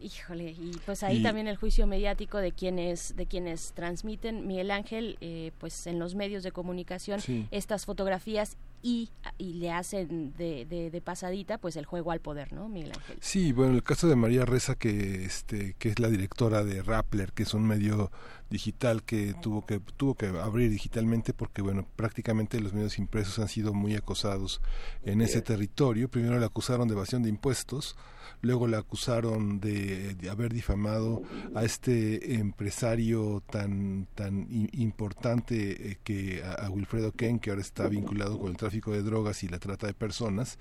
Híjole, y pues ahí y, también el juicio mediático de quienes de quienes transmiten Miguel Ángel, eh, pues en los medios de comunicación sí. estas fotografías y, y le hacen de, de, de, pasadita pues el juego al poder, ¿no, Miguel Ángel? Sí, bueno, el caso de María Reza que este que es la directora de Rappler, que es un medio digital que tuvo que tuvo que abrir digitalmente porque bueno, prácticamente los medios impresos han sido muy acosados en ese territorio. Primero le acusaron de evasión de impuestos, luego le acusaron de, de haber difamado a este empresario tan tan importante eh, que a, a, Wilfredo Ken que ahora está vinculado con el tráfico de drogas y la trata de personas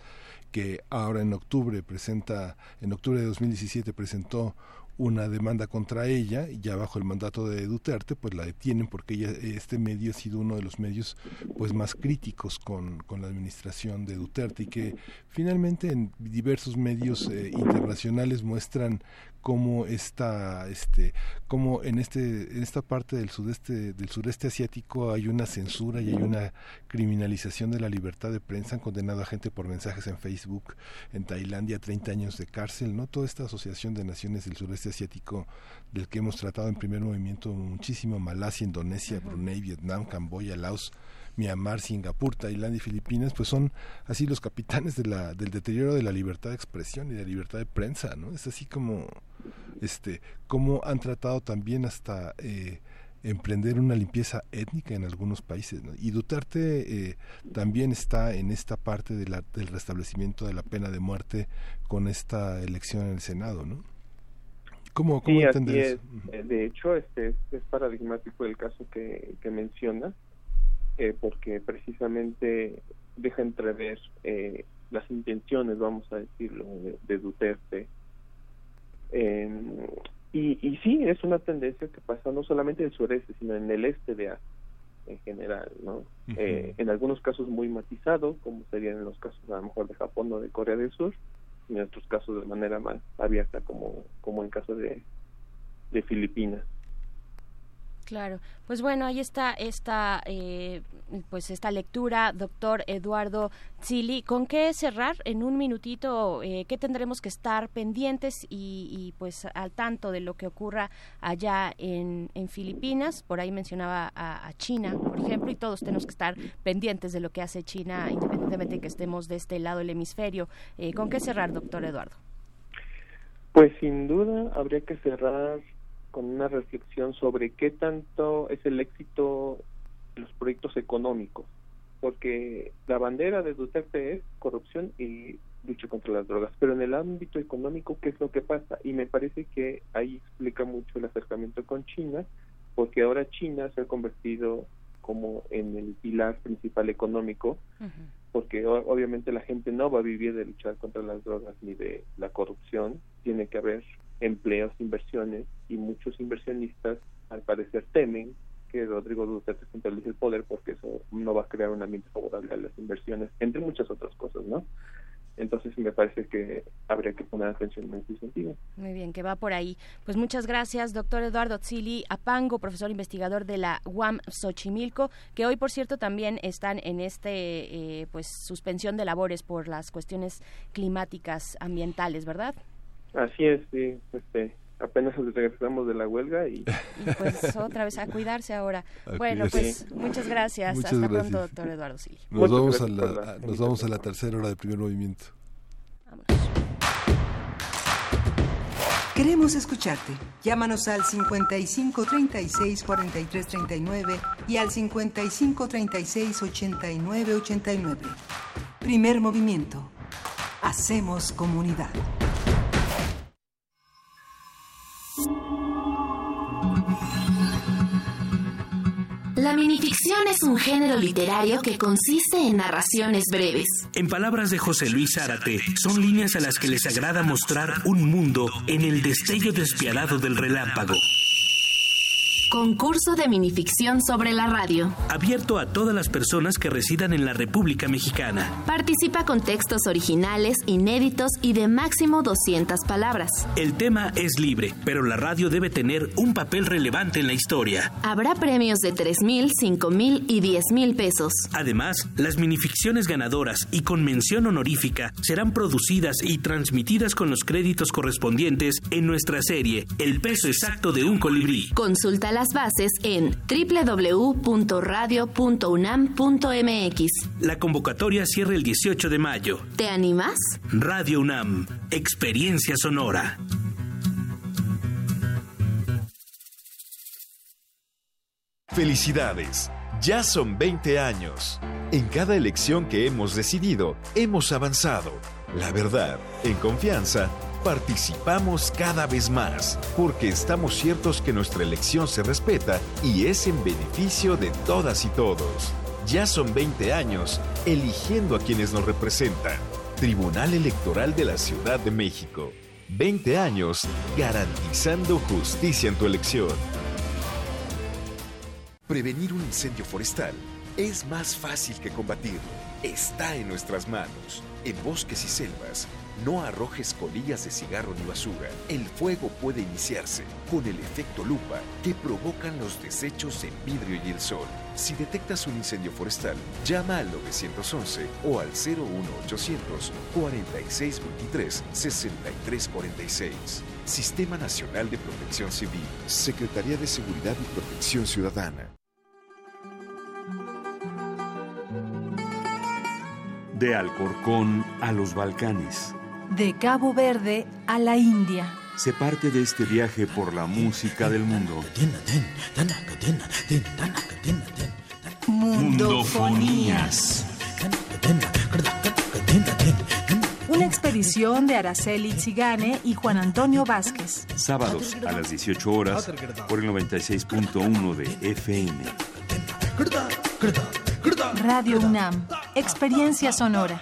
que ahora en octubre presenta en octubre de 2017 presentó una demanda contra ella y ya bajo el mandato de Duterte pues la detienen porque ella, este medio ha sido uno de los medios pues más críticos con, con la administración de Duterte y que finalmente en diversos medios eh, internacionales muestran cómo está este cómo en este en esta parte del sudeste del sureste asiático hay una censura y hay una criminalización de la libertad de prensa han condenado a gente por mensajes en Facebook en Tailandia 30 años de cárcel no toda esta asociación de naciones del sureste asiático del que hemos tratado en primer movimiento muchísimo, Malasia, Indonesia, Brunei, Vietnam, Camboya, Laos, Myanmar, Singapur, Tailandia y Filipinas, pues son así los capitanes de la, del deterioro de la libertad de expresión y de la libertad de prensa, ¿no? Es así como, este, como han tratado también hasta eh, emprender una limpieza étnica en algunos países. Y Duterte eh, también está en esta parte de la, del restablecimiento de la pena de muerte con esta elección en el Senado, ¿no? ¿Cómo, cómo eso? Eh, de hecho, este es, paradigmático el caso que, que menciona, eh, porque precisamente deja entrever eh, las intenciones, vamos a decirlo, de, Duterte. Eh, y, y sí, es una tendencia que pasa no solamente en el sureste, sino en el este de Asia en general, ¿no? eh, en algunos casos muy matizado, como serían en los casos a lo mejor de Japón o de Corea del Sur, y en otros casos de manera más abierta, como, como en caso de, de Filipinas. Claro, pues bueno, ahí está esta, eh, pues esta lectura, doctor Eduardo Zili. ¿Con qué cerrar en un minutito? Eh, ¿Qué tendremos que estar pendientes y, pues al tanto de lo que ocurra allá en, Filipinas? Por ahí mencionaba a, China, por ejemplo, y todos tenemos que estar pendientes de lo que hace China, independientemente de que estemos de este lado del hemisferio. Eh, ¿Con qué cerrar, doctor Eduardo? Pues sin duda habría que cerrar con una reflexión sobre qué tanto es el éxito de los proyectos económicos, porque la bandera de Duterte es corrupción y lucha contra las drogas, pero en el ámbito económico, ¿qué es lo que pasa? Y me parece que ahí explica mucho el acercamiento con China, porque ahora China se ha convertido como en el pilar principal económico, porque obviamente la gente no va a vivir de luchar contra las drogas ni de la corrupción, tiene que haber empleos, inversiones y muchos inversionistas al parecer temen que Rodrigo Duterte centralice el poder porque eso no va a crear un ambiente favorable a las inversiones, entre muchas otras cosas, ¿no? Entonces me parece que habría que poner atención en ese sentido. Muy bien, que va por ahí. Pues muchas gracias, doctor Eduardo Tzili Apango, profesor investigador de la UAM Xochimilco, que hoy, por cierto, también están en este, eh, pues, suspensión de labores por las cuestiones climáticas ambientales, ¿verdad? Así es, sí, este, apenas regresamos de la huelga y... pues otra vez a cuidarse ahora. bueno, pues muchas gracias. Hasta pronto, doctor Eduardo Silva. Nos, vamos a, la, nos vamos a la tercera hora de primer movimiento. Queremos escucharte. Llámanos al 55 36 43 39 y al 55 36 89 89. Primer movimiento. Hacemos comunidad. La minificción es un género literario que consiste en narraciones breves. En palabras de José Luis Zárate, son líneas a las que les agrada mostrar un mundo en el destello despiadado del relámpago. Concurso de minificción sobre la radio. Abierto a todas las personas que residan en la República Mexicana. Participa con textos originales, inéditos y de máximo 200 palabras. El tema es libre, pero la radio debe tener un papel relevante en la historia. Habrá premios de 3 mil, 5 mil y 10 mil pesos. Además, las minificciones ganadoras y con mención honorífica serán producidas y transmitidas con los créditos correspondientes en nuestra serie El peso exacto de un colibrí. Consulta las bases en www.radio.unam.mx. La convocatoria cierra el 18 de mayo. ¿Te animas? Radio UNAM, Experiencia Sonora. Felicidades, ya son 20 años. En cada elección que hemos decidido, hemos avanzado. La verdad, en confianza, participamos cada vez más, porque estamos ciertos que nuestra elección se respeta y es en beneficio de todas y todos. Ya son 20 años eligiendo a quienes nos representan. Tribunal Electoral de la Ciudad de México. 20 años garantizando justicia en tu elección. Prevenir un incendio forestal es más fácil que combatirlo está en nuestras manos. En bosques y selvas, no arrojes colillas de cigarro ni basura. El fuego puede iniciarse con el efecto lupa que provocan los desechos en vidrio y el sol. Si detectas un incendio forestal, llama al 911 o al 01800 4623 6346. Sistema Nacional de Protección Civil. Secretaría de Seguridad y Protección Ciudadana. De Alcorcón a los Balcanes. De Cabo Verde a la India. Se parte de este viaje por la música del mundo. Mundofonías. Una expedición de Araceli Zigane y Juan Antonio Vázquez. Sábados a las 18 horas por el 96.1 de FM. Radio UNAM. Experiencia sonora.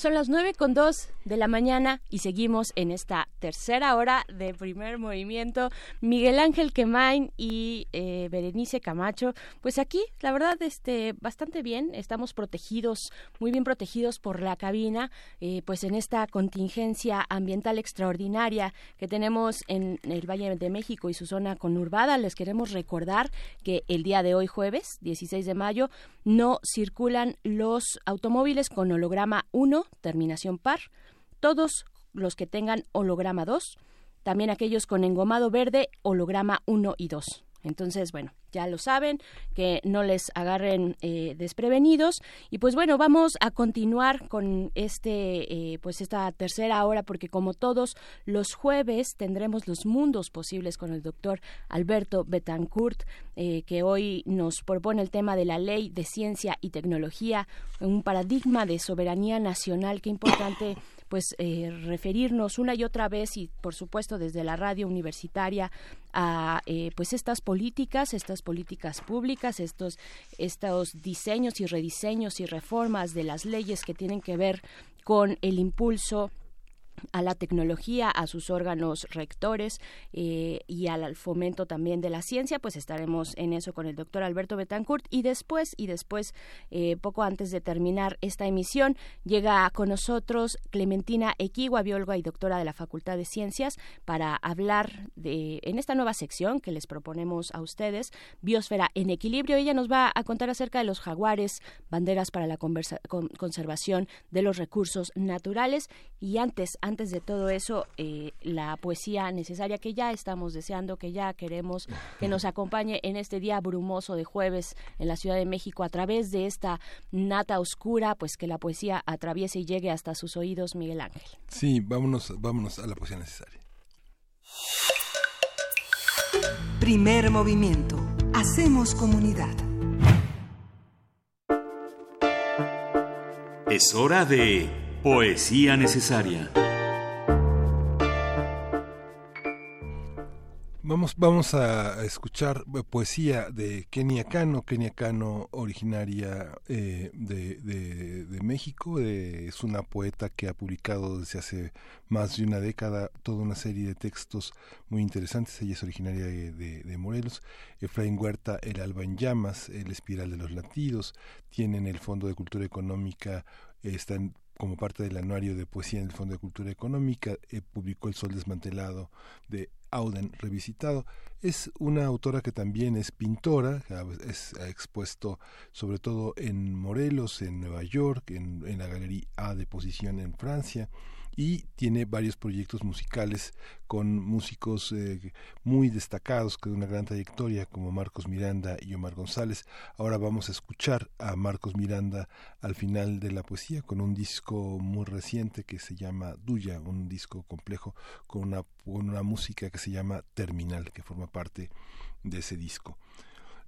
Son las nueve con dos de la mañana y seguimos en esta tercera hora de primer movimiento. Miguel Ángel Quemain y eh, Berenice Camacho, pues aquí, la verdad, este, bastante bien. Estamos protegidos, muy bien protegidos por la cabina, eh, pues en esta contingencia ambiental extraordinaria que tenemos en el Valle de México y su zona conurbada. Les queremos recordar que el día de hoy, jueves 16 de mayo, no circulan los automóviles con holograma 1 terminación par, todos los que tengan holograma 2, también aquellos con engomado verde, holograma 1 y 2. Entonces, bueno, ya lo saben, que no les agarren eh, desprevenidos. Y pues bueno, vamos a continuar con este, eh, pues esta tercera hora, porque como todos los jueves tendremos los mundos posibles con el doctor Alberto Betancourt, eh, que hoy nos propone el tema de la ley de ciencia y tecnología, un paradigma de soberanía nacional. Qué importante pues eh, referirnos una y otra vez y por supuesto desde la radio universitaria a eh, pues estas políticas, estas políticas públicas, estos estos diseños y rediseños y reformas de las leyes que tienen que ver con el impulso a la tecnología, a sus órganos rectores eh, y al fomento también de la ciencia, pues estaremos en eso con el doctor Alberto Betancourt y después, y después, eh, poco antes de terminar esta emisión, llega con nosotros Clementina Equigua, bióloga y doctora de la Facultad de Ciencias, para hablar de, en esta nueva sección que les proponemos a ustedes, Biosfera en Equilibrio. Ella nos va a contar acerca de los jaguares, banderas para la conservación de los recursos naturales y antes, antes de todo eso, eh, la poesía necesaria que ya estamos deseando, que ya queremos que nos acompañe en este día brumoso de jueves en la Ciudad de México a través de esta nata oscura, pues que la poesía atraviese y llegue hasta sus oídos, Miguel Ángel. Sí, vámonos, vámonos a la poesía necesaria. Primer movimiento. Hacemos comunidad. Es hora de poesía necesaria. Vamos, vamos a escuchar poesía de Kenia Cano, Kenia Cano originaria eh, de, de, México, es una poeta que ha publicado desde hace más de una década toda una serie de textos muy interesantes, ella es originaria de, Morelos, Efraín Huerta, El alba en llamas, El espiral de los latidos, tienen el Fondo de Cultura Económica, están como parte del anuario de poesía en el Fondo de Cultura Económica, eh, publicó El Sol Desmantelado de Auden revisitado. Es una autora que también es pintora, es, ha expuesto sobre todo en Morelos, en Nueva York, en, en la Galería A de Posición en Francia y tiene varios proyectos musicales con músicos eh, muy destacados que de una gran trayectoria como Marcos Miranda y Omar González. Ahora vamos a escuchar a Marcos Miranda al final de la poesía con un disco muy reciente que se llama Duya, un disco complejo con una, con una música que se llama Terminal, que forma parte de ese disco.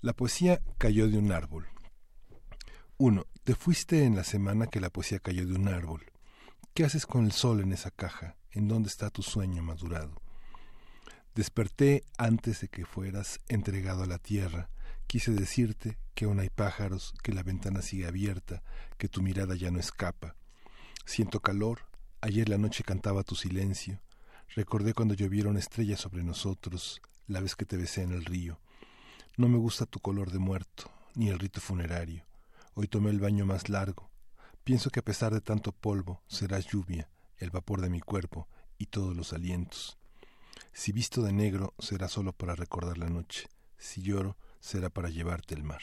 La poesía cayó de un árbol. Uno, Te fuiste en la semana que la poesía cayó de un árbol. ¿Qué haces con el sol en esa caja? ¿En dónde está tu sueño madurado? Desperté antes de que fueras entregado a la tierra, Quise decirte que aún hay pájaros, que la ventana sigue abierta, que tu mirada ya no escapa. Siento calor, ayer la noche cantaba tu silencio, recordé cuando llovieron estrellas sobre nosotros, la vez que te besé en el río. No me gusta tu color de muerto, ni el rito funerario. Hoy tomé el baño más largo. Pienso que a pesar de tanto polvo, será lluvia, el vapor de mi cuerpo y todos los alientos. Si visto de negro, será solo para recordar la noche. Si lloro, será para llevarte el mar.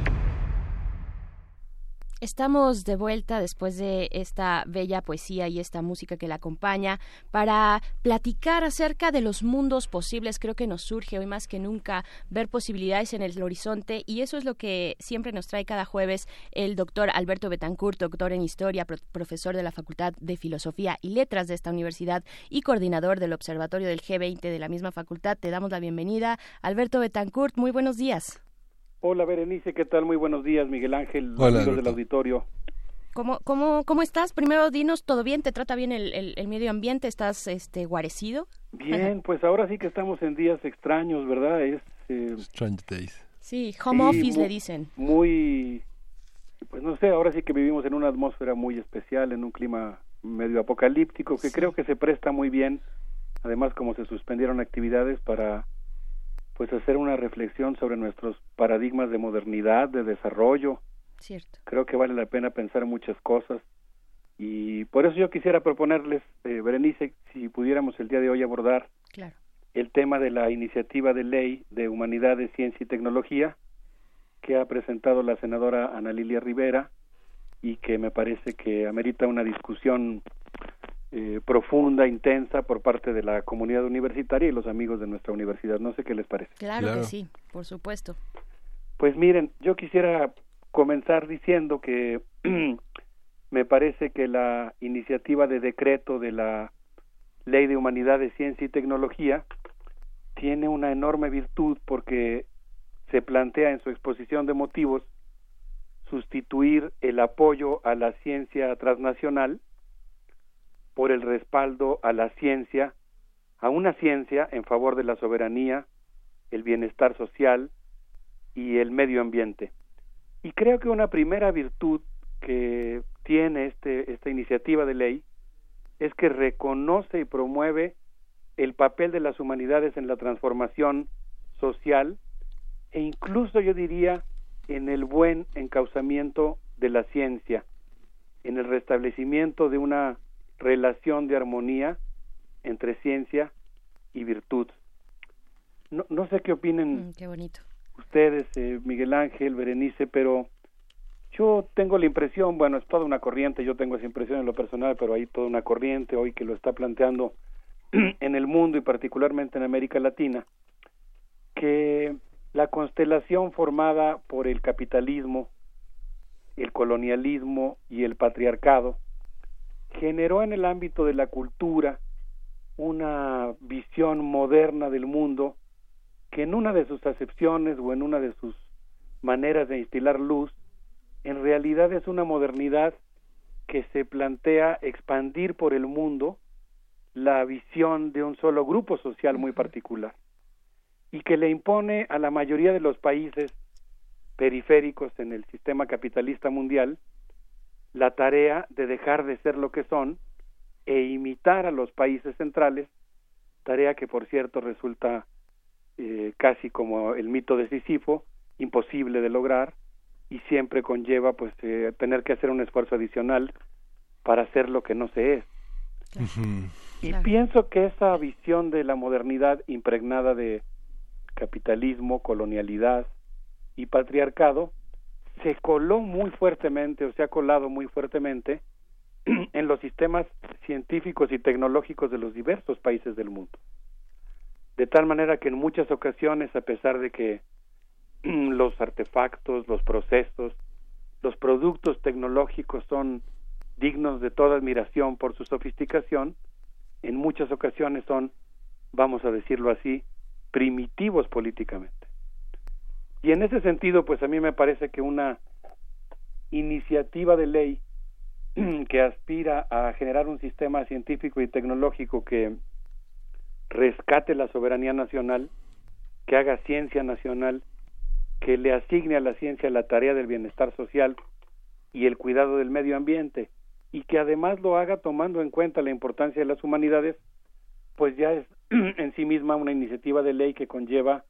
Estamos de vuelta después de esta bella poesía y esta música que la acompaña para platicar acerca de los mundos posibles. Creo que nos surge hoy más que nunca ver posibilidades en el horizonte y eso es lo que siempre nos trae cada jueves el doctor Alberto Betancourt, doctor en historia, profesor de la Facultad de Filosofía y Letras de esta universidad y coordinador del Observatorio del G20 de la misma facultad. Te damos la bienvenida. Alberto Betancourt, muy buenos días. Hola Berenice, ¿qué tal? Muy buenos días, Miguel Ángel, amigos del auditorio. ¿Cómo, cómo, ¿Cómo estás? Primero dinos, ¿todo bien? ¿Te trata bien el, el, medio ambiente? ¿Estás este, guarecido? Bien, pues ahora sí que estamos en días extraños, ¿verdad? Es, eh, Strange days. Sí, home office le dicen. Muy, pues no sé, ahora sí que vivimos en una atmósfera muy especial, en un clima medio apocalíptico, que creo que se presta muy bien, además como se suspendieron actividades para pues hacer una reflexión sobre nuestros paradigmas de modernidad, de desarrollo. Cierto. Creo que vale la pena pensar muchas cosas y por eso yo quisiera proponerles, eh, Berenice, si pudiéramos el día de hoy abordar el tema de la iniciativa de ley de humanidades, ciencia y tecnología que ha presentado la senadora Ana Lilia Rivera y que me parece que amerita una discusión eh, profunda, intensa por parte de la comunidad universitaria y los amigos de nuestra universidad. No sé qué les parece. Claro, que sí, por supuesto. Pues miren, yo quisiera comenzar diciendo que me parece que la iniciativa de decreto de la Ley de Humanidades, Ciencia y Tecnología tiene una enorme virtud porque se plantea en su exposición de motivos sustituir el apoyo a la ciencia transnacional por el respaldo a la ciencia, a una ciencia en favor de la soberanía, el bienestar social y el medio ambiente. Y creo que una primera virtud que tiene este, esta iniciativa de ley es que reconoce y promueve el papel de las humanidades en la transformación social e incluso yo diría en el buen encauzamiento de la ciencia, en el restablecimiento de una relación de armonía entre ciencia y virtud. No, no sé qué opinen mm, qué bonito. ustedes, eh, Miguel Ángel, Berenice, pero yo tengo la impresión, bueno, es toda una corriente, yo tengo esa impresión en lo personal, pero hay toda una corriente hoy que lo está planteando en el mundo y particularmente en América Latina, que la constelación formada por el capitalismo, el colonialismo y el patriarcado generó en el ámbito de la cultura una visión moderna del mundo que en una de sus acepciones o en una de sus maneras de instilar luz, en realidad es una modernidad que se plantea expandir por el mundo la visión de un solo grupo social muy particular y que le impone a la mayoría de los países periféricos en el sistema capitalista mundial la tarea de dejar de ser lo que son e imitar a los países centrales, tarea que por cierto resulta eh, casi como el mito de Sísifo, imposible de lograr y siempre conlleva pues eh, tener que hacer un esfuerzo adicional para hacer lo que no se es. Y pienso que esa visión de la modernidad impregnada de capitalismo, colonialidad y patriarcado se coló muy fuertemente o se ha colado muy fuertemente en los sistemas científicos y tecnológicos de los diversos países del mundo. De tal manera que en muchas ocasiones, a pesar de que los artefactos, los procesos, los productos tecnológicos son dignos de toda admiración por su sofisticación, en muchas ocasiones son, vamos a decirlo así, primitivos políticamente. Y en ese sentido, pues a mí me parece que una iniciativa de ley que aspira a generar un sistema científico y tecnológico que rescate la soberanía nacional, que haga ciencia nacional, que le asigne a la ciencia la tarea del bienestar social y el cuidado del medio ambiente, y que además lo haga tomando en cuenta la importancia de las humanidades, pues ya es en sí misma una iniciativa de ley que conlleva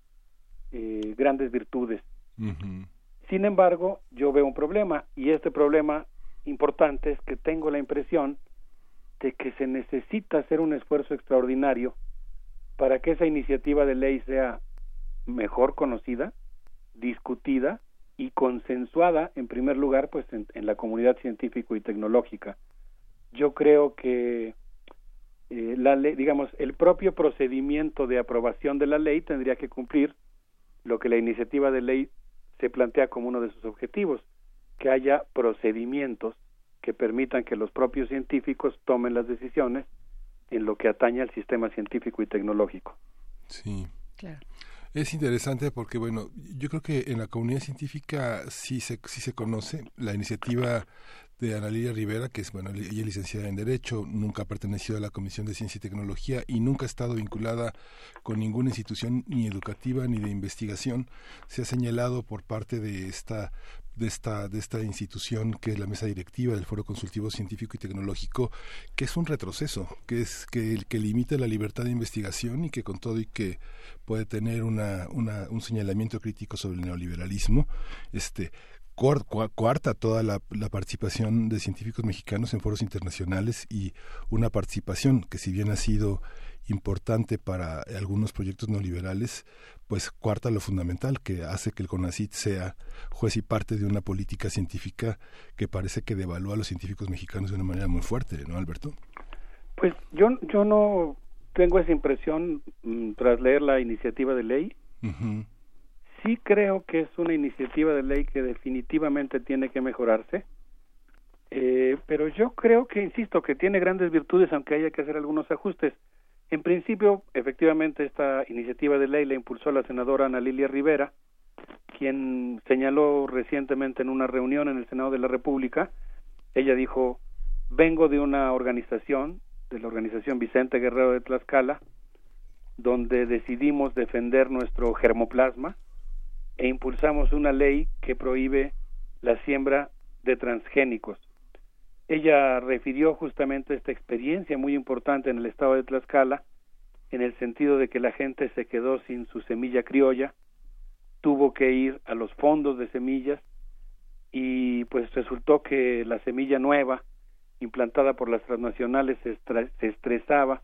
eh, grandes virtudes. Sin embargo, yo veo un problema y este problema importante es que tengo la impresión de que se necesita hacer un esfuerzo extraordinario para que esa iniciativa de ley sea mejor conocida, discutida y consensuada en primer lugar pues en, la comunidad científico y tecnológica. Yo creo que eh, la ley, digamos, el propio procedimiento de aprobación de la ley tendría que cumplir lo que la iniciativa de ley se plantea como uno de sus objetivos, que haya procedimientos que permitan que los propios científicos tomen las decisiones en lo que atañe al sistema científico y tecnológico. Sí. Claro. Es interesante porque, bueno, yo creo que en la comunidad científica sí se, sí se conoce la iniciativa de Ana Lilia Rivera, que es, bueno, ella es licenciada en Derecho, nunca ha pertenecido a la Comisión de Ciencia y Tecnología y nunca ha estado vinculada con ninguna institución ni educativa ni de investigación. Se ha señalado por parte de esta de esta, de esta institución que es la mesa directiva del Foro Consultivo Científico y Tecnológico, que es un retroceso, que es que, que limita la libertad de investigación y que con todo y que puede tener una, una, un señalamiento crítico sobre el neoliberalismo, este cuarta toda la, participación de científicos mexicanos en foros internacionales y una participación que si bien ha sido importante para algunos proyectos neoliberales, pues cuarta lo fundamental, que hace que el CONACIT sea juez y parte de una política científica que parece que devalúa a los científicos mexicanos de una manera muy fuerte, ¿no, Alberto? Pues yo, yo no tengo esa impresión mm, tras leer la iniciativa de ley sí creo que es una iniciativa de ley que definitivamente tiene que mejorarse, eh, pero yo creo que, insisto, que tiene grandes virtudes, aunque haya que hacer algunos ajustes. En principio, efectivamente, esta iniciativa de ley la impulsó la senadora Ana Lilia Rivera, quien señaló recientemente en una reunión en el Senado de la República, ella dijo, vengo de una organización, de la organización Vicente Guerrero de Tlaxcala, donde decidimos defender nuestro germoplasma, e impulsamos una ley que prohíbe la siembra de transgénicos. Ella refirió justamente esta experiencia muy importante en el estado de Tlaxcala, en el sentido de que la gente se quedó sin su semilla criolla, tuvo que ir a los fondos de semillas y pues resultó que la semilla nueva implantada por las transnacionales se, se estresaba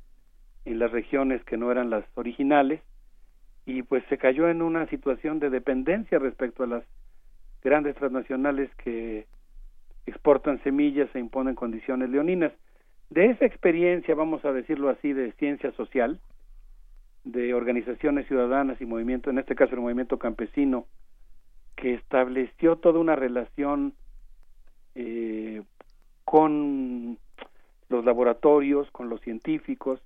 en las regiones que no eran las originales y pues se cayó en una situación de dependencia respecto a las grandes transnacionales que exportan semillas e imponen condiciones leoninas. De esa experiencia, vamos a decirlo así, de ciencia social, de organizaciones ciudadanas y movimiento, en este caso el movimiento campesino, que estableció toda una relación eh, con los laboratorios, con los científicos,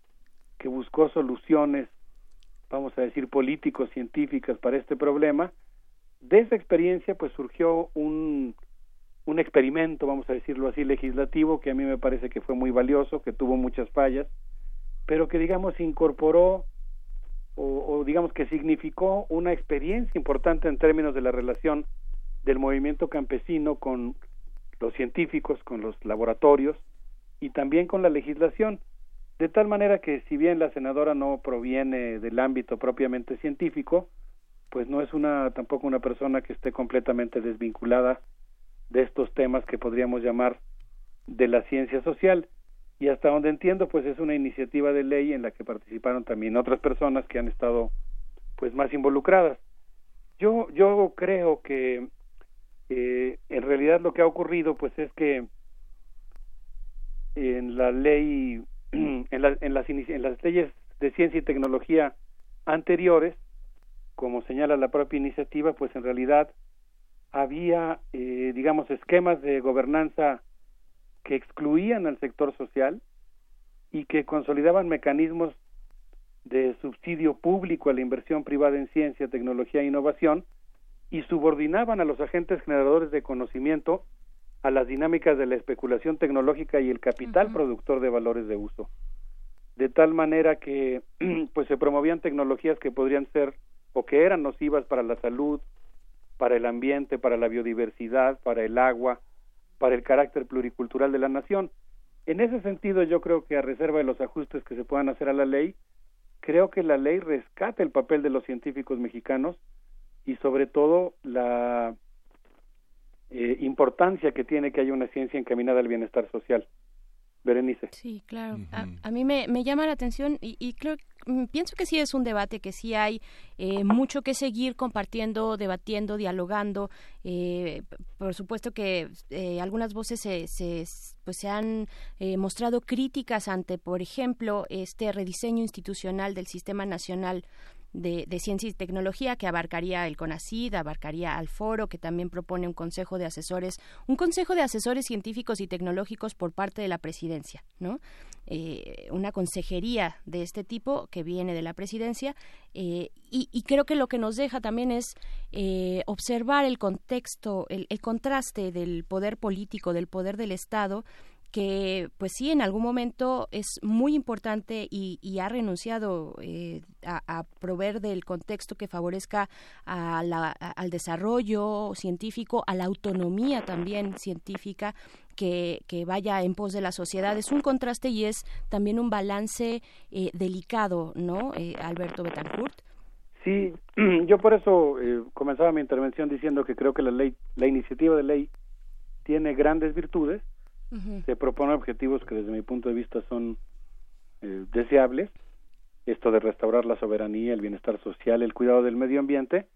que buscó soluciones vamos a decir, políticos, científicas para este problema, de esa experiencia pues surgió un, un experimento, vamos a decirlo así, legislativo, que a mí me parece que fue muy valioso, que tuvo muchas fallas, pero que digamos incorporó o, o, digamos que significó una experiencia importante en términos de la relación del movimiento campesino con los científicos, con los laboratorios y también con la legislación. De tal manera que si bien la senadora no proviene del ámbito propiamente científico, pues no es una tampoco una persona que esté completamente desvinculada de estos temas que podríamos llamar de la ciencia social. Y hasta donde entiendo pues es una iniciativa de ley en la que participaron también otras personas que han estado pues más involucradas. Yo yo creo que eh, en realidad lo que ha ocurrido pues es que en la ley en, en, las, en las leyes de ciencia y tecnología anteriores, como señala la propia iniciativa, pues en realidad había, eh, digamos, esquemas de gobernanza que excluían al sector social y que consolidaban mecanismos de subsidio público a la inversión privada en ciencia, tecnología e innovación y subordinaban a los agentes generadores de conocimiento a las dinámicas de la especulación tecnológica y el capital productor de valores de uso. De tal manera que pues se promovían tecnologías que podrían ser o que eran nocivas para la salud, para el ambiente, para la biodiversidad, para el agua, para el carácter pluricultural de la nación. En ese sentido, yo creo que a reserva de los ajustes que se puedan hacer a la ley, creo que la ley rescata el papel de los científicos mexicanos y sobre todo la eh, importancia que tiene que haya una ciencia encaminada al bienestar social. Berenice. Sí, claro. a, mí me, me, llama la atención y, y creo mm, pienso que sí es un debate, que sí hay eh, mucho que seguir compartiendo, debatiendo, dialogando. Eh, por supuesto que eh, algunas voces se, se, pues se han mostrado críticas ante, por ejemplo, este rediseño institucional del Sistema Nacional de, Ciencia y Tecnología que abarcaría el CONACID, abarcaría al foro, que también propone un consejo de asesores, un consejo de asesores científicos y tecnológicos por parte de la presidencia, ¿no? Eh, una consejería de este tipo que viene de la presidencia eh, y, creo que lo que nos deja también es eh, observar el contexto, el contraste del poder político, del poder del Estado que pues sí en algún momento es muy importante y, ha renunciado eh, a, proveer del contexto que favorezca al desarrollo científico, a la autonomía también científica que, vaya en pos de la sociedad. Es un contraste y es también un balance eh, delicado, ¿no, eh, Alberto Betancourt? Sí, yo por eso comenzaba mi intervención diciendo que creo que la ley, la iniciativa de ley tiene grandes virtudes se propone objetivos que desde mi punto de vista son eh, deseables, esto de restaurar la soberanía, el bienestar social, el cuidado del medio ambiente,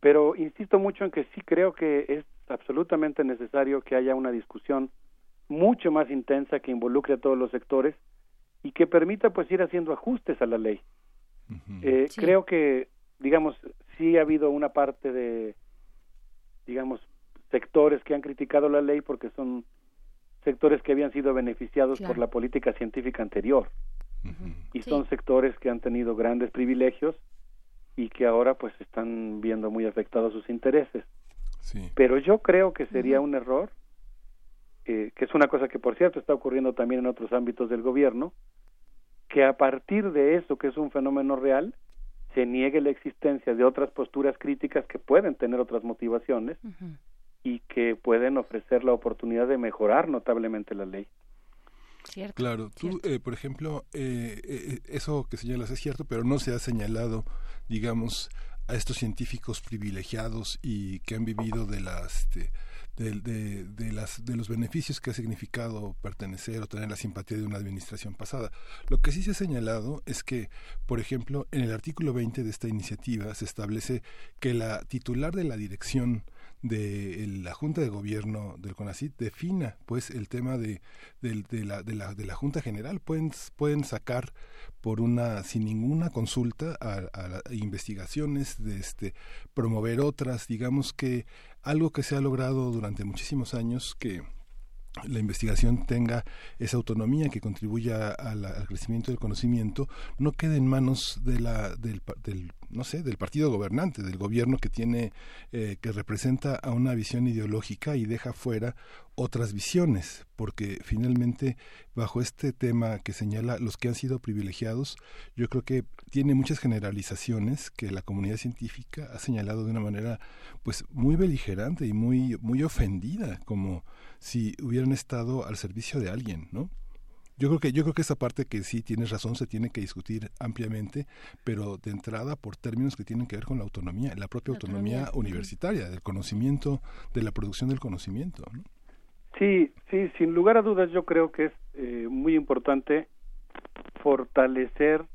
pero insisto mucho en que sí creo que es absolutamente necesario que haya una discusión mucho más intensa que involucre a todos los sectores y que permita pues ir haciendo ajustes a la ley. Eh, creo que, digamos, sí ha habido una parte de, digamos, sectores que han criticado la ley porque son sectores que habían sido beneficiados por la política científica anterior. Y son sectores que han tenido grandes privilegios y que ahora pues están viendo muy afectados sus intereses. Pero yo creo que sería un error, eh, que es una cosa que por cierto está ocurriendo también en otros ámbitos del gobierno, que a partir de eso, que es un fenómeno real, se niegue la existencia de otras posturas críticas que pueden tener otras motivaciones y que pueden ofrecer la oportunidad de mejorar notablemente la ley. claro, tú, eh, por ejemplo, eh, eh, eso que señalas es cierto, pero no se ha señalado, digamos, a estos científicos privilegiados y que han vivido de las este, de, de, las, de los beneficios que ha significado pertenecer o tener la simpatía de una administración pasada. Lo que sí se ha señalado es que, por ejemplo, en el artículo 20 de esta iniciativa se establece que la titular de la dirección de la Junta de Gobierno del CONACIT defina pues el tema de, de, la, de, la, de la Junta General. Pueden, pueden sacar por una sin ninguna consulta a, a, investigaciones, de este, promover otras, digamos que algo que se ha logrado durante muchísimos años que la investigación tenga esa autonomía que contribuya al crecimiento del conocimiento no quede en manos de la del, del no sé del partido gobernante del gobierno que tiene eh, que representa a una visión ideológica y deja fuera otras visiones porque finalmente bajo este tema que señala los que han sido privilegiados yo creo que tiene muchas generalizaciones que la comunidad científica ha señalado de una manera pues muy beligerante y muy muy ofendida como si hubieran estado al servicio de alguien, ¿no? Yo creo que yo creo que esa parte que sí tienes razón se tiene que discutir ampliamente, pero de entrada por términos que tienen que ver con la autonomía, la propia autonomía, universitaria, del conocimiento, de la producción del conocimiento. ¿no? Sí, sí, sin lugar a dudas yo creo que es eh, muy importante fortalecer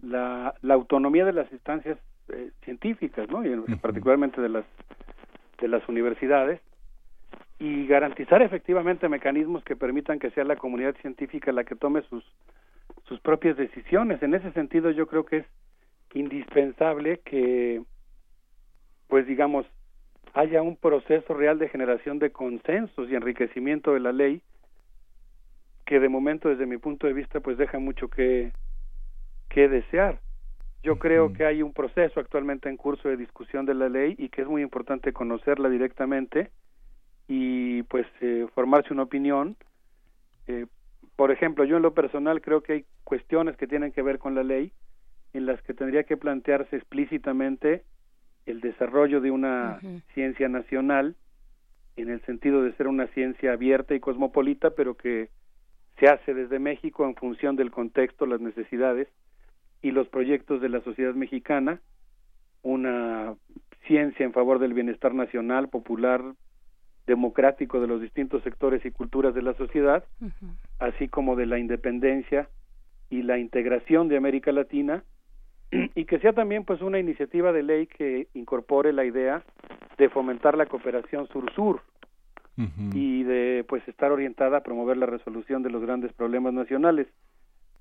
la, la autonomía de las instancias eh, científicas, ¿no? Y particularmente de las de las universidades y garantizar efectivamente mecanismos que permitan que sea la comunidad científica la que tome sus sus propias decisiones. En ese sentido yo creo que es indispensable que pues digamos haya un proceso real de generación de consensos y enriquecimiento de la ley que de momento desde mi punto de vista pues deja mucho que que desear. Yo creo que hay un proceso actualmente en curso de discusión de la ley y que es muy importante conocerla directamente y pues eh, formarse una opinión. Eh, por ejemplo, yo en lo personal creo que hay cuestiones que tienen que ver con la ley en las que tendría que plantearse explícitamente el desarrollo de una ciencia nacional en el sentido de ser una ciencia abierta y cosmopolita, pero que se hace desde México en función del contexto, las necesidades y los proyectos de la sociedad mexicana, una ciencia en favor del bienestar nacional, popular, democrático de los distintos sectores y culturas de la sociedad, así como de la independencia y la integración de América Latina y que sea también pues una iniciativa de ley que incorpore la idea de fomentar la cooperación sur-sur y de pues estar orientada a promover la resolución de los grandes problemas nacionales.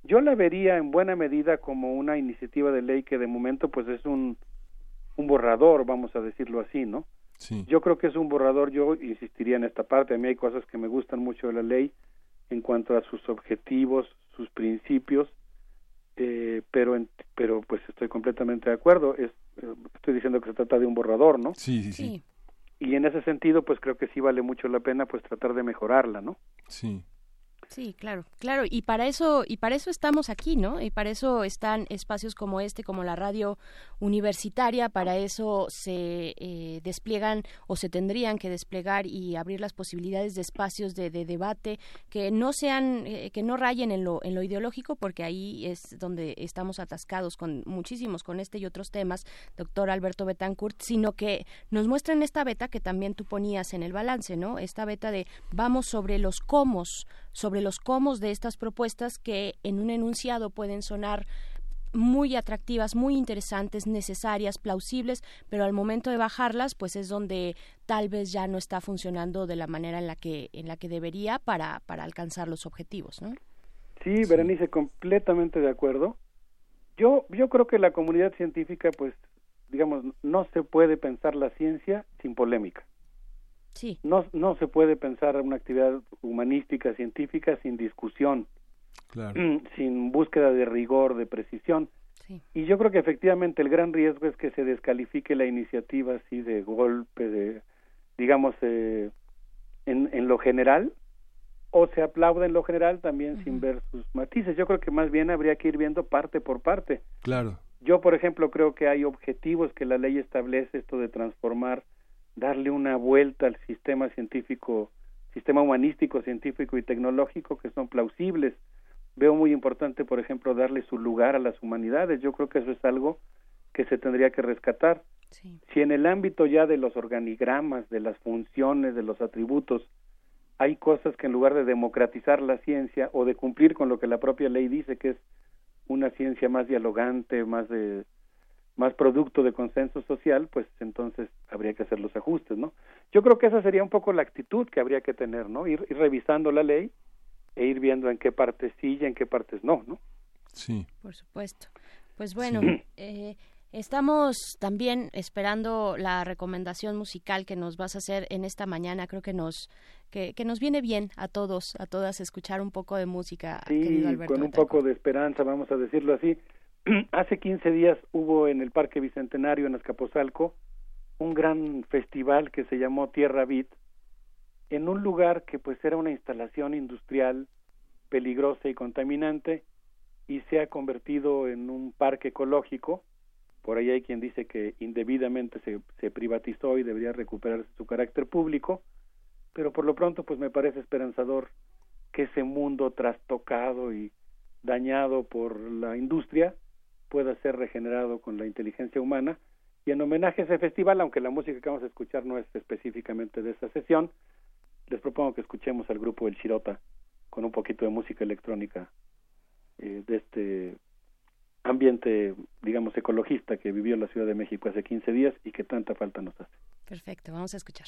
Yo la vería en buena medida como una iniciativa de ley que de momento pues es un un borrador, vamos a decirlo así, ¿no? Yo creo que es un borrador, yo insistiría en esta parte, a mí hay cosas que me gustan mucho de la ley en cuanto a sus objetivos, sus principios, eh, pero pero pues estoy completamente de acuerdo, es, eh, estoy diciendo que se trata de un borrador, ¿no? Sí, sí, sí. Y en ese sentido, pues creo que sí vale mucho la pena pues tratar de mejorarla, ¿no? Sí. Sí, claro, claro, y para eso y para eso estamos aquí, ¿no? Y para eso están espacios como este, como la radio universitaria, para eso se eh, despliegan o se tendrían que desplegar y abrir las posibilidades de espacios de, debate que no sean, eh, que no rayen en lo en lo ideológico, porque ahí es donde estamos atascados con muchísimos con este y otros temas, doctor Alberto Betancourt, sino que nos muestren esta beta que también tú ponías en el balance, ¿no? Esta beta de vamos sobre los cómo sobre los cómo de estas propuestas que en un enunciado pueden sonar muy atractivas, muy interesantes, necesarias, plausibles, pero al momento de bajarlas, pues es donde tal vez ya no está funcionando de la manera en la que en la que debería para para alcanzar los objetivos, ¿no? Sí, Berenice, completamente de acuerdo. Yo yo creo que la comunidad científica, pues, digamos, no se puede pensar la ciencia sin polémica. No, no se puede pensar una actividad humanística, científica, sin discusión, sin búsqueda de rigor, de precisión. Y yo creo que efectivamente el gran riesgo es que se descalifique la iniciativa así de golpe, de, digamos, eh, en, en lo general, o se aplauda en lo general también sin ver sus matices. Yo creo que más bien habría que ir viendo parte por parte. Claro. Yo, por ejemplo, creo que hay objetivos que la ley establece, esto de transformar darle una vuelta al sistema científico, sistema humanístico, científico y tecnológico que son plausibles. Veo muy importante, por ejemplo, darle su lugar a las humanidades. Yo creo que eso es algo que se tendría que rescatar. Si en el ámbito ya de los organigramas, de las funciones, de los atributos, hay cosas que en lugar de democratizar la ciencia o de cumplir con lo que la propia ley dice que es una ciencia más dialogante, más de más producto de consenso social, pues entonces habría que hacer los ajustes, ¿no? Yo creo que esa sería un poco la actitud que habría que tener, ¿no? Ir, revisando la ley e ir viendo en qué partes sí y en qué partes no, ¿no? Sí. Por supuesto. Pues bueno, eh, estamos también esperando la recomendación musical que nos vas a hacer en esta mañana. Creo que nos que, que nos viene bien a todos, a todas escuchar un poco de música. Sí, con un poco de esperanza, vamos a decirlo así. hace 15 días hubo en el Parque Bicentenario en Azcapotzalco un gran festival que se llamó Tierra Bit en un lugar que pues era una instalación industrial peligrosa y contaminante y se ha convertido en un parque ecológico. Por ahí hay quien dice que indebidamente se, se privatizó y debería recuperarse su carácter público, pero por lo pronto pues me parece esperanzador que ese mundo trastocado y dañado por la industria pueda ser regenerado con la inteligencia humana. Y en homenaje a ese festival, aunque la música que vamos a escuchar no es específicamente de esta sesión, les propongo que escuchemos al grupo El Chirota con un poquito de música electrónica eh, de este ambiente, digamos, ecologista que vivió la Ciudad de México hace 15 días y que tanta falta nos hace. Perfecto, vamos a escuchar.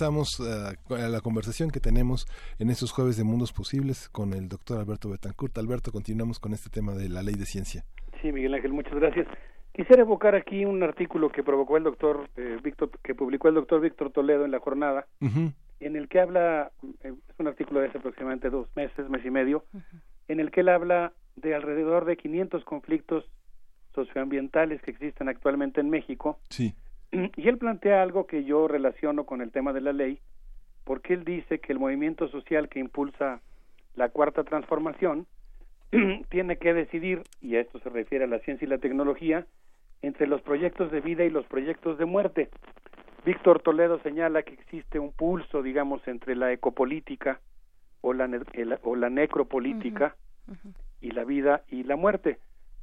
Regresamos a, a, la conversación que tenemos en estos jueves de Mundos Posibles con el doctor Alberto Betancourt. Alberto, continuamos con este tema de la ley de ciencia. Sí, Miguel Ángel, muchas gracias. Quisiera evocar aquí un artículo que provocó el doctor eh, Víctor, que publicó el doctor Víctor Toledo en la jornada, uh -huh. en el que habla, eh, es un artículo de hace aproximadamente dos meses, mes y medio, uh -huh. en el que él habla de alrededor de 500 conflictos socioambientales que existen actualmente en México. Sí. Y él plantea algo que yo relaciono con el tema de la ley, porque él dice que el movimiento social que impulsa la cuarta transformación tiene que decidir, y a esto se refiere a la ciencia y la tecnología, entre los proyectos de vida y los proyectos de muerte. Víctor Toledo señala que existe un pulso, digamos, entre la ecopolítica o la, el, o la necropolítica uh -huh. Uh -huh. y la vida y la muerte.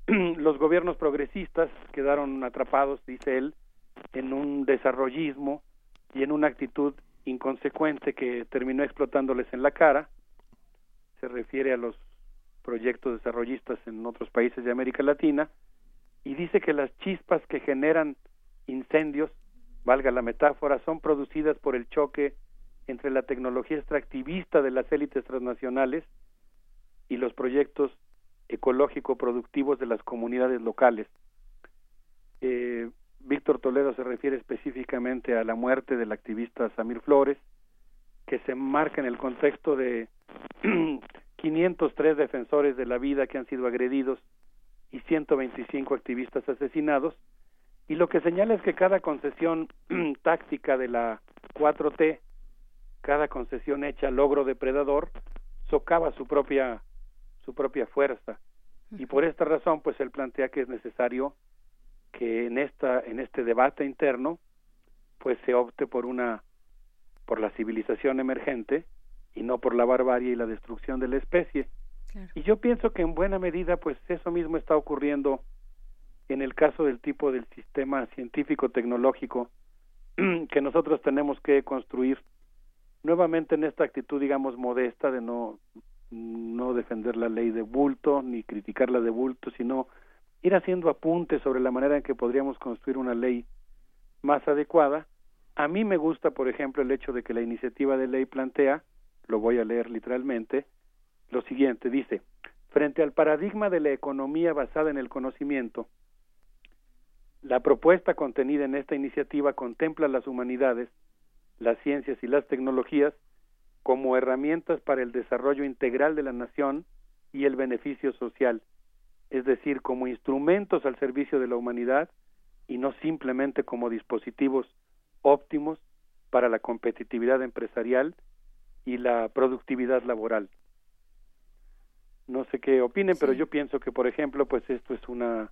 los gobiernos progresistas quedaron atrapados, dice él, en un desarrollismo y en una actitud inconsecuente que terminó explotándoles en la cara. Se refiere a los proyectos desarrollistas en otros países de América Latina y dice que las chispas que generan incendios, valga la metáfora, son producidas por el choque entre la tecnología extractivista de las élites transnacionales y los proyectos ecológico-productivos de las comunidades locales. Eh, Víctor Toledo se refiere específicamente a la muerte del activista Samir Flores, que se marca en el contexto de 503 defensores de la vida que han sido agredidos y 125 activistas asesinados. Y lo que señala es que cada concesión táctica de la 4T, cada concesión hecha logro depredador, socava su propia su propia fuerza. Y por esta razón, pues él plantea que es necesario que en esta en este debate interno pues se opte por una por la civilización emergente y no por la barbarie y la destrucción de la especie. Claro. Y yo pienso que en buena medida pues eso mismo está ocurriendo en el caso del tipo del sistema científico tecnológico que nosotros tenemos que construir nuevamente en esta actitud digamos modesta de no no defender la ley de bulto ni criticarla de bulto, sino ir haciendo apuntes sobre la manera en que podríamos construir una ley más adecuada. A mí me gusta, por ejemplo, el hecho de que la iniciativa de ley plantea, lo voy a leer literalmente, lo siguiente, dice, frente al paradigma de la economía basada en el conocimiento, la propuesta contenida en esta iniciativa contempla las humanidades, las ciencias y las tecnologías como herramientas para el desarrollo integral de la nación y el beneficio social, es decir, como instrumentos al servicio de la humanidad y no simplemente como dispositivos óptimos para la competitividad empresarial y la productividad laboral. No sé qué opinen, sí. pero yo pienso que, por ejemplo, pues esto es una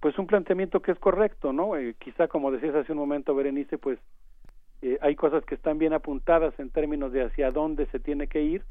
pues un planteamiento que es correcto, ¿no? Eh, quizá como decías hace un momento, Berenice, pues eh, hay cosas que están bien apuntadas en términos de hacia dónde se tiene que ir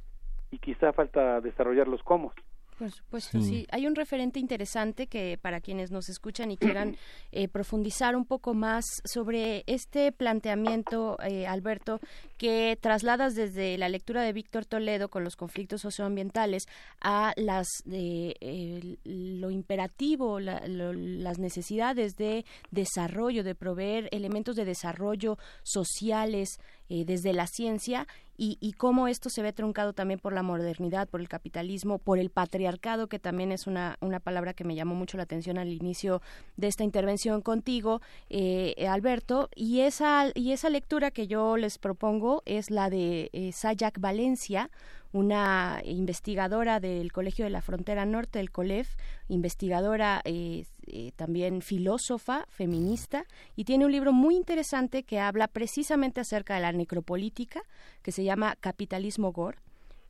y quizá falta desarrollar los cómo. Por supuesto, sí. sí. Hay un referente interesante que para quienes nos escuchan y quieran eh, profundizar un poco más sobre este planteamiento, eh, Alberto, que trasladas desde la lectura de Víctor Toledo con los conflictos socioambientales a las eh, lo imperativo, la, lo, las necesidades de desarrollo, de proveer elementos de desarrollo sociales eh, desde la ciencia y, cómo esto se ve truncado también por la modernidad, por el capitalismo, por el patriarcado, que también es una, una palabra que me llamó mucho la atención al inicio de esta intervención contigo, eh, Alberto, y esa, y esa lectura que yo les propongo es la de eh, Sayak Valencia, una investigadora del Colegio de la Frontera Norte, el COLEF, investigadora eh, eh, también filósofa, feminista, y tiene un libro muy interesante que habla precisamente acerca de la necropolítica, que se llama Capitalismo Gore.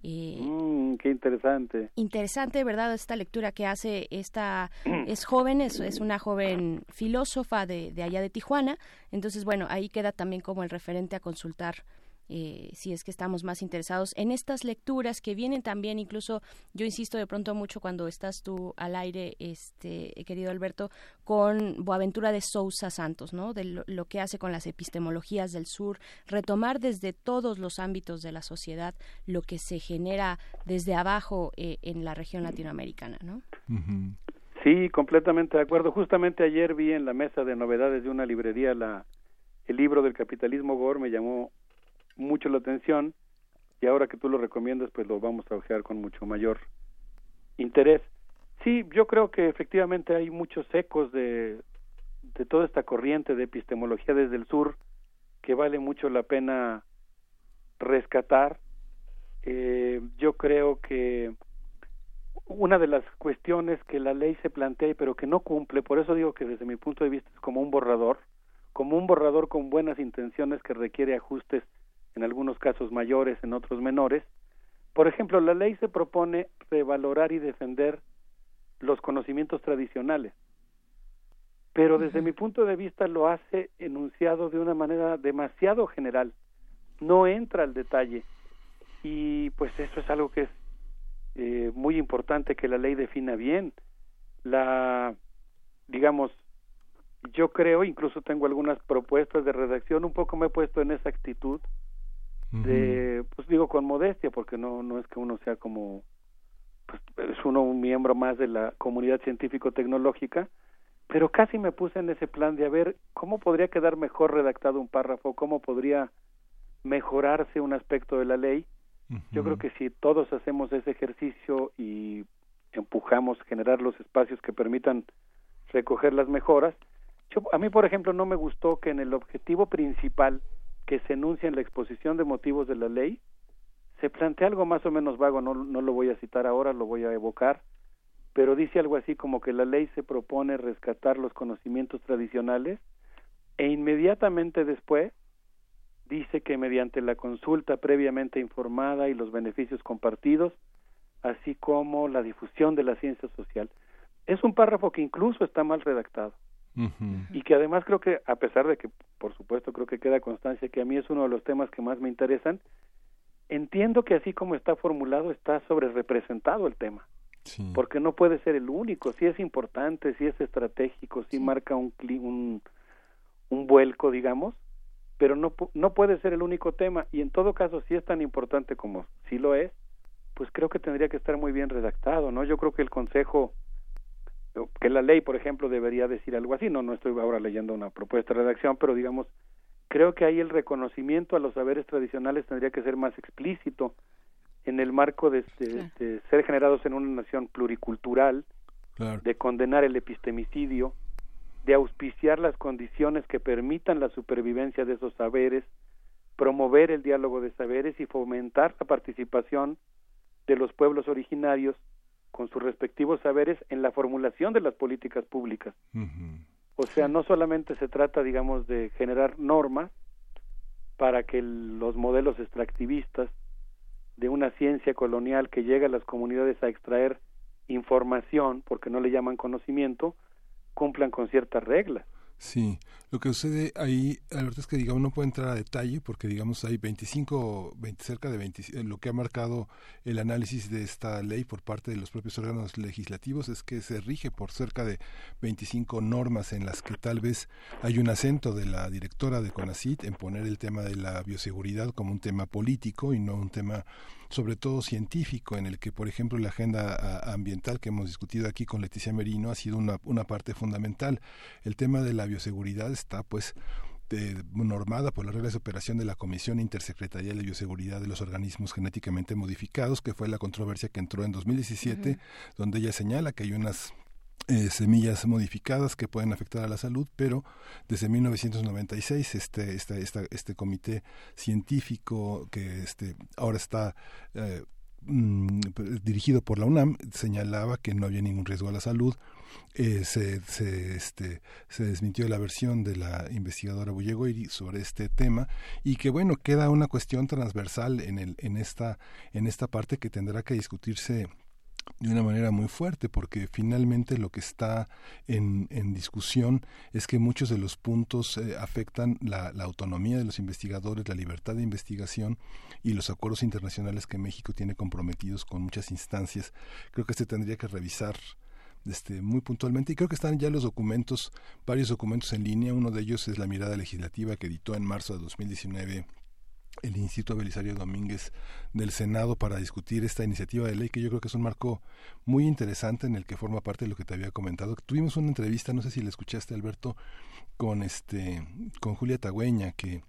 Eh, mm, qué interesante. Interesante, ¿verdad? Esta lectura que hace esta es joven, es, es una joven filósofa de, de allá de Tijuana. Entonces, bueno, ahí queda también como el referente a consultar eh, si es que estamos más interesados en estas lecturas que vienen también incluso yo insisto de pronto mucho cuando estás tú al aire este querido Alberto con Boaventura de Sousa Santos no de lo, lo, que hace con las epistemologías del sur retomar desde todos los ámbitos de la sociedad lo que se genera desde abajo eh, en la región latinoamericana no uh -huh. sí completamente de acuerdo. Justamente ayer vi en la mesa de novedades de una librería la el libro del capitalismo Gore me llamó mucho la atención y ahora que tú lo recomiendas, pues lo vamos a ojear con mucho mayor interés. Sí, yo creo que efectivamente hay muchos ecos de, de toda esta corriente de epistemología desde el sur que vale mucho la pena rescatar. Eh, yo creo que una de las cuestiones que la ley se plantea pero que no cumple, por eso digo que desde mi punto de vista es como un borrador, como un borrador con buenas intenciones que requiere ajustes en algunos casos mayores, en otros menores. Por ejemplo, la ley se propone revalorar y defender los conocimientos tradicionales, pero desde mi punto de vista lo hace enunciado de una manera demasiado general, no entra al detalle y pues eso es algo que es eh, muy importante que la ley defina bien. La, digamos, yo creo, incluso tengo algunas propuestas de redacción, un poco me he puesto en esa actitud de, pues digo con modestia, porque no, no es que uno sea como, pues es uno un miembro más de la comunidad científico-tecnológica, pero casi me puse en ese plan de a ver cómo podría quedar mejor redactado un párrafo, cómo podría mejorarse un aspecto de la ley. Yo creo que si todos hacemos ese ejercicio y empujamos generar los espacios que permitan recoger las mejoras, yo, a mí, por ejemplo, no me gustó que en el objetivo principal que se enuncia en la exposición de motivos de la ley, se plantea algo más o menos vago, no, no lo voy a citar ahora, lo voy a evocar, pero dice algo así como que la ley se propone rescatar los conocimientos tradicionales e inmediatamente después dice que mediante la consulta previamente informada y los beneficios compartidos, así como la difusión de la ciencia social. Es un párrafo que incluso está mal redactado y que además creo que, a pesar de que, por supuesto, creo que queda constancia que a mí es uno de los temas que más me interesan, entiendo que así como está formulado está sobre representado el tema. Porque no puede ser el único, si es importante, si es estratégico, si marca un, un, un vuelco, digamos, pero no, no puede ser el único tema. Y en todo caso si es tan importante como si lo es, pues creo que tendría que estar muy bien redactado, ¿no? Yo creo que el Consejo que la ley, por ejemplo, debería decir algo así. No, no estoy ahora leyendo una propuesta de redacción, pero digamos, creo que ahí el reconocimiento a los saberes tradicionales tendría que ser más explícito en el marco de, ser generados en una nación pluricultural, de condenar el epistemicidio, de auspiciar las condiciones que permitan la supervivencia de esos saberes, promover el diálogo de saberes y fomentar la participación de los pueblos originarios con sus respectivos saberes en la formulación de las políticas públicas. O sea, no solamente se trata, digamos, de generar normas para que los modelos extractivistas de una ciencia colonial que llega a las comunidades a extraer información, porque no le llaman conocimiento, cumplan con ciertas reglas. Sí, lo que sucede ahí, Alberto, es que digamos no puede entrar a detalle porque digamos hay 25, 20, cerca de 20, eh, lo que ha marcado el análisis de esta ley por parte de los propios órganos legislativos es que se rige por cerca de 25 normas en las que tal vez hay un acento de la directora de CONACIT en poner el tema de la bioseguridad como un tema político y no un tema sobre todo científico, en el que, por ejemplo, la agenda ambiental que hemos discutido aquí con Leticia Merino ha sido una, una parte fundamental. El tema de la bioseguridad está, pues, normada por las reglas de operación de la Comisión Intersecretarial de Bioseguridad de los Organismos Genéticamente Modificados, que fue la controversia que entró en 2017, donde ella señala que hay unas eh, semillas modificadas que pueden afectar a la salud, pero desde 1996 este, este, este comité científico que este, ahora está eh, mm, dirigido por la UNAM señalaba que no había ningún riesgo a la salud. Eh, se, se, este, se desmintió la versión de la investigadora Bullegoiri sobre este tema y que bueno queda una cuestión transversal en, el, en, esta, en esta parte que tendrá que discutirse de una manera muy fuerte, porque finalmente lo que está en, en discusión es que muchos de los puntos eh, afectan la, la, autonomía de los investigadores, la libertad de investigación y los acuerdos internacionales que México tiene comprometidos con muchas instancias. Creo que se tendría que revisar este, muy puntualmente y creo que están ya los documentos, varios documentos en línea. Uno de ellos es la mirada legislativa que editó en marzo de 2019 el Instituto Belisario Domínguez del Senado para discutir esta iniciativa de ley que yo creo que es un marco muy interesante en el que forma parte de lo que te había comentado. Tuvimos una entrevista, no sé si la escuchaste Alberto, con este con Julia Tagüeña que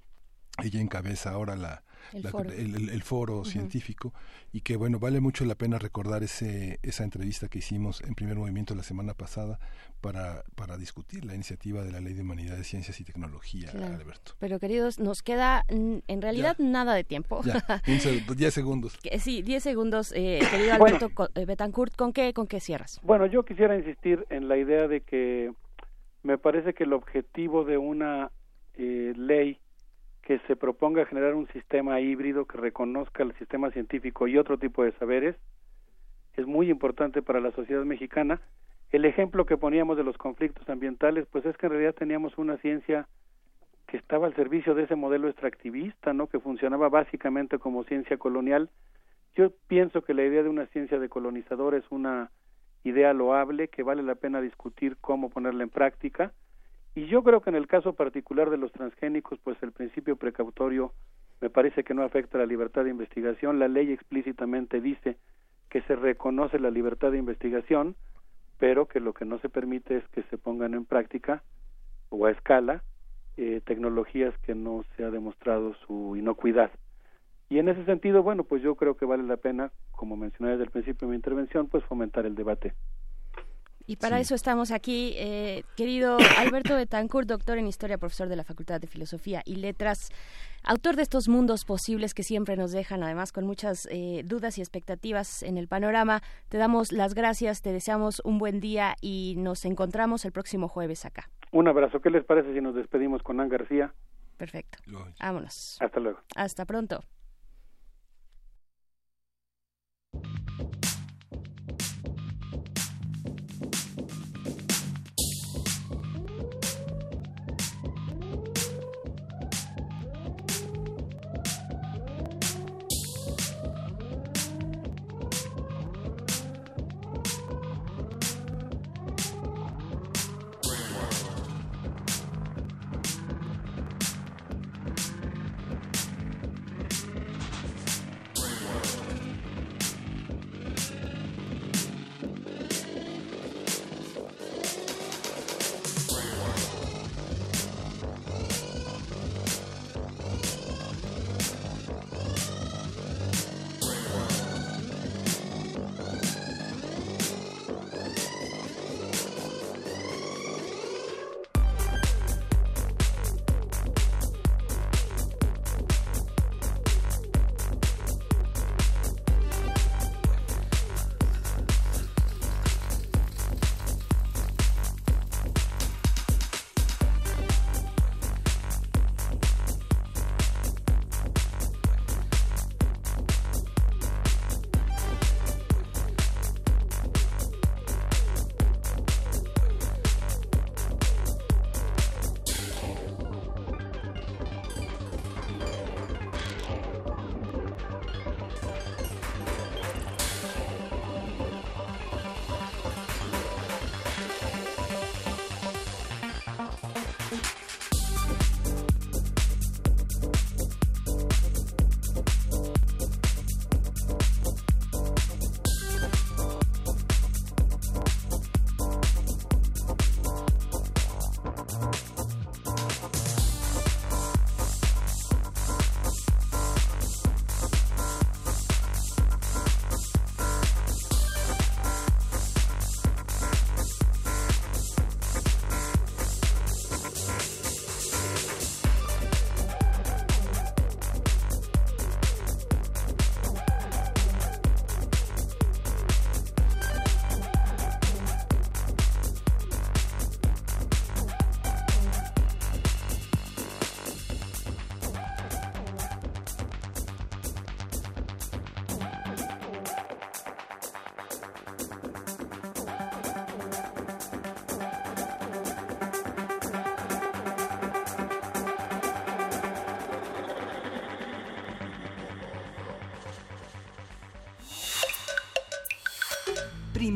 ella encabeza ahora la, el, foro, científico y que bueno vale mucho la pena recordar ese esa entrevista que hicimos en primer movimiento la semana pasada para para discutir la iniciativa de la ley de humanidades ciencias y tecnología Alberto. Pero queridos nos queda en realidad nada de tiempo. Ya, 10 segundos. Sí 10 segundos eh, querido Alberto eh, Betancourt con qué con qué cierras bueno yo quisiera insistir en la idea de que me parece que el objetivo de una eh, ley que se proponga generar un sistema híbrido que reconozca el sistema científico y otro tipo de saberes es muy importante para la sociedad mexicana. El ejemplo que poníamos de los conflictos ambientales, pues es que en realidad teníamos una ciencia que estaba al servicio de ese modelo extractivista, ¿no? Que funcionaba básicamente como ciencia colonial. Yo pienso que la idea de una ciencia de colonizador es una idea loable que vale la pena discutir cómo ponerla en práctica y yo creo que en el caso particular de los transgénicos, pues el principio precautorio me parece que no afecta la libertad de investigación. La ley explícitamente dice que se reconoce la libertad de investigación, pero que lo que no se permite es que se pongan en práctica o a escala eh, tecnologías que no se ha demostrado su inocuidad. Y en ese sentido, bueno, pues yo creo que vale la pena, como mencioné desde el principio de mi intervención, pues fomentar el debate. Y para eso estamos aquí, eh, querido Alberto Betancourt, doctor en Historia, profesor de la Facultad de Filosofía y Letras, autor de estos mundos posibles que siempre nos dejan, además, con muchas eh, dudas y expectativas en el panorama. Te damos las gracias, te deseamos un buen día y nos encontramos el próximo jueves acá. Un abrazo. ¿Qué les parece si nos despedimos con Ann García? Perfecto. Vámonos. Hasta luego. Hasta pronto.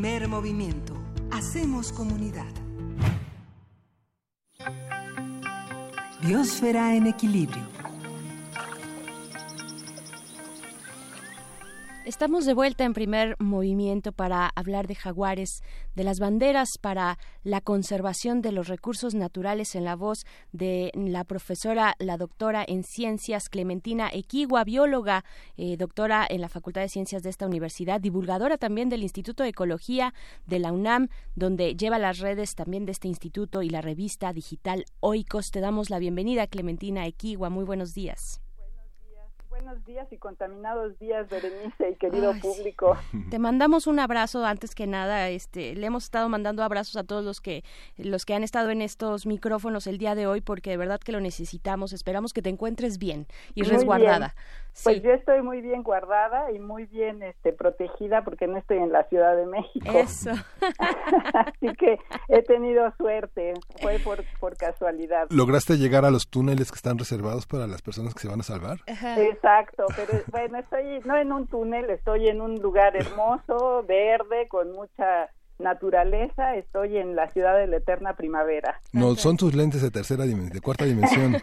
Primer movimiento. Hacemos comunidad. Biosfera en equilibrio. Estamos de vuelta en primer movimiento para hablar de jaguares, de las banderas para la conservación de los recursos naturales en la voz de la profesora, la doctora en ciencias Clementina Equigua, bióloga, eh, doctora en la Facultad de Ciencias de esta universidad, divulgadora también del Instituto de Ecología de la UNAM, donde lleva las redes también de este instituto y la revista digital Oikos. Te damos la bienvenida, Clementina Equigua. Muy buenos días buenos días y contaminados días, Berenice y querido público. Te mandamos un abrazo antes que nada. Este, le hemos estado mandando abrazos a todos los que los que han estado en estos micrófonos el día de hoy porque de verdad que lo necesitamos. Esperamos que te encuentres bien y resguardada. Pues yo estoy muy bien guardada y muy bien este, protegida porque no estoy en la Ciudad de México. Eso. Así que he tenido suerte, fue por, por casualidad. ¿Lograste llegar a los túneles que están reservados para las personas que se van a salvar? Exacto, pero bueno, estoy no en un túnel, estoy en un lugar hermoso, verde, con mucha naturaleza, estoy en la ciudad de la eterna primavera. No, son tus lentes de tercera dimensión, de cuarta dimensión.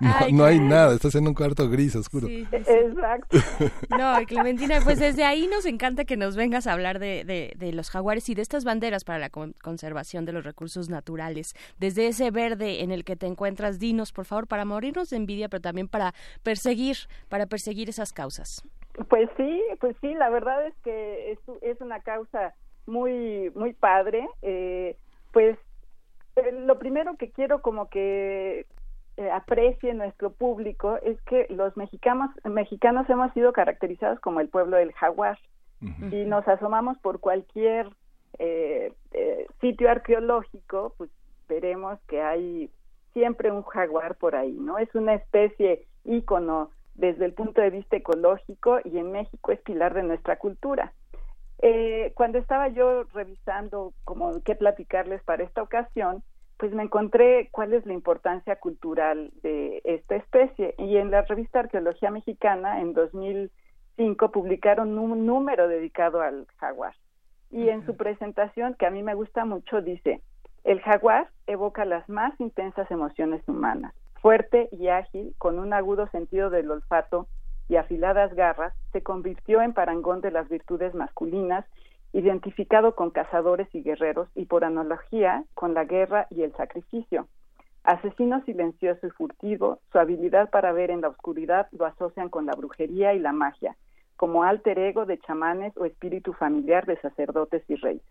no, hay nada, estás en un cuarto gris oscuro. Exacto. No, Clementina, pues desde ahí nos encanta que nos vengas a hablar de, de, de los jaguares y de estas banderas para la conservación de los recursos naturales. Desde ese verde en el que te encuentras, dinos, por favor, para morirnos de envidia, pero también para perseguir, para perseguir esas causas. Pues sí, pues sí, la verdad es que es, es una causa muy, muy padre. Eh, pues eh, lo primero que quiero como que eh, aprecie nuestro público es que los mexicanos, mexicanos hemos sido caracterizados como el pueblo del jaguar y nos asomamos por cualquier eh, sitio arqueológico, pues veremos que hay siempre un jaguar por ahí, ¿no? Es una especie ícono desde el punto de vista ecológico y en México es pilar de nuestra cultura. Eh, cuando estaba yo revisando como qué platicarles para esta ocasión, pues me encontré cuál es la importancia cultural de esta especie. Y en la revista Arqueología Mexicana en 2005 publicaron un número dedicado al jaguar. Y en su presentación que a mí me gusta mucho dice el jaguar evoca las más intensas emociones humanas Fuerte y ágil, con un agudo sentido del olfato y afiladas garras, se convirtió en parangón de las virtudes masculinas, identificado con cazadores y guerreros y por analogía con la guerra y el sacrificio. Asesino silencioso y furtivo, su habilidad para ver en la oscuridad lo asocian con la brujería y la magia, como alter ego de chamanes o espíritu familiar de sacerdotes y reyes.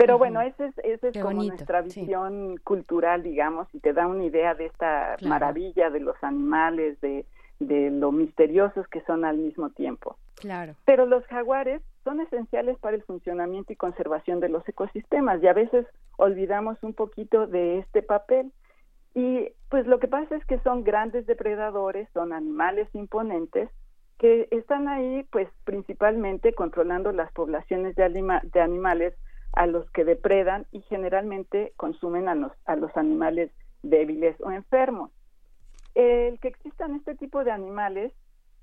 Pero bueno, esa es, ese es como nuestra visión cultural, digamos, y te da una idea de esta maravilla de los animales, de, de lo misteriosos que son al mismo tiempo. Claro. Pero los jaguares son esenciales para el funcionamiento y conservación de los ecosistemas y a veces olvidamos un poquito de este papel. Y pues lo que pasa es que son grandes depredadores, son animales imponentes que están ahí pues principalmente controlando las poblaciones de, de animales a los que depredan y generalmente consumen a los, a los animales débiles o enfermos. El que existan este tipo de animales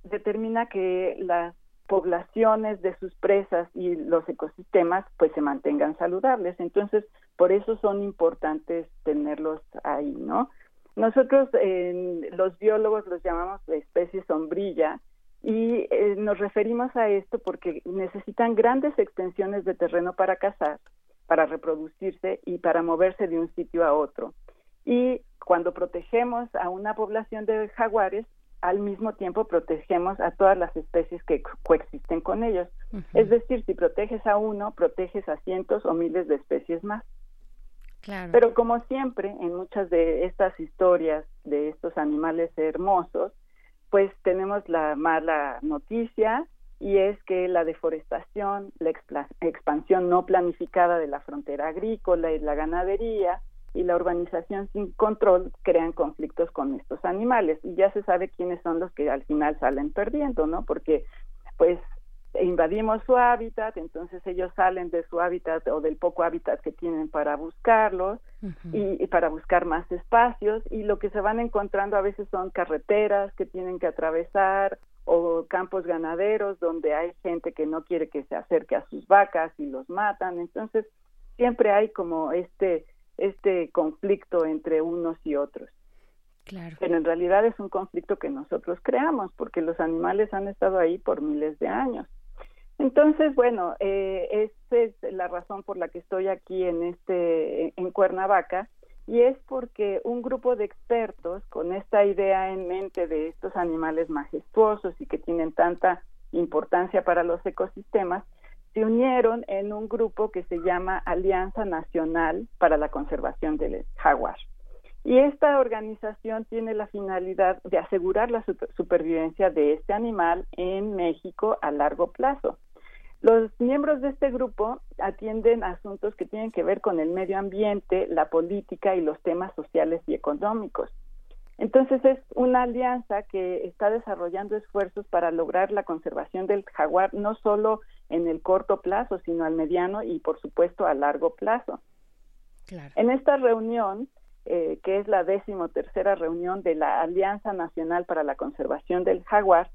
determina que las poblaciones de sus presas y los ecosistemas pues se mantengan saludables. Entonces, por eso son importantes tenerlos ahí, ¿no? Nosotros los biólogos los llamamos especie sombrilla y eh, nos referimos a esto porque necesitan grandes extensiones de terreno para cazar, para reproducirse y para moverse de un sitio a otro. Y cuando protegemos a una población de jaguares, al mismo tiempo protegemos a todas las especies que coexisten con ellos. Es decir, si proteges a uno, proteges a cientos o miles de especies más. Claro. Pero como siempre, en muchas de estas historias de estos animales hermosos, pues tenemos la mala noticia y es que la deforestación, la expansión no planificada de la frontera agrícola y la ganadería y la urbanización sin control crean conflictos con estos animales y ya se sabe quiénes son los que al final salen perdiendo, ¿no? Porque pues invadimos su hábitat, entonces ellos salen de su hábitat o del poco hábitat que tienen para buscarlos y, para buscar más espacios y lo que se van encontrando a veces son carreteras que tienen que atravesar o campos ganaderos donde hay gente que no quiere que se acerque a sus vacas y los matan, entonces siempre hay como este este conflicto entre unos y otros. Claro. Pero en realidad es un conflicto que nosotros creamos, porque los animales han estado ahí por miles de años. Entonces, bueno, eh, esa es la razón por la que estoy aquí en este en Cuernavaca y es porque un grupo de expertos con esta idea en mente de estos animales majestuosos y que tienen tanta importancia para los ecosistemas se unieron en un grupo que se llama Alianza Nacional para la Conservación del Jaguar. Y esta organización tiene la finalidad de asegurar la supervivencia de este animal en México a largo plazo. Los miembros de este grupo atienden asuntos que tienen que ver con el medio ambiente, la política y los temas sociales y económicos. Entonces es una alianza que está desarrollando esfuerzos para lograr la conservación del jaguar no solo en el corto plazo, sino al mediano y por supuesto a largo plazo. En esta reunión, eh, que es la décimo tercera reunión de la Alianza Nacional para la Conservación del Jaguar,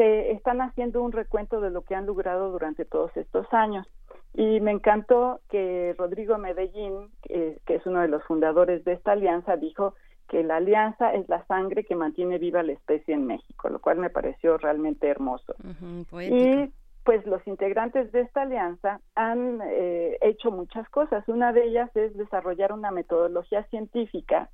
se están haciendo un recuento de lo que han logrado durante todos estos años. Y me encantó que Rodrigo Medellín, que es uno de los fundadores de esta alianza, dijo que la alianza es la sangre que mantiene viva la especie en México, lo cual me pareció realmente hermoso. y pues los integrantes de esta alianza han eh, hecho muchas cosas. Una de ellas es desarrollar una metodología científica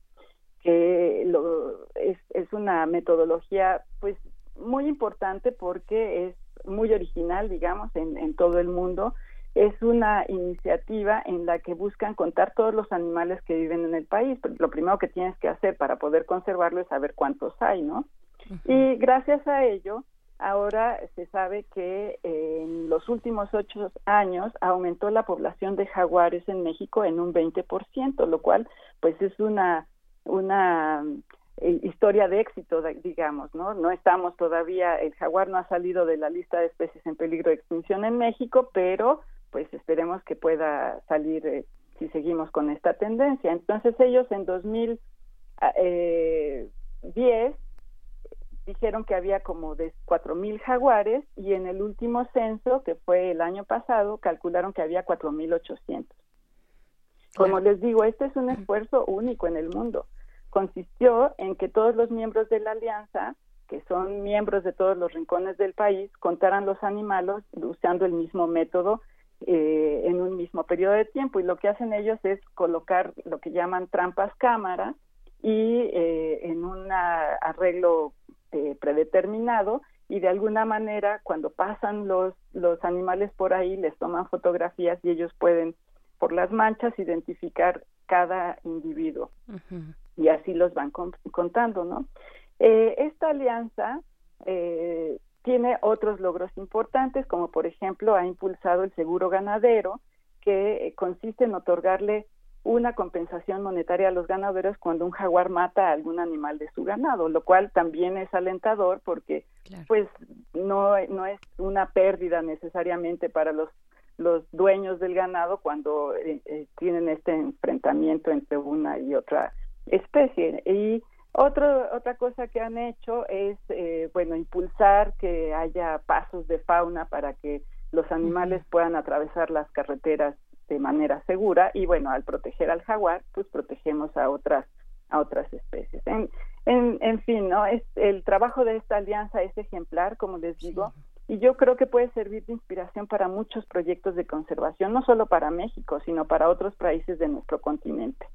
que lo, es, es una metodología pues muy importante porque es muy original, digamos, en, en todo el mundo. Es una iniciativa en la que buscan contar todos los animales que viven en el país. Lo primero que tienes que hacer para poder conservarlo es saber cuántos hay, ¿no? Y gracias a ello, ahora se sabe que en los últimos ocho años aumentó la población de jaguares en México en un 20%, lo cual pues es una una eh, historia de éxito, digamos, ¿no? No estamos todavía, el jaguar no ha salido de la lista de especies en peligro de extinción en México, pero pues esperemos que pueda salir eh, si seguimos con esta tendencia. Entonces ellos en 2010 ah, eh, dijeron que había como de 4.000 jaguares y en el último censo, que fue el año pasado, calcularon que había 4.800. Como les digo, este es un esfuerzo único en el mundo consistió en que todos los miembros de la alianza, que son miembros de todos los rincones del país, contaran los animales usando el mismo método eh, en un mismo periodo de tiempo. Y lo que hacen ellos es colocar lo que llaman trampas cámara y eh, en un arreglo eh, predeterminado y de alguna manera cuando pasan los, los animales por ahí les toman fotografías y ellos pueden por las manchas identificar cada individuo. Y así los van contando, ¿no? Eh, esta alianza eh, tiene otros logros importantes, como por ejemplo ha impulsado el seguro ganadero, que consiste en otorgarle una compensación monetaria a los ganaderos cuando un jaguar mata a algún animal de su ganado, lo cual también es alentador porque pues no, no es una pérdida necesariamente para los los dueños del ganado cuando tienen este enfrentamiento entre una y otra especie. Y otro, otra cosa que han hecho es, eh, bueno, impulsar que haya pasos de fauna para que los animales puedan atravesar las carreteras de manera segura y bueno, al proteger al jaguar, pues protegemos a otras a otras especies. En, en, en fin, ¿no? Es, el trabajo de esta alianza es ejemplar, como les digo, y yo creo que puede servir de inspiración para muchos proyectos de conservación, no solo para México, sino para otros países de nuestro continente.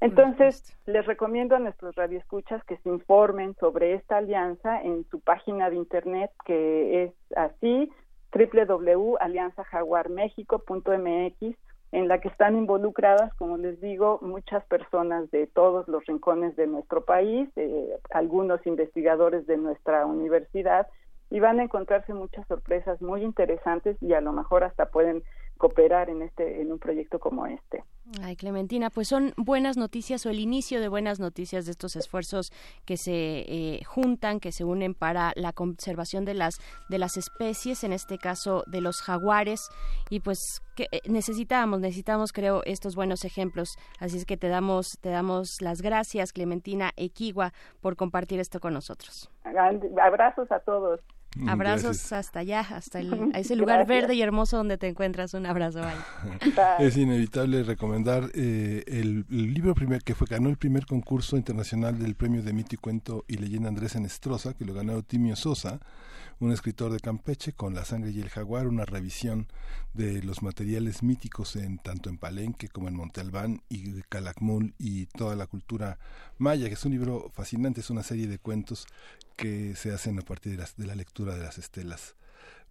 Entonces, les recomiendo a nuestros radioescuchas que se informen sobre esta alianza en su página de internet que es así www.alianzajaguarmexico.mx en la que están involucradas, como les digo, muchas personas de todos los rincones de nuestro país, eh, algunos investigadores de nuestra universidad, y van a encontrarse muchas sorpresas muy interesantes y a lo mejor hasta pueden cooperar en este en un proyecto como este. Ay, Clementina, pues son buenas noticias o el inicio de buenas noticias de estos esfuerzos que se eh, juntan, que se unen para la conservación de las de las especies, en este caso de los jaguares y pues que eh, necesitamos necesitamos creo estos buenos ejemplos, así es que te damos te damos las gracias Clementina Equigua por compartir esto con nosotros. Abrazos a todos. Abrazos hasta allá, hasta el, a ese lugar verde y hermoso donde te encuentras. Un abrazo. es inevitable recomendar eh, el, libro primer que fue ganó el primer concurso internacional del premio de mito y cuento y leyenda Andrés Enestrosa, que lo ganó Timio Sosa un escritor de Campeche, con La sangre y el jaguar, una revisión de los materiales míticos en tanto en Palenque como en Monte Albán y Calakmul y toda la cultura maya, que es un libro fascinante, es una serie de cuentos que se hacen a partir de, de la lectura de las estelas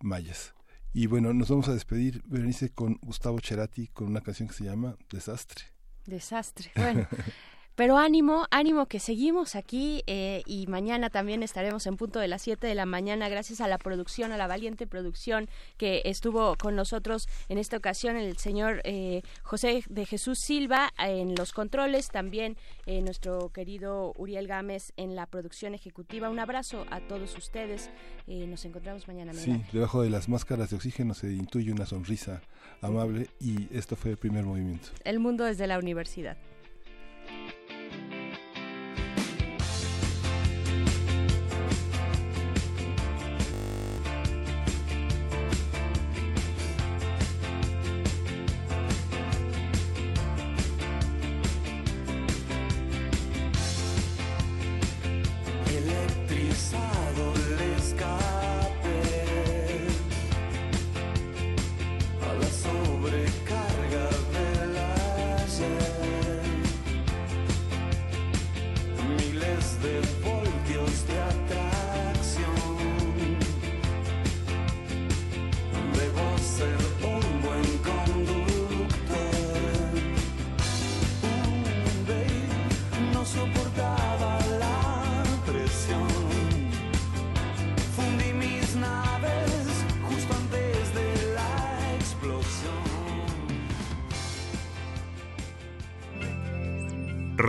mayas. Y bueno, nos vamos a despedir, Berenice, con Gustavo Cerati, con una canción que se llama Desastre. Desastre. Bueno, Pero ánimo, ánimo que seguimos aquí eh, y mañana también estaremos en punto de las 7 de la mañana gracias a la producción, a la valiente producción que estuvo con nosotros en esta ocasión el señor eh, José de Jesús Silva en los controles, también eh, nuestro querido Uriel Gámez en la producción ejecutiva. Un abrazo a todos ustedes. nos encontramos mañana. Sí, debajo de las máscaras de oxígeno se intuye una sonrisa amable y esto fue el primer movimiento. El mundo desde la universidad.